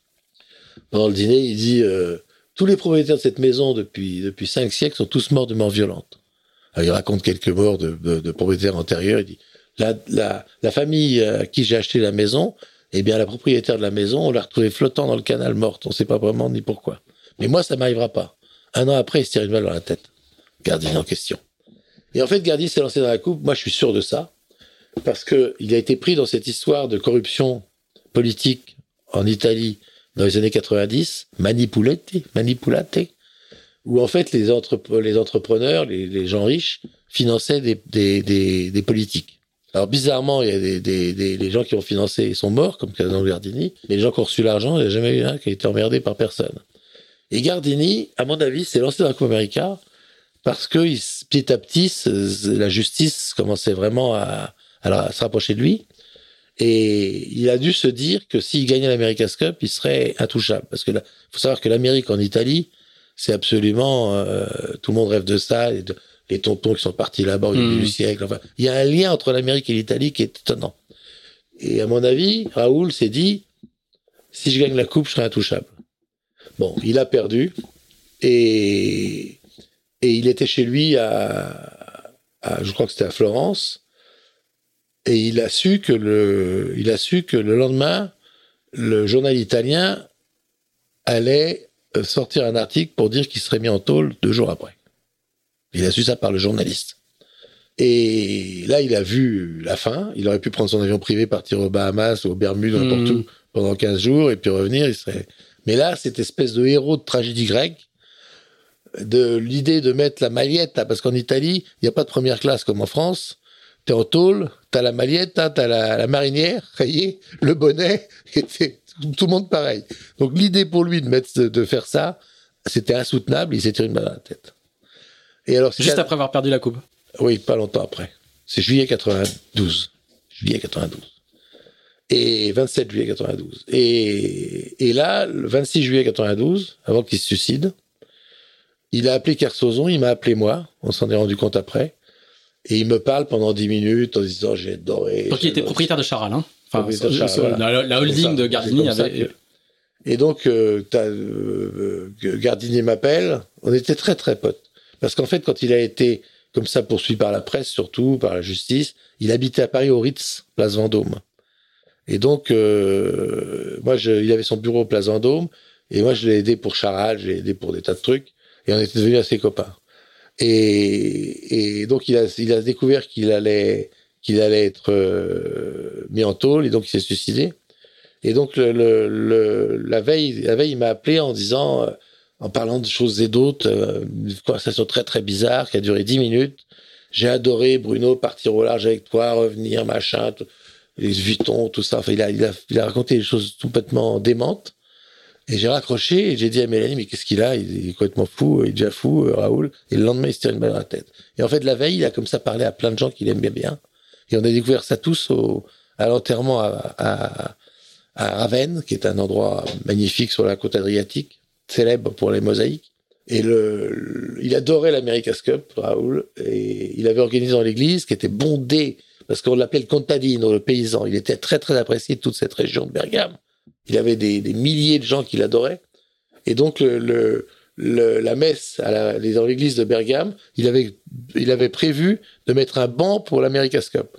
Pendant le dîner, il dit euh, tous les propriétaires de cette maison depuis depuis cinq siècles sont tous morts de mort violente. Alors, il raconte quelques morts de, propriétaires antérieurs. Il dit la, la, famille à qui j'ai acheté la maison, eh bien la propriétaire de la maison, on l'a retrouvée flottant dans le canal morte. On ne sait pas vraiment ni pourquoi. Mais moi, ça m'arrivera pas. Un an après, il se tire une balle dans la tête. Gardini en question. Et en fait, Gardini s'est lancé dans la coupe. Moi, je suis sûr de ça. Parce que il a été pris dans cette histoire de corruption politique en Italie dans les années 90, manipulate, manipulate, où en fait les, entrep- les entrepreneurs, les, gens riches, finançaient des, des, des, politiques. Alors bizarrement, il y a des, des, les gens qui ont financé sont morts, comme Casano Gardini, mais les gens qui ont reçu l'argent, il n'y a jamais eu un qui a été emmerdé par personne. Et Gardini, à mon avis, s'est lancé dans la Coupe América parce que petit à petit, la justice commençait vraiment à, à, se rapprocher de lui. Et il a dû se dire que s'il gagnait l'America's Cup, il serait intouchable. Parce que faut savoir que l'Amérique en Italie, c'est absolument, euh, tout le monde rêve de ça, les, les tontons qui sont partis là-bas au début hmm. du siècle. Enfin, il y a un lien entre l'Amérique et l'Italie qui est étonnant. Et à mon avis, Raoul s'est dit, si je gagne la coupe, je serai intouchable. Bon, il a perdu et, et il était chez lui à, à je crois que c'était à Florence et il a su que le, il a su que le lendemain, le journal italien allait euh, sortir un article pour dire qu'il serait mis en tôle deux jours après. Il a su ça par le journaliste. Et là, il a vu la fin. Il aurait pu prendre son avion privé, partir aux Bahamas, aux Bermudes, n'importe mmh. où, pendant 15 jours, et puis revenir. Il serait... Mais là, cette espèce de héros de tragédie grecque, de l'idée de mettre la maillette, parce qu'en Italie, il n'y a pas de première classe comme en France. T'es en tôle, t'as la maillette, hein, t'as la, la marinière, rayée, le bonnet, et tout le monde pareil. Donc l'idée pour lui de mettre, de faire ça, c'était insoutenable. Il s'est tiré une balle dans la tête. Et alors, juste après avoir perdu la coupe. Oui, pas longtemps après. C'est juillet 92. Juillet 92. Et 27 juillet 92. Et, et là, le 26 juillet 92, avant qu'il se suicide, il a appelé Kersozon, il m'a appelé moi, on s'en est rendu compte après. Et il me parle pendant 10 minutes en disant j'ai adoré. Donc il était propriétaire de Charal, hein enfin, la, holding de Gardini avait. Et donc, euh, euh, Gardini m'appelle, on était très très potes. Parce qu'en fait, quand il a été comme ça poursuivi par la presse, surtout par la justice. Il habitait à Paris au Ritz, place Vendôme. Et donc, euh, moi, je, il avait son bureau place Vendôme, et moi, je l'ai aidé pour Charal, je l'ai aidé pour des tas de trucs, et on était devenus assez copains. Et, et donc, il a, il a découvert qu'il allait, qu'il allait être euh, mis en tôle, et donc il s'est suicidé. Et donc, le, le, la veille, la veille, il m'a appelé en disant, euh, en parlant de choses et d'autres, euh, une conversation très très bizarre qui a duré dix minutes. J'ai adoré Bruno partir au large avec toi, revenir, machin, les Vuitton, tout ça. Enfin, il a, il a, il a raconté des choses complètement démentes. Et j'ai raccroché et j'ai dit à Mélanie, mais qu'est-ce qu'il a? Il est complètement fou, il est déjà fou, euh, Raoul. Et le lendemain, il se tire une balle dans la tête. Et en fait, la veille, il a comme ça parlé à plein de gens qu'il aimait bien. Et on a découvert ça tous au, à l'enterrement à, à, à Ravenne, qui est un endroit magnifique sur la côte adriatique célèbre pour les mosaïques. Et le, il adorait l'America's Cup, Raoul, et il avait organisé dans l'église, qui était bondée, parce qu'on l'appelait le contadino, le paysan. Il était très très apprécié de toute cette région de Bergame. Il avait des, des milliers de gens qui l'adoraient. Et donc le, le, la messe à la, dans l'église de Bergame, il avait, il avait prévu de mettre un banc pour l'America's Cup.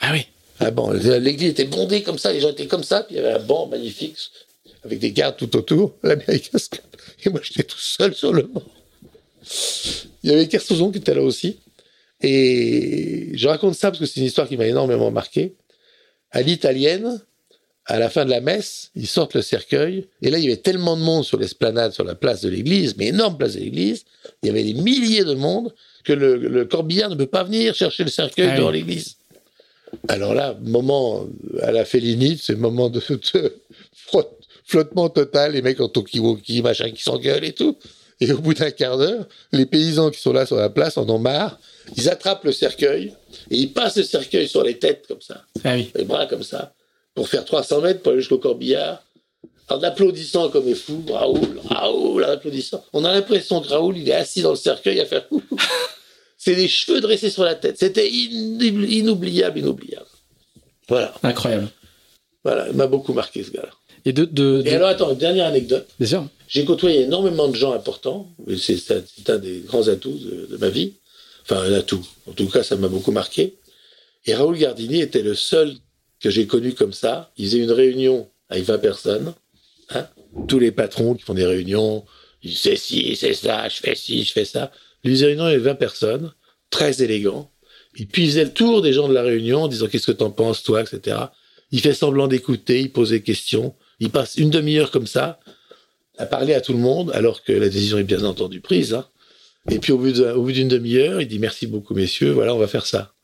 Ah oui. Un banc. L'église était bondée comme ça, les gens étaient comme ça, puis il y avait un banc magnifique avec des gardes tout autour, l'America's Cup. Et moi, j'étais tout seul sur le banc. Il y avait Kersozon qui était là aussi. Et je raconte ça parce que c'est une histoire qui m'a énormément marqué. À l'italienne, à la fin de la messe, ils sortent le cercueil. Et là, il y avait tellement de monde sur l'esplanade, sur la place de l'église, mais énorme place de l'église. Il y avait des milliers de monde que le, corbillard ne peut pas venir chercher le cercueil ah dans l'église. Alors là, moment à la félinite, c'est moment de, de, flottement total, les mecs en Tokiwoki, machin, qui s'engueulent et tout. Et au bout d'un quart d'heure, les paysans qui sont là sur la place en ont marre. Ils attrapent le cercueil et ils passent le cercueil sur les têtes comme ça. Ah oui. Les bras comme ça. Pour faire 300 mètres pour aller jusqu'au corbillard. En applaudissant comme des fous. Raoul, Raoul, en applaudissant. On a l'impression que Raoul, il est assis dans le cercueil à faire C'est des cheveux dressés sur la tête. C'était inoubliable, inoubliable. Voilà. Incroyable. Voilà, il m'a beaucoup marqué ce gars-là. Et, de, alors, attends, une dernière anecdote. Bien sûr. J'ai côtoyé énormément de gens importants. C'est un, des grands atouts de, ma vie. Enfin, un atout. En tout cas, ça m'a beaucoup marqué. Et Raoul Gardini était le seul que j'ai connu comme ça. Il faisait une réunion avec 20 personnes. Hein. Tous les patrons qui font des réunions, ils c'est ci, c'est ça, je fais ci, je fais ça. Lui, une réunion avec 20 personnes, très élégant. Et puis, il faisait le tour des gens de la réunion en disant qu'est-ce que t'en penses, toi, etc. Il fait semblant d'écouter, il pose des questions. Il passe une demi-heure comme ça à parler à tout le monde, alors que la décision est bien entendu prise. Hein. Et puis au bout d'une demi-heure, il dit merci beaucoup messieurs, voilà, on va faire ça.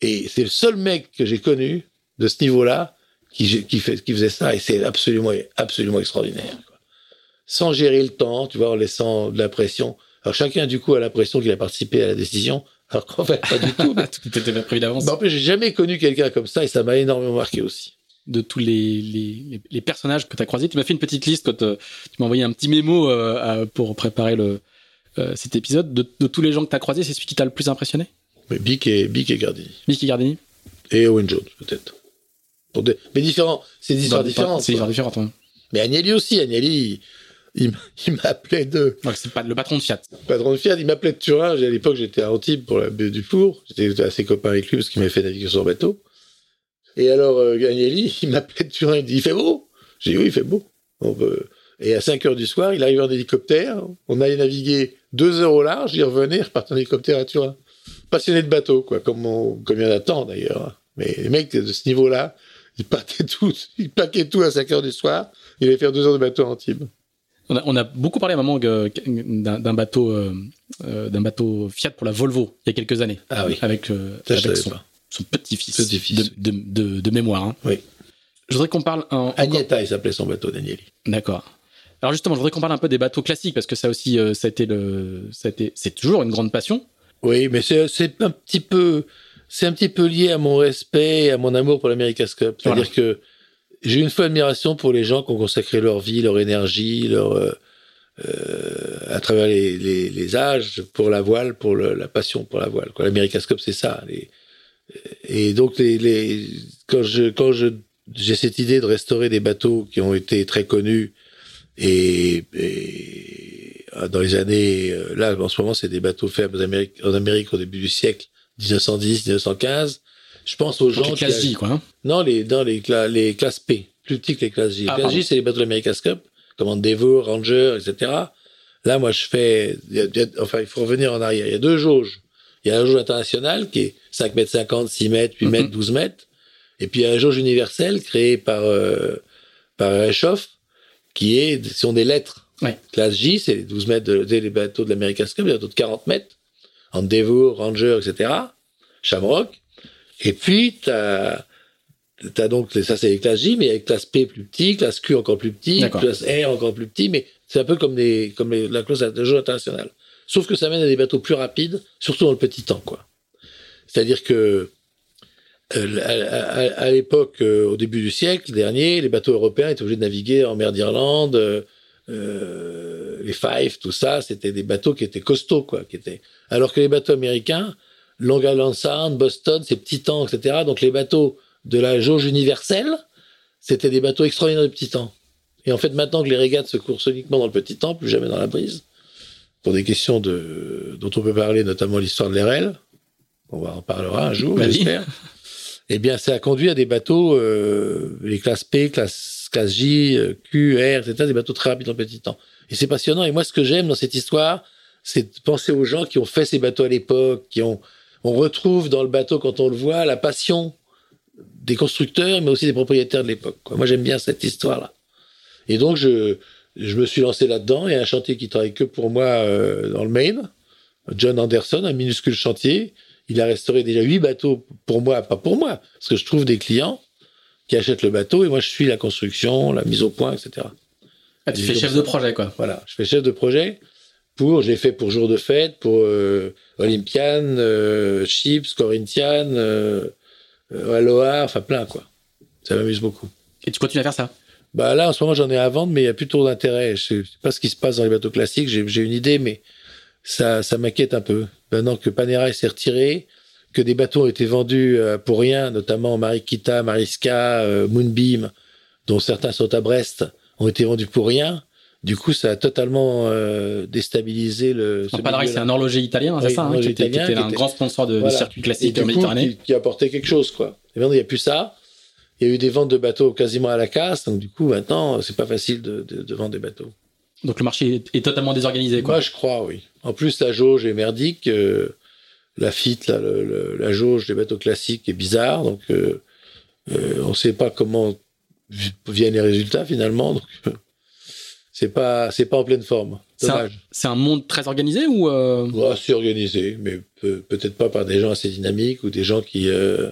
Et c'est le seul mec que j'ai connu de ce niveau-là qui, qui, fait, qui faisait ça, et c'est absolument, absolument extraordinaire. sans gérer le temps, tu vois, en laissant de la pression. Alors chacun, du coup, a l'impression qu'il a participé à la décision, alors qu'en fait, pas du tout. tout était prévu d'avance. en plus, j'ai jamais connu quelqu'un comme ça et ça m'a énormément marqué aussi. De tous les, les, les personnages que tu as croisés, tu m'as fait une petite liste quand euh, tu m'as envoyé un petit mémo euh, pour préparer le, euh, cet épisode. De, de, tous les gens que tu as croisés, c'est celui qui t'a le plus impressionné? Mais Bic et, Bic et Gardini. Bic et Gardini? Et Owen Jones, peut-être. Mais différents. C'est des histoires différentes. C'est des histoires différentes, hein. Mais Agnelli aussi. Agnelli, il, il m'appelait de. c'est pas le patron de Fiat. Le patron de Fiat, il m'appelait de Turin. À l'époque, j'étais à Antibes pour la baie du Four. J'étais assez copain avec lui parce qu'il m'avait fait naviguer sur bateau. Et alors, euh, Agnelli, il m'appelait de Turin. Il me dit Il fait beau? J'ai dit Oui, il fait beau. On peut... Et à 5 heures du soir, il arrive en hélicoptère. On allait naviguer deux heures au large. Il revenait, repartait en hélicoptère à Turin. Passionné de bateau, quoi, comme, on, comme il y en a tant d'ailleurs. Mais les mecs de ce niveau-là, ils partaient tous, ils plaquaient tout à 5 heures du soir. Il allait faire deux heures de bateau à Antibes. On a, on a, beaucoup parlé à un moment d'un bateau, euh, euh, d'un bateau Fiat pour la Volvo il y a quelques années. Ah oui. Avec, euh, avec son, son petit-fils. Petit de, de, de, de, mémoire. Hein. Oui. Je voudrais qu'on parle. En, encore... il s'appelait son bateau, Danieli. D'accord. Alors justement, je voudrais qu'on parle un peu des bateaux classiques parce que ça aussi, euh, ça a été le, ça a été, c'est toujours une grande passion. Oui, mais c'est un petit peu, c'est un petit peu lié à mon respect, et à mon amour pour l'America's Cup. C'est-à-dire voilà. que j'ai une fois admiration pour les gens qui ont consacré leur vie, leur énergie, leur euh, euh, à travers les, les, les, âges pour la voile, pour le, la passion pour la voile. L'America's Cup, c'est ça. Les, et donc, les, les, quand je quand je j'ai cette idée de restaurer des bateaux qui ont été très connus et, et dans les années là en ce moment c'est des bateaux faits en Amérique, en Amérique au début du siècle 1910 1915 je pense aux gens les classes J quoi hein. Non les dans les les classes P plus petits que les classes J. Les Ah, classes. J c'est les bateaux de l'America's Cup comme Endeavour Ranger etc là moi je fais il y a- il y a- enfin il faut revenir en arrière. Il y a deux jauges. Il y a la jauge internationale qui est 5 mètres 50 6 mètres 8 Mhm. mètres 12 mètres. Et puis il y a la jauge universelle créée par euh, par Reschoff qui est ce sont des lettres. Ouais. classe J c'est les 12 mètres de, des- les bateaux de l'America's Cup les bateaux de 40 mètres Endeavour Ranger etc Shamrock et puis t'as T'as donc, ça c'est les classes J, mais avec classe P plus petit, classe Q encore plus petit, classe R encore plus petit, mais c'est un peu comme, les, comme les, la clause de jeu internationale. Sauf que ça mène à des bateaux plus rapides, surtout dans le petit temps, quoi. C'est-à-dire que, euh, à, à- à l'époque, euh, au début du siècle dernier, les bateaux européens étaient obligés de naviguer en mer d'Irlande, euh, les Fife, tout ça, c'était des bateaux qui étaient costauds, quoi, qui étaient. Alors que les bateaux américains, Long Island Sound, Boston, ces petits temps, etc. Donc les bateaux de la jauge universelle, c'était des bateaux extraordinaires de petit temps. Et en fait, maintenant que les régates se coursent uniquement dans le petit temps, plus jamais dans la brise, pour des questions de, dont on peut parler, notamment l'histoire de l'RL, on va en parlera un jour, Vas-y. j'espère. Eh bien, ça a conduit à des bateaux, euh, les classes P, classe, classe J, Q, R, etc., des bateaux très rapides le petit temps. Et c'est passionnant. Et moi, ce que j'aime dans cette histoire, c'est de penser aux gens qui ont fait ces bateaux à l'époque, qui ont, on retrouve dans le bateau, quand on le voit, la passion des constructeurs, mais aussi des propriétaires de l'époque. Moi, j'aime bien cette histoire-là. Et donc, je, je me suis lancé là-dedans. Il y a un chantier qui travaille que pour moi euh, dans le Maine. John Anderson, un minuscule chantier. Il a restauré déjà huit bateaux pour moi, pas pour moi, parce que je trouve des clients qui achètent le bateau et moi, je suis la construction, la mise au point, etc. Ah, tu fais chef de projet quoi. Voilà, je fais chef de projet pour, je l'ai fait pour jour de fête, pour euh, Olympian, euh, Chips, Corinthian, euh, euh, Aloha, enfin plein quoi. Ça m'amuse beaucoup. Et tu continues à faire ça? Bah là, en ce moment, j'en ai à vendre, mais il y a plus trop d'intérêt. Je sais pas ce qui se passe dans les bateaux classiques. J'ai j'ai une idée, mais ça, ça m'inquiète un peu. Maintenant que Panerai s'est retiré, que des bateaux ont été vendus euh, pour rien, notamment Marikita, Mariska, euh, Moonbeam, dont certains sont à Brest, ont été vendus pour rien. Du coup, ça a totalement euh, déstabilisé le. ce milieu-là. c'est un horloger italien, Oui, c'est ça, hein, qui était, qui italien, était qui un était- grand sponsor de, Voilà. circuit classique du coup, méditerranéen. qui, qui apportait quelque chose, quoi. Et maintenant, il n'y a plus ça. Il y a eu des ventes de bateaux quasiment à la casse, donc du coup, maintenant, c'est pas facile de, de, de vendre des bateaux. Donc le marché est, totalement désorganisé quoi. Moi, je crois, oui. En plus, la jauge est merdique. euh, la fit, là, le- le- la jauge des bateaux classiques est bizarre. Donc, euh, euh, on ne sait pas comment vi- viennent les résultats finalement. Donc, c'est pas, c'est pas en pleine forme. C'est un, Dommage. c'est un monde très organisé ou Ouais, c'est organisé, mais peut- peut-être pas par des gens assez dynamiques ou des gens qui euh,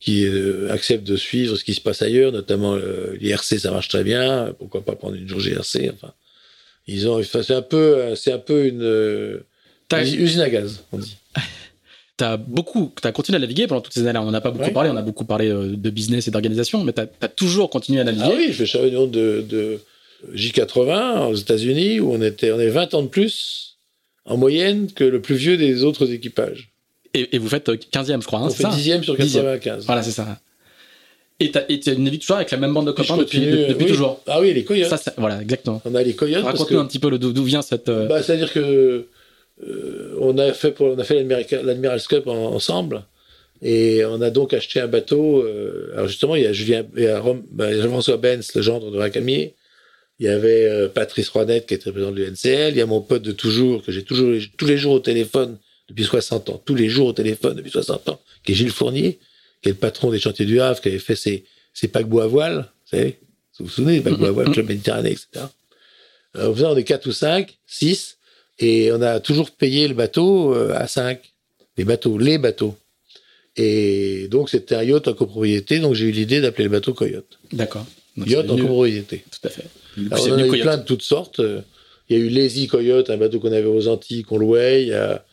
qui euh, acceptent de suivre ce qui se passe ailleurs, notamment euh, l'IRC, ça marche très bien. Pourquoi pas prendre une jour GRC Enfin, Ils ont, c'est un peu, c'est un peu une, euh, usine à gaz, on dit. T'as beaucoup, t'as continué à naviguer pendant toutes ces années. On n'en a pas beaucoup parlé. On a beaucoup parlé euh, de business et d'organisation, mais t'as as toujours continué à naviguer. Ah oui, je fais champion de, de J80 aux États-Unis où on était, on est 20 ans de plus en moyenne que le plus vieux des autres équipages. Et, vous faites 15e, je crois. Hein, on fait 10e sur 95. Voilà, c'est ça. Et tu navigues toujours avec la même bande de copains depuis, depuis toujours. Ah oui, les coyotes. Ça, voilà, exactement. On a les coyotes. Raconte-nous un petit peu d'où vient cette. Euh, bah, C'est-à-dire que euh, on a fait, pour, on a fait l'Admiral's Cup ensemble. Et on a donc acheté un bateau. Euh, alors justement, il y a Julien, bah, Jean-François Benz, le gendre de Racamier. Il y avait Patrice Roinet, qui était président de l'UNCL. Il y a mon pote de toujours, que j'ai toujours tous les jours au téléphone depuis 60 ans, tous les jours au téléphone depuis 60 ans, qui est Gilles Fournier, qui est le patron des chantiers du Havre, qui avait fait ses, ses paquebots à voile, vous savez, vous vous souvenez, les paquebots à voile, Club Méditerranée, etc. Alors, on faisait quatre ou cinq, six, et on a toujours payé le bateau euh, à cinq. Les bateaux, les bateaux. Et donc, c'était un yacht en copropriété, donc j'ai eu l'idée d'appeler le bateau Coyote. D'accord. Yacht en copropriété. Tout à fait. Alors, on en a eu plein de toutes sortes. Il y a eu Lazy Coyote, un bateau qu'on avait aux Antilles, qu'on louait. Il y a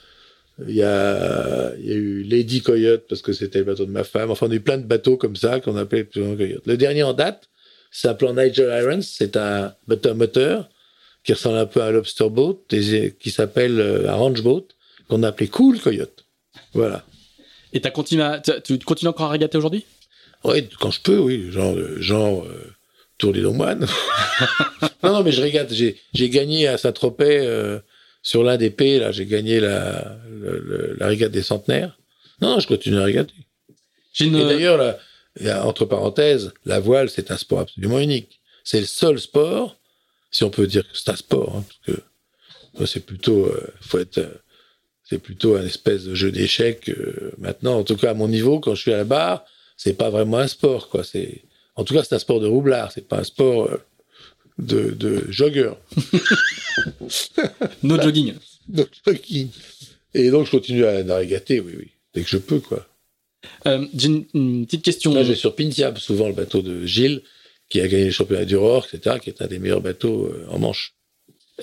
il y a, il y a eu Lady Coyote parce que c'était le bateau de ma femme. Enfin, on a eu plein de bateaux comme ça qu'on appelait Coyote. Le dernier en date s'appelle Nigel Irons. C'est un bateau moteur qui ressemble un peu à un lobster boat et qui s'appelle euh, un ranch boat qu'on a appelé Cool Coyote. Voilà. Et as continué tu continues encore à régater aujourd'hui? Oui, quand je peux, oui. Genre, euh, genre euh, Tour des Moines. non, non, mais je régate. J'ai gagné à Saint-Tropez euh, sur l'ADP, là, j'ai gagné la, la régate des centenaires. Non, je continue à régater. Et d'ailleurs, là, entre parenthèses, la voile, c'est un sport absolument unique. C'est le seul sport, si on peut dire que c'est un sport, hein, parce que c'est plutôt, euh, faut être, euh, c'est plutôt un espèce de jeu d'échecs. Euh, maintenant, en tout cas à mon niveau, quand je suis à la barre, c'est pas vraiment un sport, quoi. C'est, en tout cas, c'est un sport de roublard. C'est pas un sport de, de jogger. no jogging. No jogging. Et donc, je continue à navigater, oui, oui, dès que je peux, quoi. Euh, j'ai une, petite question. Là, j'ai sur Pintiab, souvent le bateau de Gilles, qui a gagné le championnat du Rohr, etc., qui est un des meilleurs bateaux euh, en Manche.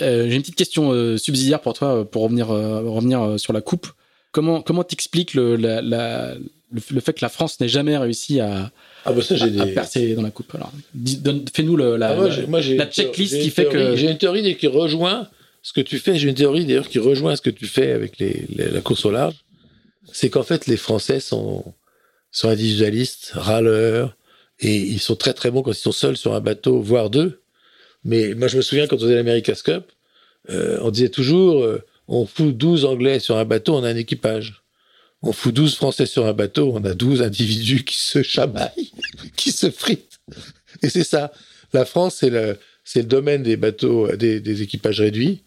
Euh, j'ai une petite question subsidiaire pour toi, pour revenir, revenir sur la coupe. Comment comment t'expliques le, le, fait que la France n'ait jamais réussi à, ah bah ça, j'ai des... percer dans la coupe Alors, fais-nous la, ah, la, checklist qui fait que j'ai une théorie qui rejoint ce que tu fais, j'ai une théorie d'ailleurs qui rejoint ce que tu fais avec les, la course au large, c'est qu'en fait les Français sont, sont individualistes, râleurs, et ils sont très très bons quand ils sont seuls sur un bateau, voire deux. Mais moi je me souviens quand on faisait l'America's Cup, euh, on disait toujours, euh, on fout 12 Anglais sur un bateau, on a un équipage. On fout 12 Français sur un bateau, on a 12 individus qui se chamaillent, qui se fritent. Et c'est ça. La France, c'est le, c'est le domaine des bateaux, des, des équipages réduits.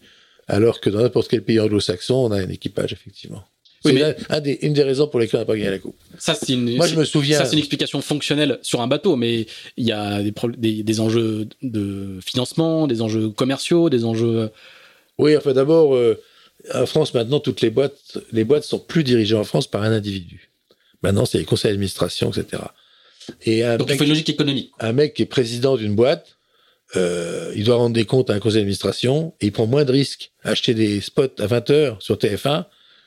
Alors que dans n'importe quel pays anglo-saxon, on a un équipage, effectivement. Oui, c'est une des raisons pour lesquelles on n'a pas gagné la coupe. Ça, c'est une, Moi, je me souviens. Ça, c'est une explication fonctionnelle sur un bateau, mais il y a des, des, enjeux de financement, des enjeux commerciaux, des enjeux. Oui, enfin, d'abord, euh, en France, maintenant, toutes les boîtes, les boîtes sont plus dirigées en France par un individu. Maintenant, c'est les conseils d'administration, etc. Et Donc, il faut une logique économique. Un mec qui est président d'une boîte, euh, il doit rendre des comptes à un conseil d'administration et il prend moins de risques à acheter des spots à 20 heures sur TF1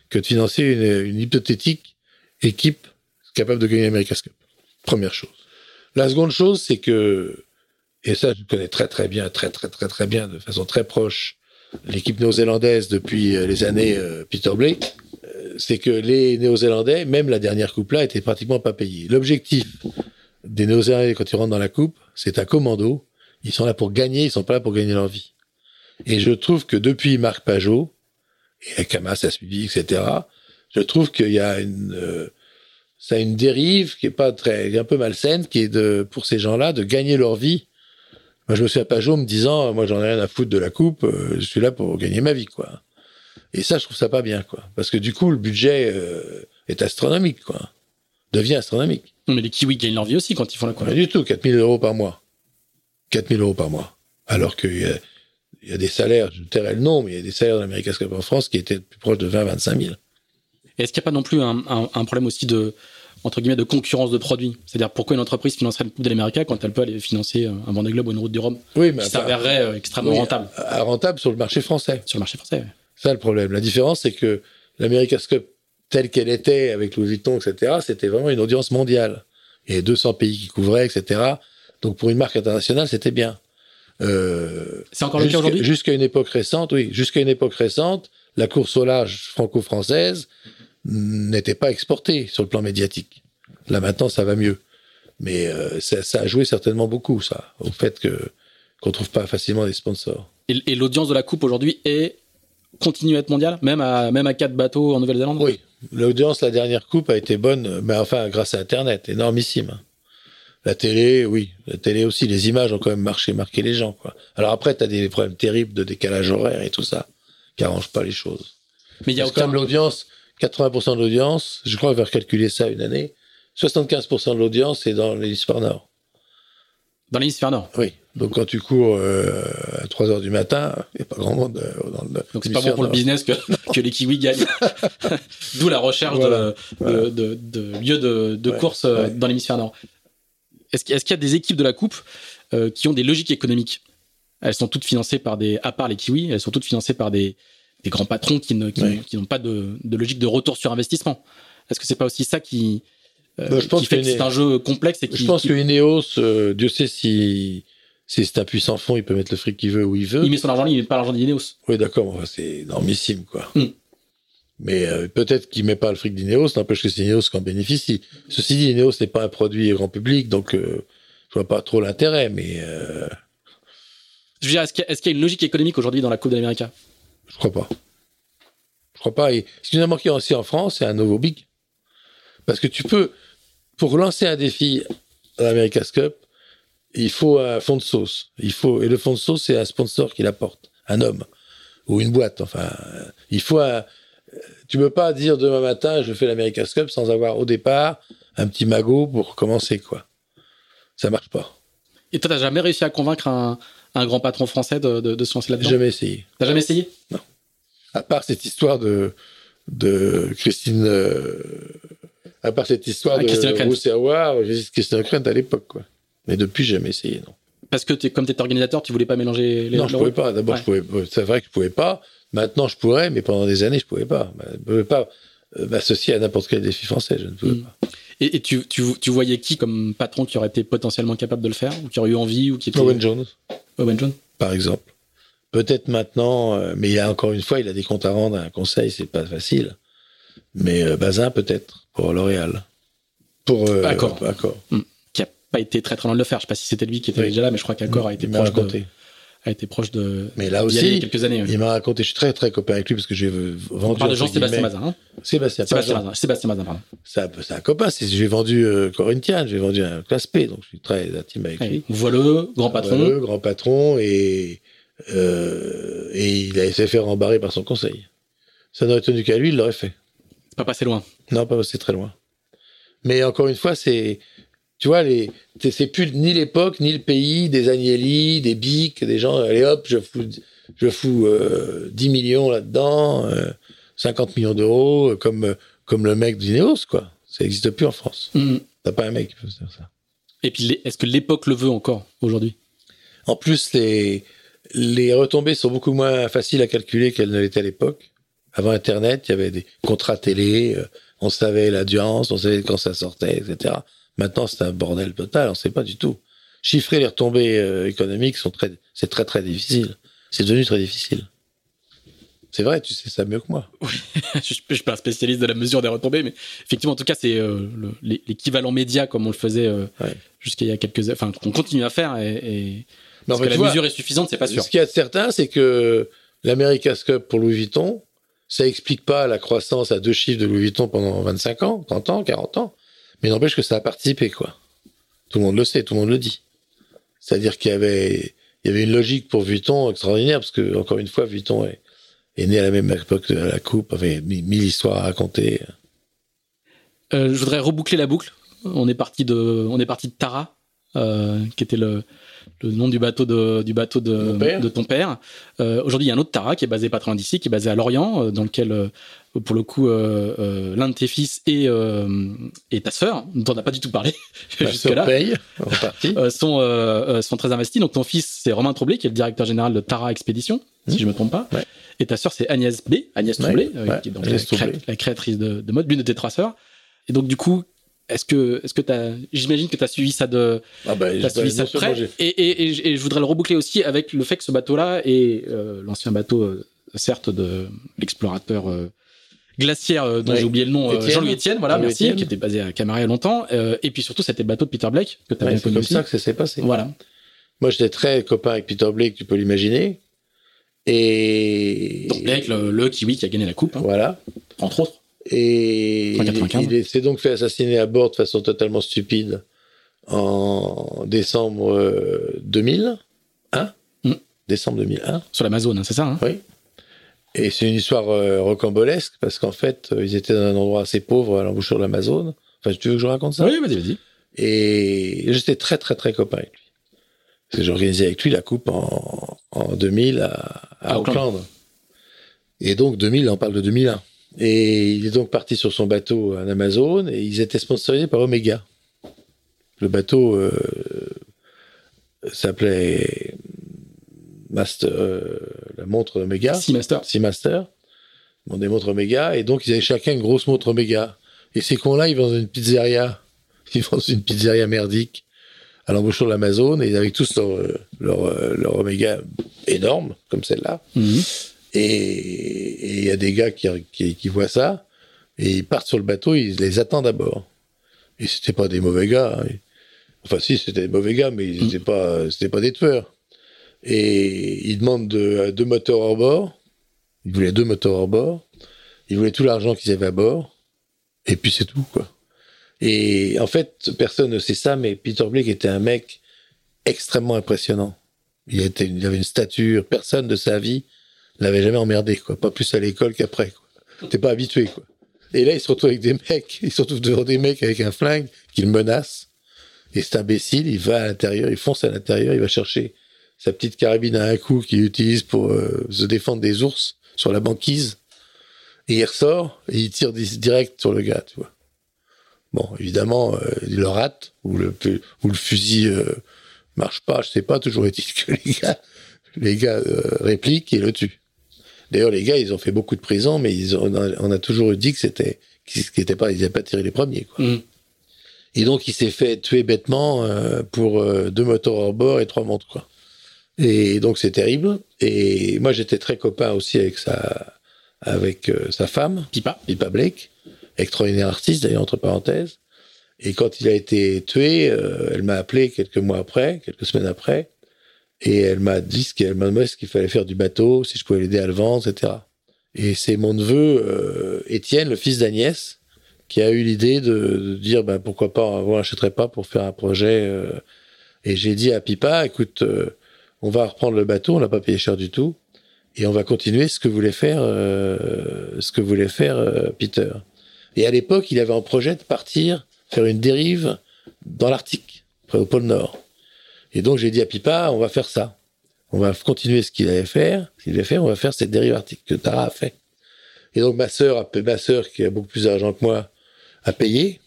que de financer une, hypothétique équipe capable de gagner l'America's Cup. Première chose. La seconde chose, c'est que, et ça je connais très très bien, très très très très bien, de façon très proche, l'équipe néo-zélandaise depuis euh, les années euh, Peter Blake, c'est que les Néo-Zélandais, même la dernière coupe-là, étaient pratiquement pas payés. L'objectif des Néo-Zélandais quand ils rentrent dans la coupe, c'est un commando ils sont là pour gagner, ils sont pas là pour gagner leur vie. Et je trouve que depuis Marc Pajot, et Camas a suivi, etc., je trouve qu'il y a une, euh, ça a une dérive qui est pas très, un peu malsaine, qui est de, pour ces gens-là, de gagner leur vie. Moi, je me suis à Pajot me disant, moi, j'en ai rien à foutre de la coupe, euh, je suis là pour gagner ma vie, quoi. Et ça, je trouve ça pas bien, quoi. Parce que du coup, le budget euh, est astronomique, quoi. Devient astronomique. Mais les Kiwis gagnent leur vie aussi quand ils font la coupe. Pas du tout, 4000 euros par mois. 4 000 euros par mois. Alors qu'il y a, il y a des salaires, je tairai le nom, mais il y a des salaires dans Cup en France qui étaient plus proches de 20 25 000. Est-ce qu'il n'y a pas non plus un, un, un, problème aussi de entre guillemets de concurrence de produits. C'est-à-dire pourquoi une entreprise financerait le Coupe de l'Amérique quand elle peut aller financer euh, un Vendée Globe ou une route du Rhum Oui, mais qui enfin, s'avérerait euh, extrêmement oui, rentable rentable sur le marché français. sur le marché français. ouais. Ça le problème. La différence, c'est que l'America's Cup, telle qu'elle était avec Louis Vuitton, etc., c'était vraiment une audience mondiale. Il y avait 200 pays qui couvraient, etc. Donc pour une marque internationale, c'était bien. Euh, C'est encore le cas aujourd'hui? Jusqu'à une époque récente, oui, jusqu'à une époque récente, la course au large franco-française n'était pas exportée sur le plan médiatique. Là maintenant, ça va mieux. Mais euh, ça, ça a joué certainement beaucoup, ça, au fait que qu'on trouve pas facilement des sponsors. Et, et l'audience de la Coupe aujourd'hui est continue à être mondiale, même à même à quatre bateaux en Nouvelle-Zélande? Oui, l'audience, la dernière coupe a été bonne, mais enfin, grâce à Internet, énormissime. La télé, oui, la télé aussi, les images ont quand même marché, marqué les gens, quoi. Alors après, t'as des problèmes terribles de décalage horaire et tout ça, qui arrangent pas les choses. Mais il y a aucun comme l'audience, 80% de l'audience, je crois qu'on va recalculer ça une année, 75% de l'audience est dans l'hémisphère nord. dans l'hémisphère nord. Oui. Donc quand tu cours euh, à 3 heures du matin, il n'y a pas grand monde euh, dans le Donc c'est pas bon pour le business que, que les Kiwis gagnent. D'où la recherche Voilà. de, Voilà. de, de, de lieux de, de Ouais, course euh, ouais. dans l'hémisphère nord. Est-ce qu'il est-ce qu'il y a des équipes de la Coupe euh, qui ont des logiques économiques? Elles sont toutes financées par des, à part les Kiwis, elles sont toutes financées par des, des grands patrons qui Ouais. n'ont pas de, de logique de retour sur investissement. Est-ce que c'est pas aussi ça qui, euh, Bah, je pense qui fait que que c'est un jeu complexe et qui, Je pense qui- que Ineos, euh, Dieu sait si, si c'est un puissant fond, il peut mettre le fric qu'il veut où il veut. il met son argent, il met pas l'argent d'Ineos. Oui, d'accord, enfin, c'est énormissime, quoi. Mm. Mais euh, peut-être qu'il met pas le fric d'Ineos, n'empêche que c'est Ineos qui en bénéficie. Ceci dit, Ineos n'est pas un produit grand public, donc je vois pas trop l'intérêt, mais Je veux dire, est-ce qu'il y, y a une logique économique aujourd'hui dans la Coupe de l'Amérique je crois pas. Je crois pas. Et ce qui nous a manqué aussi en France, c'est un nouveau big. Parce que tu peux, pour lancer un défi à l'America's Cup, il faut un fond de sauce. Il faut, et le fond de sauce, c'est un sponsor qui l'apporte. Un homme. Ou une boîte. Enfin, il faut tu peux pas dire demain matin, je fais l'America's Cup sans avoir au départ un petit magot pour commencer, quoi. Ça marche pas. Et toi, t'as jamais réussi à convaincre un, un grand patron français de, de, de se lancer J'ai là-dedans jamais essayé. T'as jamais essayé À part cette histoire de, de Christine. euh, à part cette histoire Ah, de dit Christine O'Krent à l'époque, quoi. Mais depuis, j'ai jamais essayé, non. Parce que t'es, comme tu étais organisateur, tu voulais pas mélanger les non, je pouvais pas. D'abord, Ouais. je pouvais. C'est vrai que je pouvais pas. Maintenant, je pourrais, mais pendant des années, je pouvais pas. Je pouvais pas euh, m'associer à n'importe quel défi français. Je ne pouvais Mm. pas. Et, et tu, tu, tu voyais qui comme patron qui aurait été potentiellement capable de le faire Ou qui aurait eu envie ou qui était... Owen Jones, Owen par exemple. Peut-être maintenant, euh, mais il y a encore une fois, il a des comptes à rendre à un conseil, c'est pas facile. Mais euh, Bazin, peut-être, pour L'Oréal. Pour euh, Accor. Accor. Qui a pas été très très loin de le faire. Je sais pas si c'était lui qui était Oui. déjà là, mais je crois qu'Accor a été proche de. A été proche de. Mais là aller il y a aussi, quelques années. il m'a raconté, je suis très très copain avec lui parce que j'ai vendu. On parle de Jean-Sébastien Mazin. Hein Sébastien, Sébastien. Mazin. Sébastien Mazin, pardon. C'est un, copain. J'ai vendu euh, Corinthians, j'ai vendu un classe P, donc je suis très intime avec Ouais. lui. Voileux, grand patron. Voilà, grand patron, et, euh, et il a fait rembarrer par son conseil. Ça n'aurait tenu qu'à lui, il l'aurait fait. Pas passé loin. Non, pas c'est très loin. Mais encore une fois, c'est, tu vois, les, c'est plus ni l'époque ni le pays des Agnelli, des Bic, des gens. Allez hop, je fous, je fous euh, 10 millions là-dedans, euh, 50 millions d'euros, euh, comme euh, comme le mec d'Ineos, quoi. Ça n'existe plus en France. Mm. T'as pas un mec qui peut faire ça. Et puis, est-ce que l'époque le veut encore aujourd'hui? En plus, les, les retombées sont beaucoup moins faciles à calculer qu'elles ne l'étaient à l'époque. Avant Internet, il y avait des contrats télé, euh, on savait l'audience, on savait quand ça sortait, etc. Maintenant, c'est un bordel total, on ne sait pas du tout. Chiffrer les retombées euh, économiques, sont très, c'est très très difficile. C'est devenu très difficile. C'est vrai, tu sais ça mieux que moi. je, je suis pas un spécialiste de la mesure des retombées, mais effectivement, en tout cas, c'est euh, le- l'é- l'équivalent média comme on le faisait euh, Ouais. jusqu'à il y a quelques, enfin, qu'on continue à faire. Et, que la vois, mesure est suffisante, c'est pas sûr. Ce qu'il y a de certain, c'est que l'America's Cup pour Louis Vuitton, ça explique pas la croissance à deux chiffres de Louis Vuitton pendant 25 ans, 30 ans, 40 ans, mais n'empêche que ça a participé, quoi. Tout le monde le sait, tout le monde le dit. C'est-à-dire qu'il y avait, il y avait une logique pour Vuitton extraordinaire, parce que, encore une fois, Vuitton est, né à la même époque que la coupe, avait mille mille histoires à raconter. Euh, je voudrais reboucler la boucle. On est parti de, on est parti de Tara qui était le, le nom du bateau de, du bateau de, de ton père. Euh, Aujourd'hui, il y a un autre Tara qui est basé pas très loin d'ici, qui est basé à Lorient, euh, dans lequel, euh, pour le coup, euh, euh l'un de tes fils et, et ta sœur, dont on n'a pas du tout parlé jusque-là, sont, sont très investis. Donc ton fils, c'est Romain Tromblay, qui est le directeur général de Tara Expédition, si mmh. je me trompe pas. Ouais. Et ta sœur, c'est Agnès B, Agnès Tromblay, qui est donc la, la, créatrice de, de mode, l'une de tes trois sœurs. Et donc, du coup, est-ce que, est-ce que t'as, j'imagine que tu as suivi ça de, ah bah, as suivi ça de près. Et, et, et, je voudrais le reboucler aussi avec le fait que ce bateau-là est euh, l'ancien bateau, euh, certes, de l'explorateur euh, glaciaire euh, dont j'ai oublié le nom, Jean-Louis Etienne, voilà, merci, qui était basé à Camaret longtemps. et puis surtout, c'était le bateau de Peter Blake que tu as bien connu C'est comme ça que ça s'est passé. Voilà. Moi, j'étais très copain avec Peter Blake, tu peux l'imaginer. Et. Donc Blake, le, le, kiwi qui a gagné la coupe. Hein, voilà. Entre autres. Et il s'est donc fait assassiner à bord de façon totalement stupide en décembre 2000. Hein? Mm. Décembre 2001. Sur l'Amazone, c'est ça hein? Oui. Et c'est une histoire euh, rocambolesque parce qu'en fait, euh, ils étaient dans un endroit assez pauvre à l'embouchure de l'Amazone. Enfin, tu veux que je raconte ça? Oui, vas-y, vas-y. Et j'étais très, très, très copain avec lui. Parce que j'organisais avec lui la coupe en, en 2000 à, à, Auckland. Et donc, 2000, on parle de 2001. Et il est donc parti sur son bateau en Amazon et ils étaient sponsorisés par Omega. Le bateau euh, s'appelait Master, euh, la montre Omega. Seamaster. Seamaster. Bon, des montres Omega. Et donc ils avaient chacun une grosse montre Omega. Et ces cons-là, ils vont dans une pizzeria. Ils vont dans une pizzeria merdique à l'embouchure de l'Amazon et avec tous leur, leur, leur Omega énorme, comme celle-là. Mhm. Et il y a des gars qui, voient ça, et ils partent sur le bateau, ils les attendent à bord. Et c'était pas des mauvais gars. Hein. Enfin, si, c'était des mauvais gars, mais ils n'étaient pas, des tueurs. Et ils demandent de, deux moteurs hors bord. Ils voulaient deux moteurs hors bord. Ils voulaient tout l'argent qu'ils avaient à bord. Et puis c'est tout, quoi. Et en fait, personne ne sait ça, mais Peter Blake était un mec extrêmement impressionnant. Il avait une stature, personne de sa vie l'avait jamais emmerdé, quoi. Pas plus à l'école qu'après, quoi. T'es pas habitué, quoi. Et là, il se retrouve avec des mecs, il se retrouve devant des mecs avec un flingue qui le menacent. Et cet imbécile, il va à l'intérieur, il fonce à l'intérieur, il va chercher sa petite carabine à un coup qu'il utilise pour euh, se défendre des ours sur la banquise. Et il ressort et il tire direct sur le gars, tu vois. Bon, évidemment, euh, il le rate, ou le, fusil euh, marche pas, je sais pas, toujours est-il que les gars, les gars répliquent et le tuent. D'ailleurs, les gars, ils ont fait beaucoup de prison, mais ils ont, on a toujours dit que c'était, qu'ils n'étaient pas, ils n'avaient pas tiré les premiers, quoi. Mm. Et donc, il s'est fait tuer bêtement euh, pour euh, deux moteurs hors bord et trois montres, quoi. Et donc, c'est terrible. Et moi, j'étais très copain aussi avec sa, avec euh, sa femme, Pipa, Pipa Blake, extraordinaire artiste, d'ailleurs, entre parenthèses. Et quand il a été tué, elle m'a appelé quelques mois après, quelques semaines après, et elle m'a dit ce qu'elle m'a demandé ce qu'il fallait faire du bateau, si je pouvais l'aider à le vendre, etc. Et c'est mon neveu euh, Étienne, le fils d'Agnès, qui a eu l'idée de, dire ben, pourquoi pas, on n'achèterait pas pour faire un projet. Euh. et j'ai dit à Pipa, écoute, euh, on va reprendre le bateau, on l'a pas payé cher du tout, et on va continuer ce que voulait faire, ce que voulait faire Peter. Et à l'époque, il avait un projet de partir faire une dérive dans l'Arctique, près au pôle Nord. Et donc j'ai dit à Pipa, on va faire ça. On va continuer ce qu'il allait faire, ce qu'il allait faire, on va faire cette dérive arctique que Tara a fait. Et donc ma sœur, ma sœur qui a beaucoup plus d'argent que moi, a payé.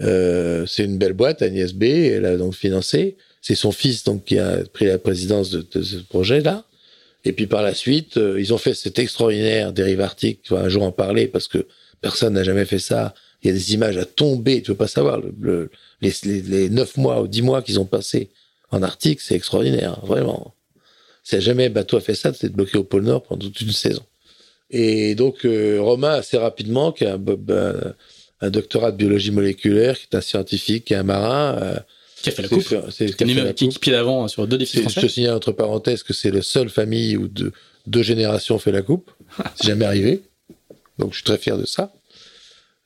Euh, c'est une belle boîte, Agnès B, elle a donc financé. C'est son fils donc qui a pris la présidence de, ce projet-là. Et puis par la suite, euh, ils ont fait cette extraordinaire dérive arctique. Tu vas un jour en parler parce que personne n'a jamais fait ça. Il y a des images à tomber. Tu veux pas savoir le, les, les, neuf mois ou dix mois qu'ils ont passé en Arctique, c'est extraordinaire, vraiment. Si jamais bateau a fait ça, c'est bloqué au pôle Nord pendant toute une saison. Et donc, euh, Romain, assez rapidement, qui a un, un, doctorat de biologie moléculaire, qui est un scientifique, qui est un marin. Euh, qui a fait la coupe. C'est qui a qui pied d'avant sur deux défis français. Je te signale entre parenthèses que c'est la seule famille où deux, deux générations ont fait la coupe. c'est jamais arrivé. Donc, je suis très fier de ça.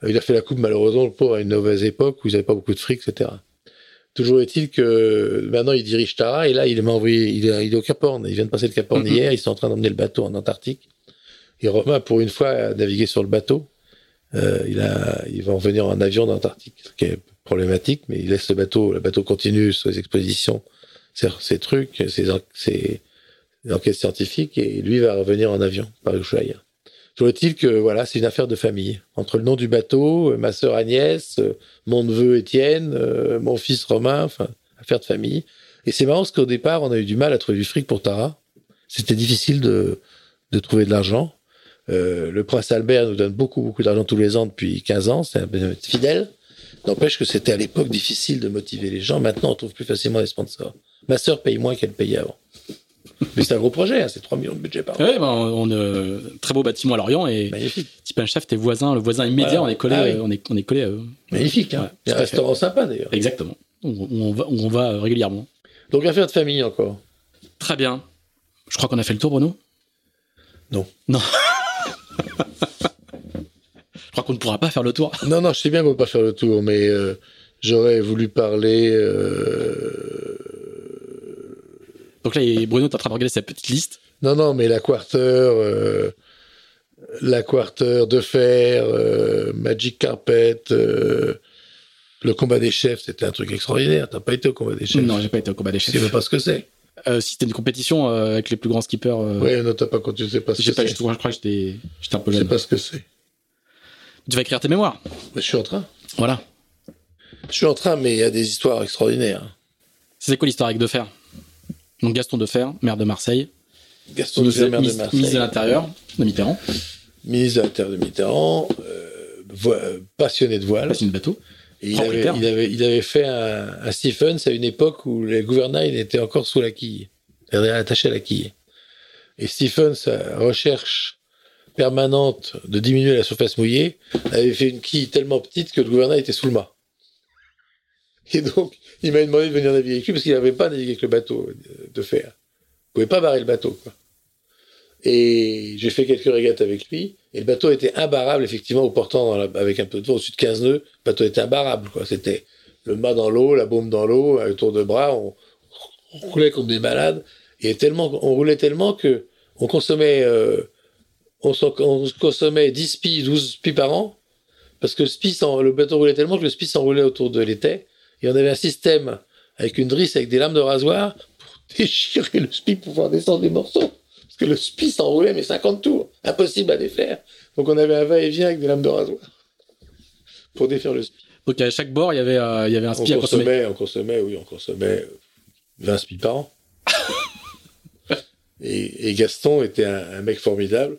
Il a fait la coupe, malheureusement, pour une mauvaise époque où ils n'avaient pas beaucoup de fric, etc. Toujours est-il que maintenant il dirige Tara et là il m'a envoyé, il est, au Cap Horn, il vient de passer le Cap Horn mm-hmm. hier, ils sont en train d'emmener le bateau en Antarctique. Et Romain, pour une fois, a navigué sur le bateau. Euh, il, a, il va en venir en avion d'Antarctique, ce qui est problématique, mais il laisse le bateau, le bateau continue sur les expositions, ses, ses trucs, ses, ses, enquêtes scientifiques, et lui va revenir en avion par Ushuaïa. Toujours est-il que voilà, c'est une affaire de famille. Entre le nom du bateau, ma sœur Agnès, mon neveu Étienne, mon fils Romain, enfin, affaire de famille. Et c'est marrant parce qu'au départ, on a eu du mal à trouver du fric pour Tara. C'était difficile de, de trouver de l'argent. Euh, le prince Albert nous donne beaucoup, beaucoup d'argent tous les ans depuis 15 ans. C'est un fidèle. N'empêche que c'était à l'époque difficile de motiver les gens. Maintenant, on trouve plus facilement des sponsors. Ma sœur paye moins qu'elle payait avant. Mais c'est un gros projet, hein, c'est 3 millions de budget par an. Oui, ben, on, a très beau bâtiment à Lorient et Magnifique. Chef, tes voisins, le voisin immédiat, on est collé, Ah oui. on est, on est collé à eux. Magnifique, hein. Ouais, un restaurant sympa d'ailleurs. Exactement. On, on va, on va régulièrement. Donc affaire de famille encore. Très bien. Je crois qu'on a fait le tour, Bruno? Non. Non. Je crois qu'on ne pourra pas faire le tour. Non, non, je sais bien qu'on ne peut pas faire le tour, mais euh, j'aurais voulu parler. euh, Donc là, Bruno est en train de regarder sa petite liste. Non, non, mais la quarter, euh, la quarter de fer, euh, Magic Carpet, euh, le combat des chefs, c'était un truc extraordinaire. T'as pas été au combat des chefs Non, j'ai pas été au combat des Tu chefs. sais même pas ce que c'est. Si c'était une compétition avec les plus grands skippers, Ouais, non, t'as pas quand tu sais pas ce que c'est. je, crois que j'étais un peu Je sais jeune. pas ce que c'est. Tu vas écrire tes mémoires. Je suis en train. Voilà. Je suis en train, mais il y a des histoires extraordinaires. C'est quoi l'histoire avec Defer Donc Gaston Defer, maire de Marseille, Gaston de ministre, maire de ministre- Marseille, ministre de l'Intérieur de Mitterrand, ministre de l'Intérieur de Mitterrand, euh, passionné de voile. passionné de bateau. Et il, avait, Propriétaire. il, avait, il avait fait un, un Stephens à une époque où les gouvernails étaient encore sous la quille, attachés à la quille. Et Stephens, sa recherche permanente de diminuer la surface mouillée, avait fait une quille tellement petite que le gouvernail était sous le mât. Et donc, il m'a demandé de venir naviguer avec lui parce qu'il n'avait pas navigué avec le bateau de- de fer. Il pouvait pas barrer le bateau, quoi. Et j'ai fait quelques régates avec lui. Et le bateau était imbarrable, effectivement, au portant avec un peu de vent au-dessus de 15 nœuds. Le bateau était imbarrable. C'était le mât dans l'eau, la baume dans l'eau, un tour de bras. On, roulait comme des malades. Et tellement, on roulait tellement que on consommait, euh, on, consommait 10 spies, 12 spies par an. Parce que le, le bateau roulait tellement que le spi s'enroulait autour de l'étai. Et on avait un système avec une drisse avec des lames de rasoir pour déchirer le spi pour pouvoir descendre des morceaux. Parce que le spi s'enroulait, mais 50 tours. Impossible à défaire. Donc on avait un va-et-vient avec des lames de rasoir. Pour défaire le spi. Donc à chaque bord, il y avait, euh, il y avait un On spi à consommer. consommait, on consommait, oui, on consommait 20 spies par an. et, et Gaston était un, un mec formidable.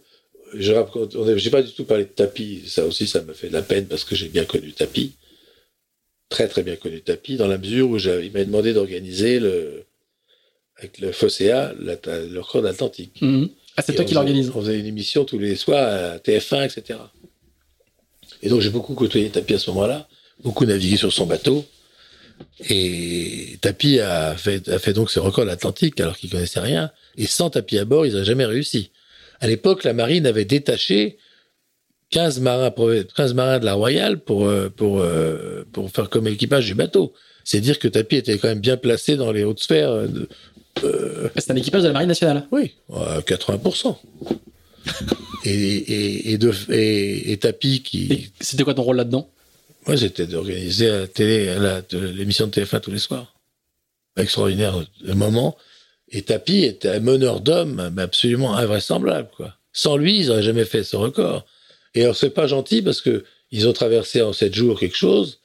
Je raconte- on j'ai pas du tout parlé de tapis. Ça aussi, ça m'a fait de la peine parce que j'ai bien connu tapis. Très, très bien connu tapis, dans la mesure où il m'a demandé d'organiser le, avec le FOSEA, le record d'Atlantique. Mhm. Ah, c'est toi qui l'organise. On faisait une émission tous les soirs à TF1, etc. Et donc j'ai beaucoup côtoyé Tapi à ce moment-là, beaucoup navigué sur son bateau. Et Tapi a fait, a fait donc ses records de l'Atlantique alors qu'il connaissait rien. Et sans Tapi à bord, ils n'auraient jamais réussi. À l'époque, la marine avait détaché 15 marins, prov- 15 marins de la Royale pour, euh, pour, euh, pour faire comme équipage du bateau. C'est dire que Tapi était quand même bien placé dans les hautes sphères. euh, De, C'est un équipage de la Marine nationale. oui, à 80%. et, et, et, de, et, et Tapi qui. C'était quoi ton rôle là-dedans? Moi, c'était d'organiser la télé, l'émission de TF1 tous les soirs. Extraordinaire le moment. Et Tapi était un meneur d'hommes absolument invraisemblable, quoi. Sans lui, ils n'auraient jamais fait ce record. Et alors, c'est pas gentil parce que ils ont traversé en sept jours quelque chose.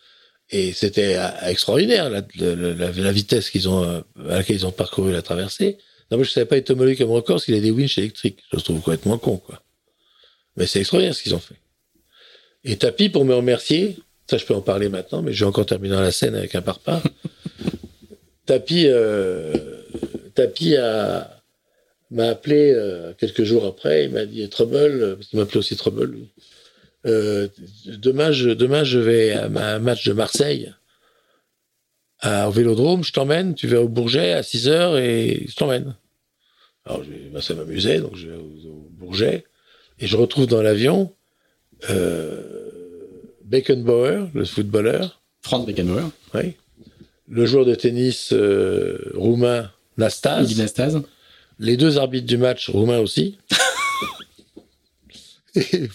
Et c'était euh, extraordinaire, la, la, la- la vitesse qu'ils ont, euh, à laquelle ils ont parcouru la traversée. Non, mais je savais pas être homologué comme record parce qu'il a des winches électriques. Je trouve complètement con, quoi. Mais c'est extraordinaire ce qu'ils ont fait. Et Tapi, pour me remercier, ça je peux en parler maintenant, mais je vais encore terminer la scène avec un parpaing. Tapi, euh, Tapi a, m'a appelé euh, quelques jours après, il m'a dit Trouble, parce qu'il m'appelait aussi Trouble. Euh, demain, je, demain, je vais à un match de Marseille à, au Vélodrome, je t'emmène, tu vas au Bourget à 6 heures et je t'emmène. Alors, je, ben, ça m'amusait, donc je vais au, au Bourget et je retrouve dans l'avion euh, Beckenbauer, le footballeur, Franz Beckenbauer, oui, le joueur de tennis euh, roumain Nastas, Iggy Nastase. Les deux arbitres du match roumains aussi. et,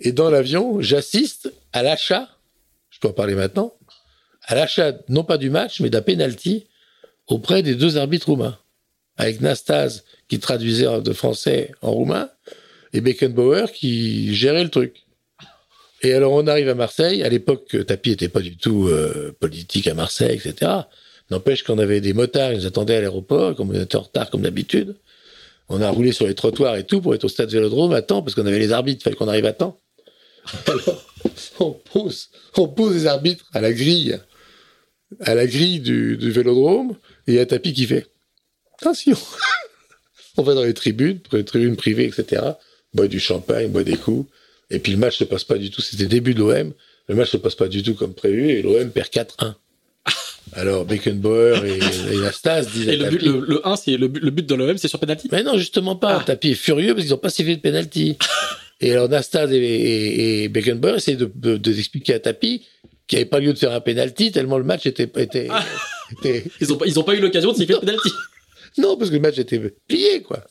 Et dans l'avion, j'assiste à l'achat, je peux en parler maintenant, à l'achat non pas du match, mais d'un penalty auprès des deux arbitres roumains, avec Nastase qui traduisait de français en roumain et Beckenbauer qui gérait le truc. Et alors on arrive à Marseille. À l'époque, Tapi n'était pas du tout euh, politique à Marseille, etc. N'empêche qu'on avait des motards, ils nous attendaient à l'aéroport, comme on était en retard comme d'habitude. On a roulé sur les trottoirs et tout pour être au stade Vélodrome à temps, parce qu'on avait les arbitres, il fallait qu'on arrive à temps. Alors, on pose, on pose les arbitres à la grille, à la grille du, Vélodrome, et il y a Tapi qui fait attention. on va dans les tribunes, les tribunes privées, etc. Boit du champagne, boit des coups. Et puis le match se passe pas du tout. C'était début de l'OM. Le match se passe pas du tout comme prévu et l'OM perd 4-1. Alors Beckenbauer et, et Nastas disent. Et le, but, le, le 1, c'est le but, le but de l'OM, c'est sur penalty. Mais non, justement pas. Ah. Tapi est furieux parce qu'ils ont pas sifflé de penalty. et alors Nastas et, et, et Beckenbauer essaient de, de, de d'expliquer à Tapi qu'il n'y avait pas lieu de faire un penalty tellement le match était était, Ah. était- Ils ont, pas- ils ont pas eu l'occasion de siffler le penalty. non parce que le match était plié quoi.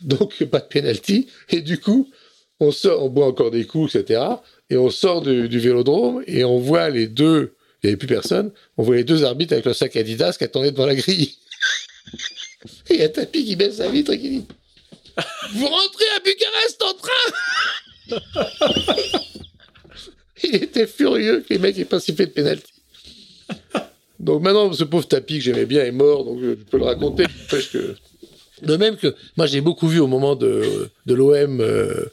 Donc pas de penalty et du coup on sort, on boit encore des coups etc. Et on sort du, du Vélodrome et on voit les deux, il n'y avait plus personne, on les deux arbitres avec le sac Adidas qui attendaient devant la grille. Et il y a Tapi qui baisse sa vitre et qui dit Vous rentrez à Bucarest en train Il était furieux que les mecs aient pas sifflé de pénalty. Donc maintenant, ce pauvre Tapi que j'aimais bien est mort, donc je peux le raconter. Que... De même que moi j'ai beaucoup vu au moment de, de l'OM euh,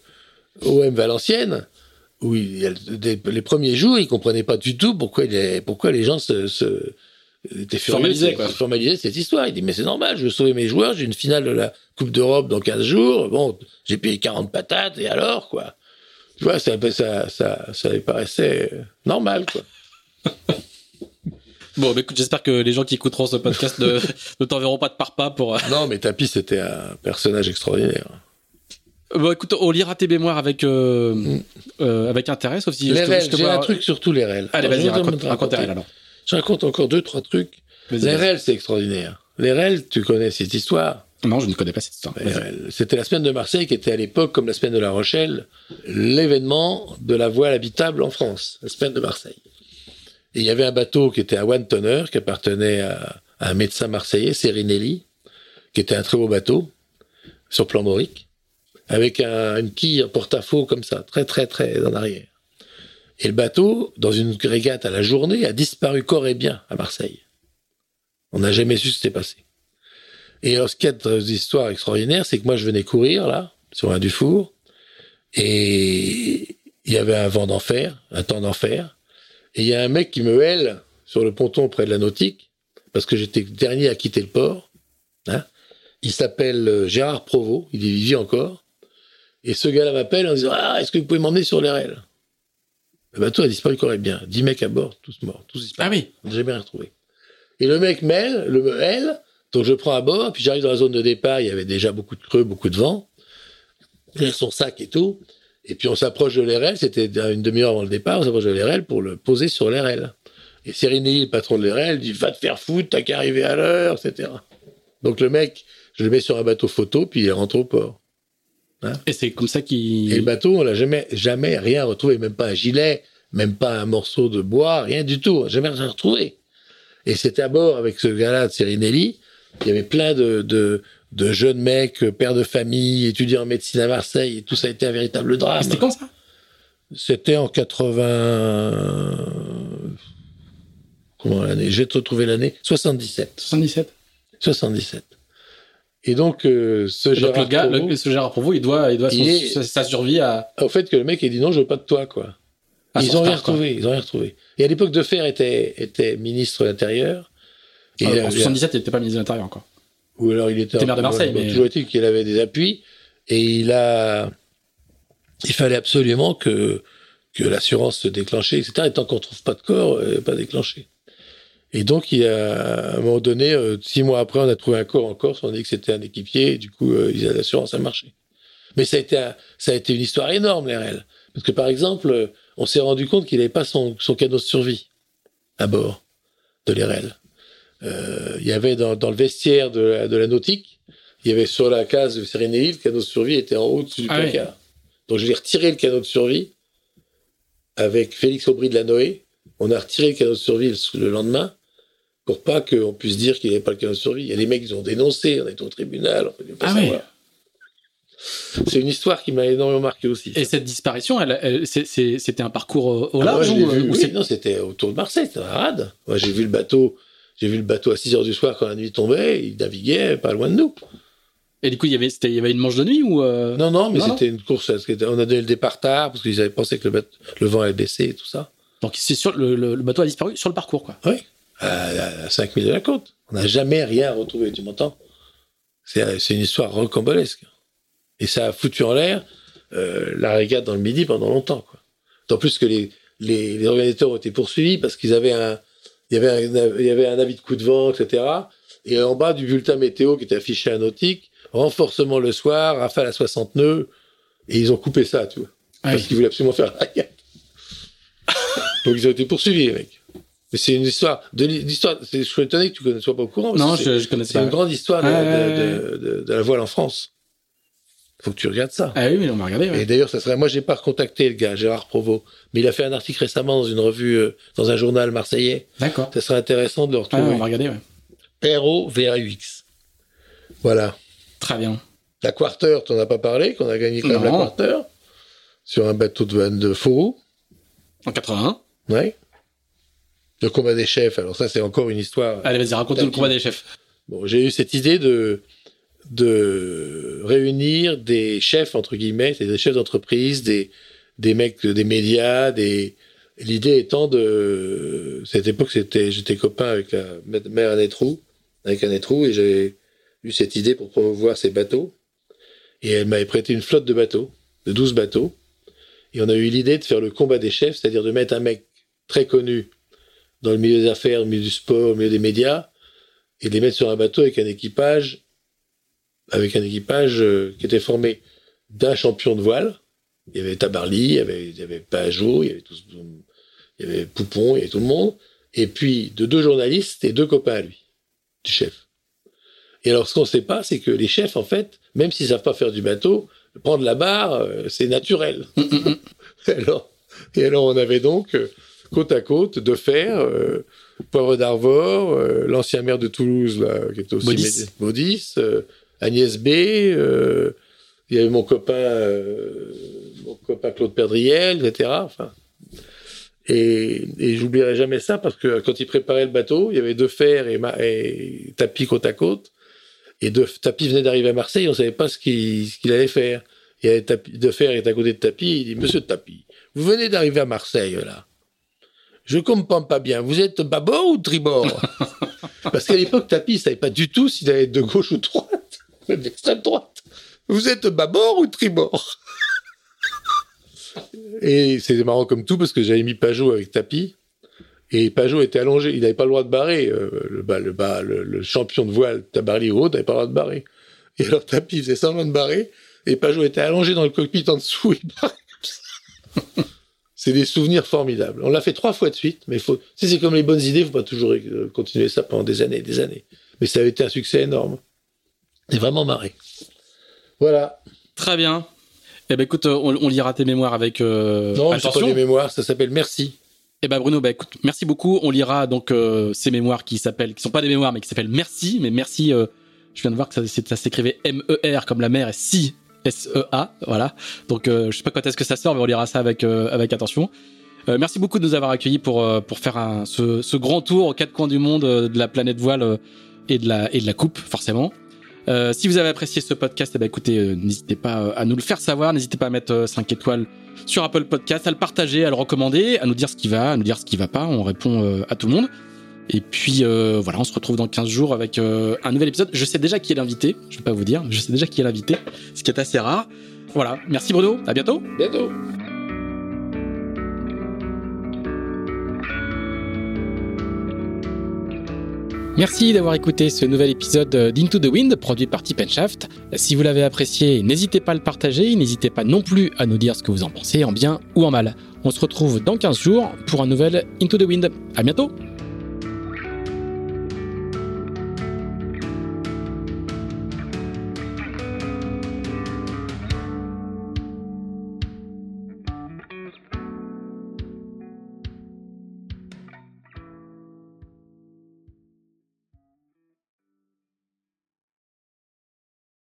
OM Valenciennes, des- les premiers jours, ils comprenaient pas du tout pourquoi, il est- pourquoi les gens se, se étaient se- quoi. formalisaient cette histoire. Il dit mais c'est normal, je veux sauver mes joueurs, j'ai une finale de la Coupe d'Europe dans 15 jours, bon, j'ai payé 40 patates et alors quoi? Tu vois, ça, ça, ça, ça lui paraissait euh, normal quoi. Bon, écoute, j'espère que les gens qui écouteront ce podcast ne, ne t'enverront pas de par pas pour. euh, Non, mais Tapi c'était un personnage extraordinaire. Bon, écoute, on lira tes mémoires avec euh, euh, avec intérêt, sauf si les je te j'ai un truc sur tous les REL. Allez, vas-y, raconte, te raconte. REL, alors. Je raconte encore deux, trois trucs. Les. REL, c'est extraordinaire. Les REL, tu connais cette histoire. Non, je ne connais pas cette histoire. C'était la semaine de Marseille qui était à l'époque, comme la semaine de La Rochelle, l'événement de la voile habitable en France, la semaine de Marseille. Et il y avait un bateau qui était à one tonner, qui appartenait à, à un médecin marseillais, Serinelli, qui était un très beau bateau, sur plan morique, avec un- une quille en porte-à-faux comme ça, très très très en arrière. Et le bateau, dans une régate à la journée, a disparu corps et bien à Marseille. On n'a jamais su ce qui s'était passé. Et alors, ce qu'il y a d'histoire extraordinaire, c'est que moi, je venais courir, là, sur un Dufour, et il y avait un vent d'enfer, un temps d'enfer, et il y a un mec qui me hèle sur le ponton près de la nautique, parce que j'étais le dernier à quitter le port. Hein. Il s'appelle euh, Gérard Provost, il vit encore, et ce gars-là m'appelle en disant « Ah, est-ce que vous pouvez m'emmener sur les rails ?» Le bateau a disparu corps et bien. Dix mecs à bord, tous morts, tous disparus. Ah oui. On n'a jamais rien retrouvé. Et le mec mêle, le hèle, donc je prends à bord, puis j'arrive dans la zone de départ, il y avait déjà beaucoup de creux, beaucoup de vent. Il a son sac et tout. Et puis on s'approche de l'RL, c'était une demi-heure avant le départ, on s'approche de l'RL pour le poser sur l'RL. Et Sérénilly, le patron de l'RL, dit Va te faire foutre, t'as qu'à arriver à l'heure, etc. Donc le mec, je le mets sur un bateau photo, puis il rentre au port. Et c'est comme ça Et qu'il. le bateau, on l'a jamais, jamais rien retrouvé, même pas un gilet, même pas un morceau de bois, rien du tout, jamais rien retrouvé. Et c'était à bord avec ce gars-là de Serinelli, il y avait plein de, de, de jeunes mecs, pères de famille, étudiants en médecine à Marseille, et tout ça a été un véritable drame. C'était quand ça? C'était en 80... Comment l'année? J'ai retrouvé l'année 77. 77. 77. Et donc, euh, ce Et donc Gérard le gars, le, ce Gérard il doit, il doit son- Il est- sa, sa survie à. au fait que le mec ait dit non, je veux pas de toi, quoi. ils ont rien retrouvé, ils ont rien retrouvé. Et à l'époque, Defer était, était ministre de l'Intérieur. Et Ah, en avait- 77, il n'était pas ministre de l'Intérieur encore. ou alors il était était maire de Marseille, mais- toujours qu'il avait des appuis et il a il fallait absolument que que l'assurance se déclenchait etc et tant qu'on trouve pas de corps euh, pas déclenché et donc il a à un moment donné euh, six mois après on a trouvé un corps en Corse on a dit que c'était un équipier et du coup euh, ils- l'assurance a marché mais ça a été un- ça a été une histoire énorme les RL parce que par exemple euh, on s'est rendu compte qu'il n'avait pas son son canot de survie à bord de l'RL euh, il y avait dans, dans le vestiaire de la, de la nautique, il y avait sur la case de Sérénélie, le canot de survie était en haut dessus du Ah oui. placard. Donc je vais retirer le canot de survie avec Félix Aubry de la Noé. On a retiré le canot de survie le lendemain pour pas qu'on puisse dire qu'il n'y avait pas le canot de survie. Il y a des mecs qui ont dénoncé, on est au tribunal, on peut pas Ah oui. C'est une histoire qui m'a énormément marqué aussi. Et cette disparition, elle, elle- c'était un parcours au, au Ah, large ou, vu, ou oui, c'est- non, c'était autour de Marseille, c'était un rade. Moi, j'ai vu le bateau, j'ai vu le bateau à 6 heures du soir quand la nuit tombait, il naviguait pas loin de nous. Et du coup, il y avait, c'était- il y avait une manche de nuit ou euh, Non, non, mais Non, non. c'était une course, on a donné le départ tard, parce qu'ils avaient pensé que le, bateau- le vent allait baisser et tout ça. Donc c'est sur le, le- le bateau a disparu sur le parcours, quoi. Oui, à, 5 000 de la côte. On n'a jamais rien retrouvé, tu m'entends? C'est c'est une histoire rocambolesque. Et ça a foutu en l'air euh, la régate dans le Midi pendant longtemps. Quoi. D'autant plus que les, les, les organisateurs ont été poursuivis parce qu'ils avaient un, il y avait un, il y avait un avis de coup de vent, etc. Et en bas du bulletin météo qui était affiché à Nautique, renforcement le soir, rafale à 60 nœuds, et ils ont coupé ça, tu vois. Ah parce qu'ils voulaient absolument faire la régate. Donc ils ont été poursuivis, les mecs. Mais c'est une histoire. De l'histoire. c'est- Je suis étonné que tu ne sois pas au courant. Non, je, je c'est pas. une grande histoire de, la voile en France. Faut que tu regardes ça. Ah oui, mais on va regarder. ouais. Et d'ailleurs, ça serait. Moi, j'ai pas recontacté le gars, Gérard Provost, mais il a fait un article récemment dans une revue, euh, dans un journal marseillais. D'accord. Ça serait intéressant de le Ah, retrouver. on va regarder. Ouais. Voilà. Très bien. La Quarter, t'en as pas parlé, qu'on a gagné quand même la. Quarter sur un bateau de de faux. En 81. Ouais. Le combat des chefs. Alors ça, c'est encore une histoire. Allez, vas-y, raconte le combat des chefs. Bon, j'ai eu cette idée de, de réunir des chefs, entre guillemets, des chefs d'entreprise, des, des mecs des médias, des, l'idée étant de, cette époque, c'était, j'étais copain avec la mère Anetrou, avec Anetrou, et j'avais eu cette idée pour promouvoir ces bateaux. Et elle m'avait prêté une flotte de bateaux, de 12 bateaux. Et on a eu l'idée de faire le combat des chefs, c'est-à-dire de mettre un mec très connu dans le milieu des affaires, le milieu du sport, le milieu des médias, et de les mettre sur un bateau avec un équipage, avec un équipage euh, qui était formé d'un champion de voile. Il y avait Tabarly, il y avait, il y avait Pajot, il y avait tout, il y avait Poupon, il y avait tout le monde. Et puis de deux journalistes et deux copains à lui, du chef. Et alors ce qu'on ne sait pas, c'est que les chefs, en fait, même s'ils savent pas faire du bateau, prendre la barre, euh, c'est naturel. et, alors, et alors on avait donc euh, côte à côte de fer, euh, Poivre d'Arvor, euh, l'ancien maire de Toulouse, là, qui était aussi Baudis, euh, Agnès B, il y avait mon copain, mon copain Claude Perdriel, etc. Enfin, et, et j'oublierai jamais ça parce que quand il préparait le bateau, il y avait deux fers et, tapis côte à côte. Et deux tapis venait d'arriver à Marseille, on savait pas ce qu'il allait faire. Il y avait tapis, de fer est à côté de tapis, il dit Monsieur Tapis, vous venez d'arriver à Marseille là. Je comprends pas bien. Vous êtes bâbord ou tribord Parce qu'à l'époque, Tapis, il savait pas du tout s'il allait être de gauche ou de droite, même d'extrême droite. Vous êtes bâbord ou tribord Et c'était marrant comme tout parce que j'avais mis Pajot avec Tapis. Et Pajot était allongé, il n'avait pas le droit de barrer. euh, le, le, le, le champion de voile, Tabarly Haut, n'avait pas le droit de barrer. Et alors Tapis faisait semblant de barrer, et Pajot était allongé dans le cockpit en dessous, il barrait comme ça. C'est des souvenirs formidables. On l'a fait trois fois de suite, mais faut, sais, c'est comme les bonnes idées, faut pas toujours euh, continuer ça pendant des années et des années. Mais ça a été un succès énorme. C'est vraiment marré. Voilà. Très bien. Eh ben écoute, on, on lira tes mémoires avec euh, non, c'est pas attention. des mémoires, ça s'appelle Merci. Eh ben Bruno, bah écoute, merci beaucoup. On lira donc euh, ces mémoires qui s'appellent, qui sont pas des mémoires, mais qui s'appellent Merci. Mais merci, euh, je viens de voir que ça, ça s'écrivait M-E-R comme la mer et si S-E-A. Voilà. Donc euh, je sais pas quand est-ce que ça sort, mais on lira ça avec euh, attention. Euh, merci beaucoup de nous avoir accueillis pour faire ce, grand tour aux quatre coins du monde de la planète voile et de la coupe forcément. Si vous avez apprécié ce podcast, eh ben écoutez, n'hésitez pas à nous le faire savoir, n'hésitez pas à mettre euh, 5 étoiles sur Apple Podcast, à le partager, à le recommander, à nous dire ce qui va, à nous dire ce qui va pas, on répond à tout le monde. Et puis euh, voilà, on se retrouve dans 15 jours avec euh, un nouvel épisode. Je sais déjà qui est l'invité, je vais pas vous dire, je sais déjà qui est l'invité, ce qui est assez rare. Voilà, merci Bruno, à bientôt. Bientôt. Merci d'avoir écouté ce nouvel épisode d'Into the Wind produit par Tip Shaft. Si vous l'avez apprécié, n'hésitez pas à le partager, n'hésitez pas non plus à nous dire ce que vous en pensez, en bien ou en mal. On se retrouve dans 15 jours pour un nouvel Into the Wind. À bientôt!